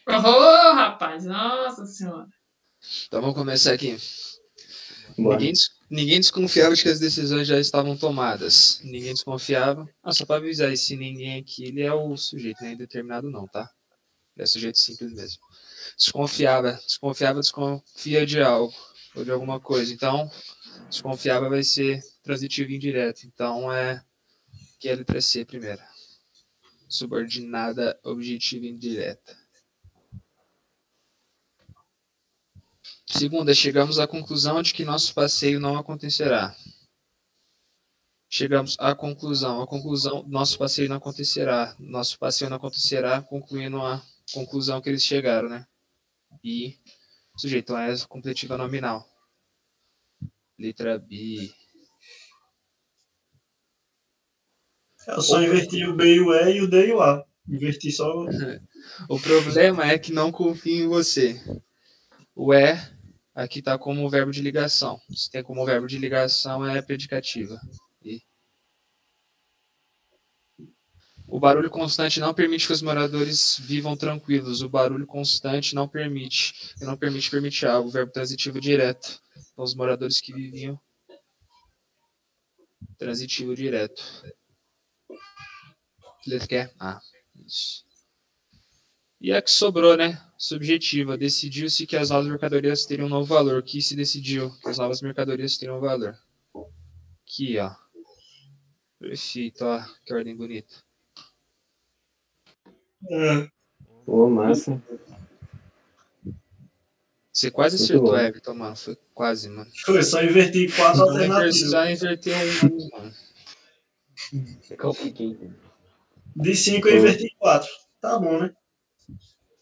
Ô, rapaz, nossa senhora. Então vamos começar aqui. Ninguém, ninguém desconfiava de que as decisões já estavam tomadas. Ninguém desconfiava. Ah, só para avisar, esse ninguém aqui, ele é o sujeito, não é indeterminado não, tá? Ele é sujeito simples mesmo. Desconfiava, desconfiava, desconfia de algo ou de alguma coisa. Então, desconfiava vai ser transitivo indireto. Então, é que é a letra C primeiro. Subordinada objetiva indireta. Segunda, chegamos à conclusão de que nosso passeio não acontecerá. Chegamos à conclusão, a conclusão, nosso passeio não acontecerá. Nosso passeio não acontecerá, concluindo a conclusão que eles chegaram, né? E sujeito é completiva nominal. Letra B. Eu só inverti o B e o E e o D e o A. Inverti só. [laughs] O problema é que não confio em você. O é aqui está como verbo de ligação. Se tem como verbo de ligação é predicativa. E o barulho constante não permite que os moradores vivam tranquilos. O barulho constante não permite. E não permite permite algo. Verbo transitivo direto. Então, os moradores que viviam. Transitivo direto. Letra que é? Ah, isso. E a que sobrou, né? Subjetiva. Decidiu-se que as novas mercadorias teriam um novo valor. Que se decidiu que as novas mercadorias teriam um valor. Aqui, ó. Perfeito, ó. Que ordem bonita. É, Pô, massa. Você quase Muito acertou. Everton, mano. Foi quase, mano. foi, só inverti quatro alternativas. Só inverteu um, mano. Compliquei. De cinco eu inverti quatro. Tá bom, né?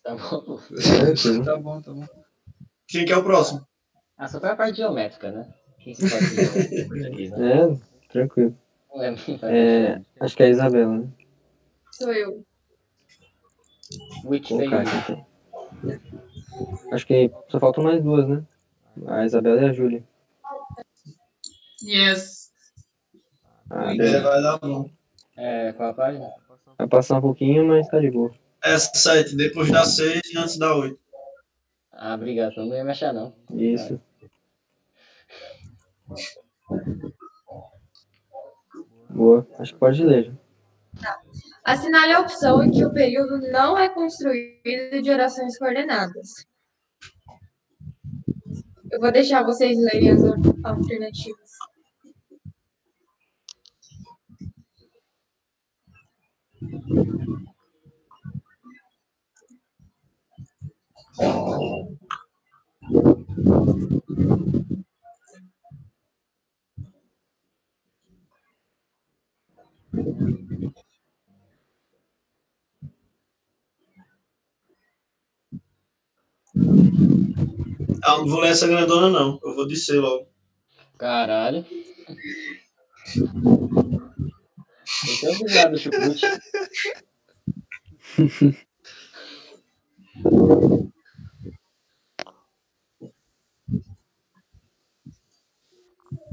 Tá bom. Tranquilo. Tá bom, tá bom. Quem que é o próximo? Ah, só foi a parte geométrica, né? Quem se pode? [laughs] Português, né? É, tranquilo. É, isso. acho que é a Isabela, né? Sou eu. Which aqui, então. Acho que só faltam mais duas, né? A Isabela e a Júlia. Yes. Ah, É, vai dar bom. É, qual a página? Vai passar um pouquinho, mas tá de boa. É sete, depois da seis e antes da oito. Ah, obrigado. Não ia me achar, não. Isso. Boa. Acho que pode ler. já. Assinale a opção em que o período não é construído de orações coordenadas. Eu vou deixar vocês lerem as alternativas. Ah, não vou ler essa grandona, não. Eu vou descer logo. Caralho. Eu tenho obrigado, [laughs]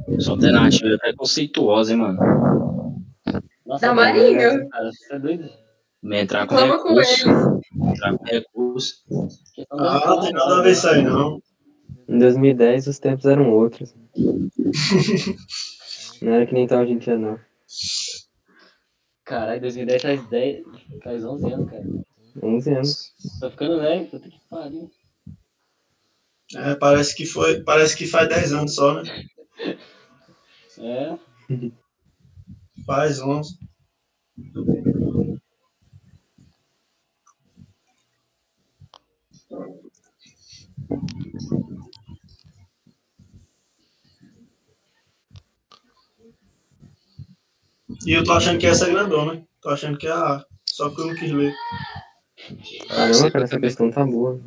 chucrute. Essa alternativa é preconceituosa, hein, mano. Nossa, Da mano, Marinha. Cara, você é doido? Entrar com Reclama com recurso. eles. Entrar com recurso. Ah, não tem nada a ver isso aí, não. Em 2010 os tempos eram outros. [laughs] Não era que nem tá hoje em dia, não. Caralho, 2010 faz 10, faz 11 anos, cara. 11 anos. Tô ficando velho, puta que pariu. É, parece que foi. Parece que faz 10 anos só, né? É, Faz 11. E eu tô achando que essa é grandona. Tô achando que é a A. Só que eu não quis ler. Caramba, cara, essa questão tá boa.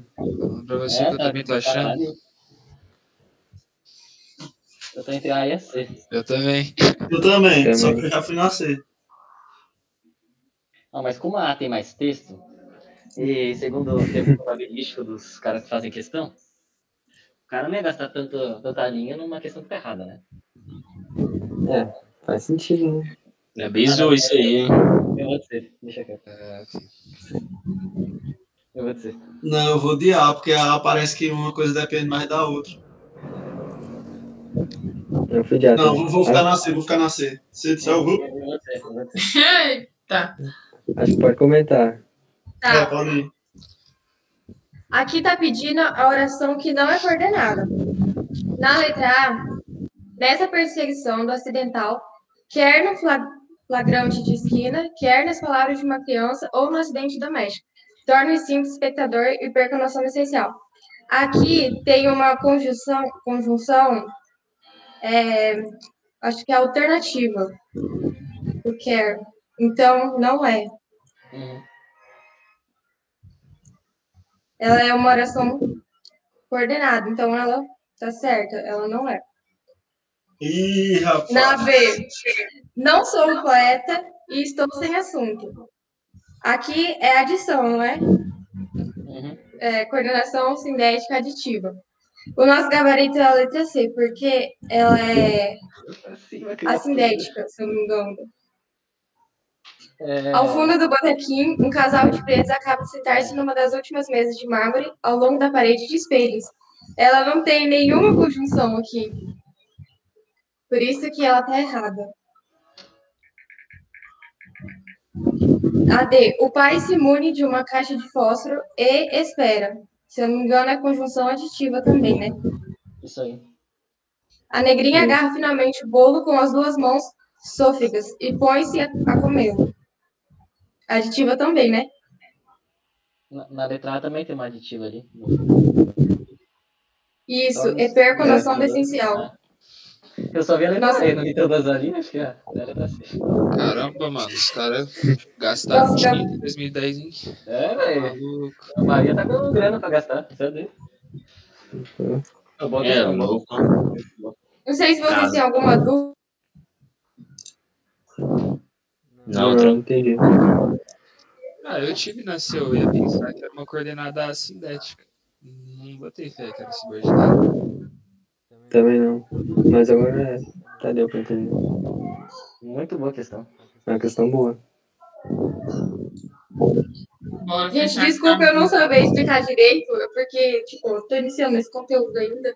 Pra você que eu também tô achando. Eu tô entre A e a C. Eu também. Eu também, Também. só que eu já fui nascer. Não, mas como a A tem mais texto, e segundo o termo probabilístico dos caras que fazem questão, o cara não ia gastar tanto, tanta linha numa questão que tá errada, né? É, faz sentido, né? É bizou isso aí, hein? Eu vou dizer, deixa quieto. É, Eu Eu vou dizer. Não, eu vou de A, porque A parece que uma coisa depende mais da outra. Eu fui de A. Não, vou, vou ficar na C, vou ficar na C. C de céu. Eita. Acho que pode comentar. É, Tá. pode ir. Aqui tá pedindo a oração que não é coordenada. Na letra A, nessa perseguição do acidental, quer no fla- flagrante de esquina, quer nas palavras de uma criança ou no acidente doméstico. Torne o simples espectador e perca a noção essencial. Aqui tem uma conjunção, conjunção é, acho que é alternativa. O quer. Então, não é. Uhum. Ela é uma oração coordenada, então ela tá certa, ela não é. Ih, rapaz. Na B, não sou um poeta e estou sem assunto. Aqui é adição, não é? Uhum. É, coordenação sintética aditiva. O nosso gabarito é a letra C, porque ela é assindética, se eu não me engano. É, Ao fundo do botequim, um casal de pretos acaba de sentar-se numa das últimas mesas de mármore ao longo da parede de espelhos. Ela não tem nenhuma conjunção aqui. Por isso que ela tá errada. A D. O pai se mune de uma caixa de fósforo e espera. Se eu não me engano, é conjunção aditiva também, né? Isso aí. A negrinha agarra finalmente o bolo com as duas mãos sôfregas e põe-se a, a comê-lo. Aditiva também, né? Na, na letra A também tem uma aditiva ali. Isso, Olha, é perco a noção é, do essencial. Eu só vi a letra Nossa. C, não vi todas ali, acho que é a letra C. Caramba, mano, os caras gastaram dinheiro em 2010, hein? É, velho. Maluco. A Maria tá com grana pra gastar, isso é dele. Eu boto É não, louco. Não sei se vocês têm alguma dúvida. Não, não entendi. Ah, eu tive na C, eu ia pensar que era uma coordenada assindética. Não botei fé que era subordinada. Também não. Mas agora é. Tá, deu pra entender. Muito boa questão. É uma questão boa. Gente, desculpa essa- eu não saber explicar direito, porque, tipo, eu tô iniciando esse conteúdo ainda.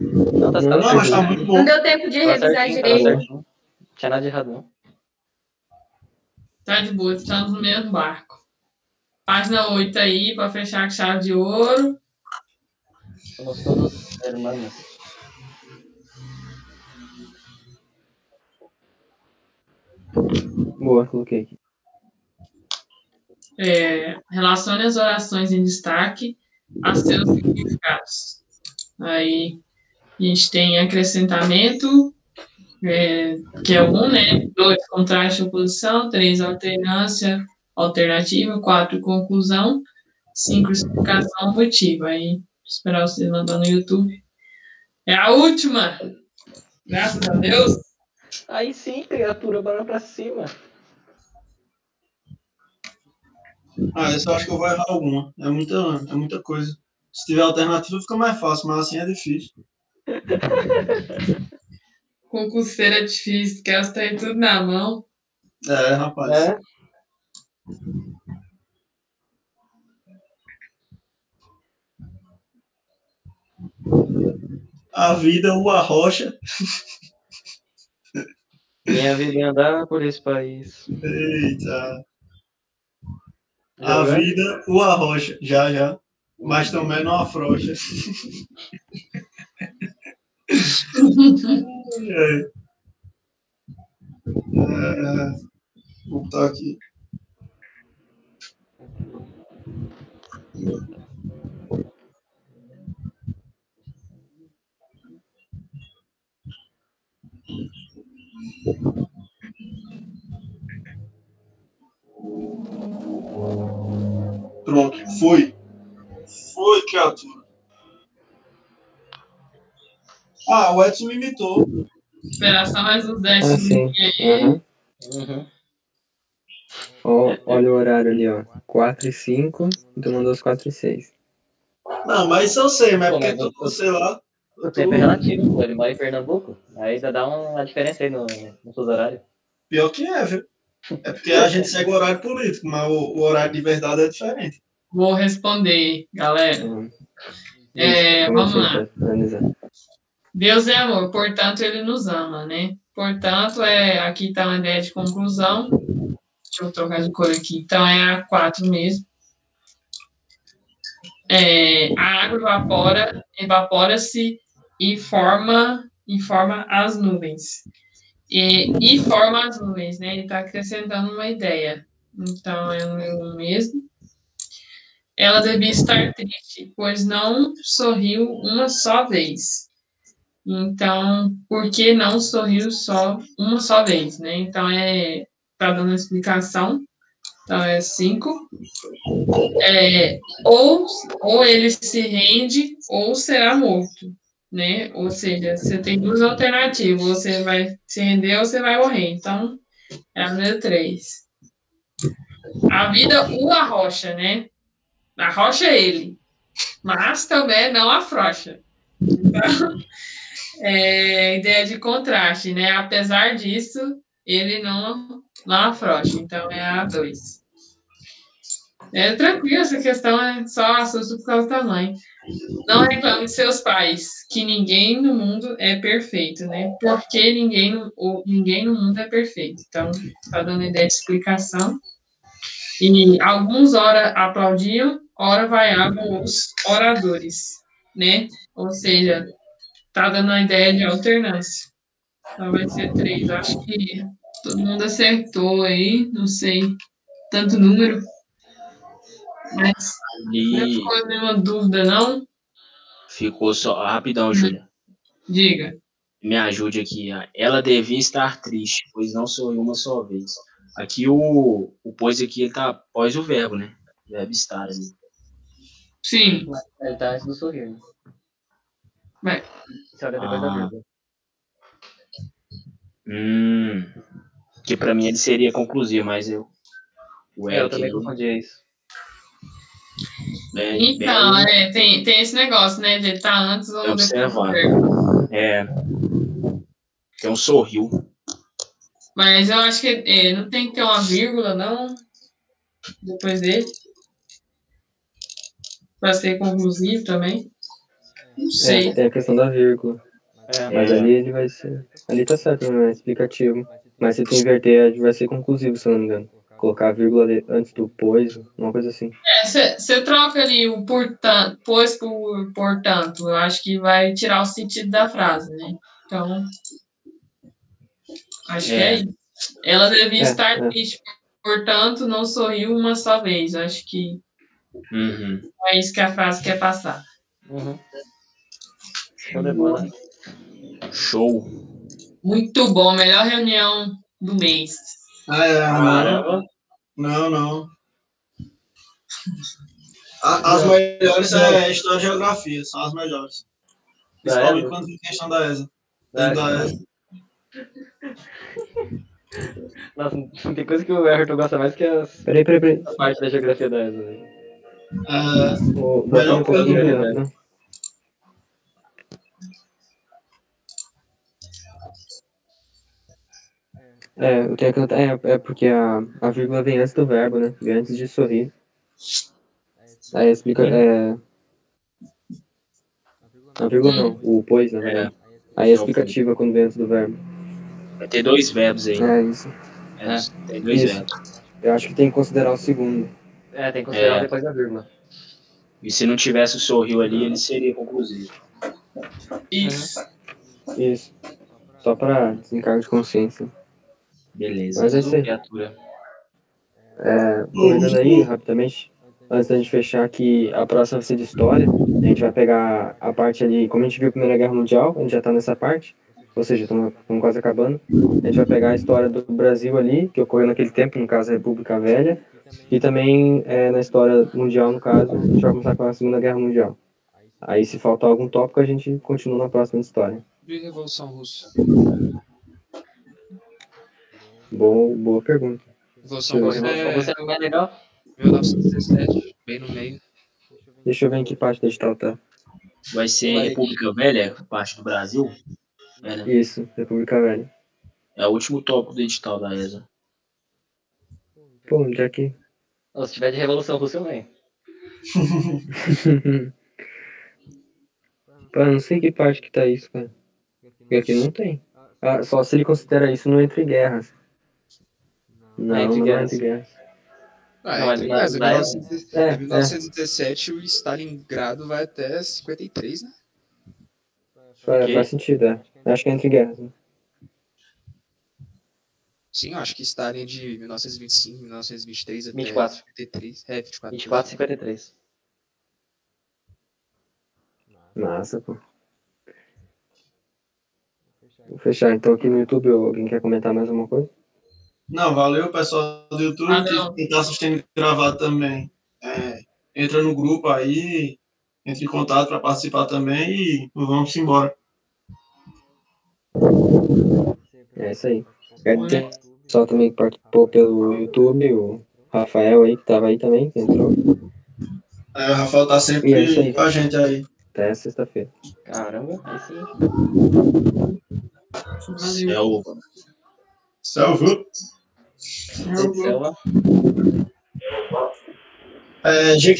Não, tá, Não, mas tá muito bom. Não deu tempo de Tá revisar certinho, tá direito. certinho. Não tinha nada de errado, não. Tá de boa, estamos no mesmo barco. Página 8 aí, para fechar com chave de ouro. Somos todos hermanos. Boa, coloquei aqui. É, relacione as orações em destaque a seus significados. Aí a gente tem acrescentamento, é, que é um, né? Dois, contraste e oposição. Três, alternância, alternativa. Quatro, conclusão. Cinco, explicação motiva. Aí, esperar vocês mandar no YouTube. É a última! Graças a Deus! Aí sim, criatura, bora pra cima. Ah, essa eu acho que eu vou errar alguma. É muita, é muita coisa. Se tiver alternativa fica mais fácil, mas assim é difícil. [laughs] Concurseira é difícil, que elas têm tudo na mão. É, rapaz. É? A vida, uma rocha. [laughs] Minha vida é andar por esse país. Eita. Já A vai? vida, uma rocha. Já, já. Mas também não afrouxa. [laughs] é. É, vou botar aqui. Pronto, foi. Foi, criatura. Ah, o Edson me imitou. Esperar só mais uns 10 Ah, sim. minutinhos aí. Aham. Uhum. Ó, olha o horário ali, ó. 4 e 5. Tu mandou os 4 e 6. Não, mas isso eu sei, mas Pô, porque mas eu- tu, sei lá. O tempo é relativo, pô. Ele mora em Pernambuco. Aí ainda dá uma diferença aí no, no fuso horário. Pior que é, viu? É porque a gente segue o horário político, mas o, o horário de verdade é diferente. Vou responder, galera. É, Como vamos lá. tá? Deus é amor, portanto, ele nos ama, né? Portanto, é, aqui está uma ideia de conclusão. Deixa eu trocar de cor aqui. Então, é a 4 mesmo. É, a água evapora, evapora-se e forma, e forma as nuvens. E, e forma as nuvens, né? Ele está acrescentando uma ideia. Então, é o mesmo. Ela devia estar triste, pois não sorriu uma só vez. Então, por que não sorriu só uma só vez, né? Então, é tá dando a explicação. Então, é cinco. É, ou, ou ele se rende ou será morto, né? Ou seja, você tem duas alternativas. Você vai se render ou você vai morrer. Então, é a número três. A vida o arrocha, né? Arrocha ele. Mas também não afrouxa. Então, [laughs] é, ideia de contraste, né? Apesar disso, ele não, não afrouxa. Então, é a 2. É tranquilo, essa questão é só assusto por causa do tamanho. Não reclame de seus pais, que ninguém no mundo é perfeito, né? Porque ninguém no, o- ninguém no mundo é perfeito. Então, tá dando ideia de explicação. E alguns ora aplaudiam, ora vaiavam os oradores, né? Ou seja, tá dando a ideia de alternância. Então vai ser três. Acho que todo mundo acertou aí, não sei tanto número. Mas não E ficou nenhuma dúvida, não? ficou só. Rapidão, Júlia. Diga. Me ajude aqui. Ela devia estar triste, pois não sorriu uma só vez. Aqui o, o pois aqui ele tá após o verbo, né? Verbo estar ali. Sim. Ele tá antes do sorrir. né? Vai. Só depois da Ah. vírgula. Hum. Que pra mim ele seria conclusivo, mas eu. O É, eu também ali, confundia isso. Bem- Então, bem- é, tem, tem esse negócio, né? De estar antes ou depois. Observar. do verbo. É. Tem um sorriu. Mas eu acho que é, não tem que ter uma vírgula, não? Depois dele. Para ser conclusivo também. Não sei. É, tem a questão da vírgula. É, Mas ali ele vai ser. Ali tá certo, não é explicativo. Mas se tu inverter, vai ser conclusivo, se eu não me engano. Colocar a vírgula antes do pois, uma coisa assim. Você troca ali o portanto, pois por portanto. Eu acho que vai tirar o sentido da frase, né? Então. Acho que é É. isso. Ela devia É, estar é. triste, portanto, não sorriu uma só vez. Eu Acho que Uhum. é isso que a frase quer passar. Uhum. Show de bola. Show. Muito bom, melhor reunião do mês. Ah, é, não, não, não. A- As melhores é História e Geografia, são as melhores. Principalmente ESA? quando tem questão da ESA. Da Da ESA. Nossa, não tem coisa que o Everton gosta mais que as, Peraí, peraí, peraí. a parte da geografia da ESA. né? É, Vou Melhor botar um pouquinho coisa, melhor, né? É, o que é, que eu- é, é porque a, a vírgula vem antes do verbo, né? Vem antes de sorrir. Aí explica. É... A vírgula não, o pois, na verdade. Aí é explicativa quando vem antes do verbo. Vai ter dois verbos aí. É isso. É, tem dois Isso. verbos. Eu acho que tem que considerar o segundo. É, tem que considerar É. depois da vírgula. E se não tivesse o sorriu ali, ele seria conclusivo. Isso. Isso. Só pra desencargo de consciência. Beleza. Mas é isso aí. Criatura. É, comentando aí, rapidamente, antes da gente fechar aqui, a próxima vai ser de história. A gente vai pegar a parte ali, como a gente viu a Primeira Guerra Mundial, a gente já tá nessa parte, ou seja, estamos quase acabando. A gente vai pegar a história do Brasil ali, que ocorreu naquele tempo, no caso a República Velha, e também é, na história mundial, no caso, a gente vai começar com a Segunda Guerra Mundial. Aí, se faltar algum tópico, a gente continua na próxima história. E Revolução Russa? Boa, boa pergunta. Russa ver. é Você não é legal? 1917, bem no meio. Deixa eu ver em que parte da edital tá. Vai ser Vai. República Velha, parte do Brasil. É, né? Isso, República Velha. É o último tópico do edital da ESA. Pô, onde é que... Se tiver de Revolução Russa, eu venho. Pô, eu não sei que parte que tá isso, cara. Porque aqui não tem. Ah, só se ele considera isso no Entre Guerras. Não, É Entre não é Guerras. Entre Guerras. Ah, Não, é, mas em na- 1917, é, em 1917 o Stalingrado vai até 53, né? Faz, faz sentido, é. Acho que é Entre Guerras. Né? Sim, eu acho que Stalin é de 1925, 1923 até 24. 53. É, 24. 24 e 53. Massa, pô. Vou fechar então aqui no YouTube. Alguém quer comentar mais alguma coisa? Não, valeu, pessoal do YouTube. Ah. Quem está assistindo gravado também. É, entra no grupo aí, entra em contato para participar também e vamos embora. É isso aí. Quero ter o pessoal também que participou pelo YouTube, o Rafael aí, que tava aí também, que entrou É, o Rafael tá sempre é isso aí. com a gente aí. até sexta-feira. Caramba, aí sim. Céu. Salve. Selva. É,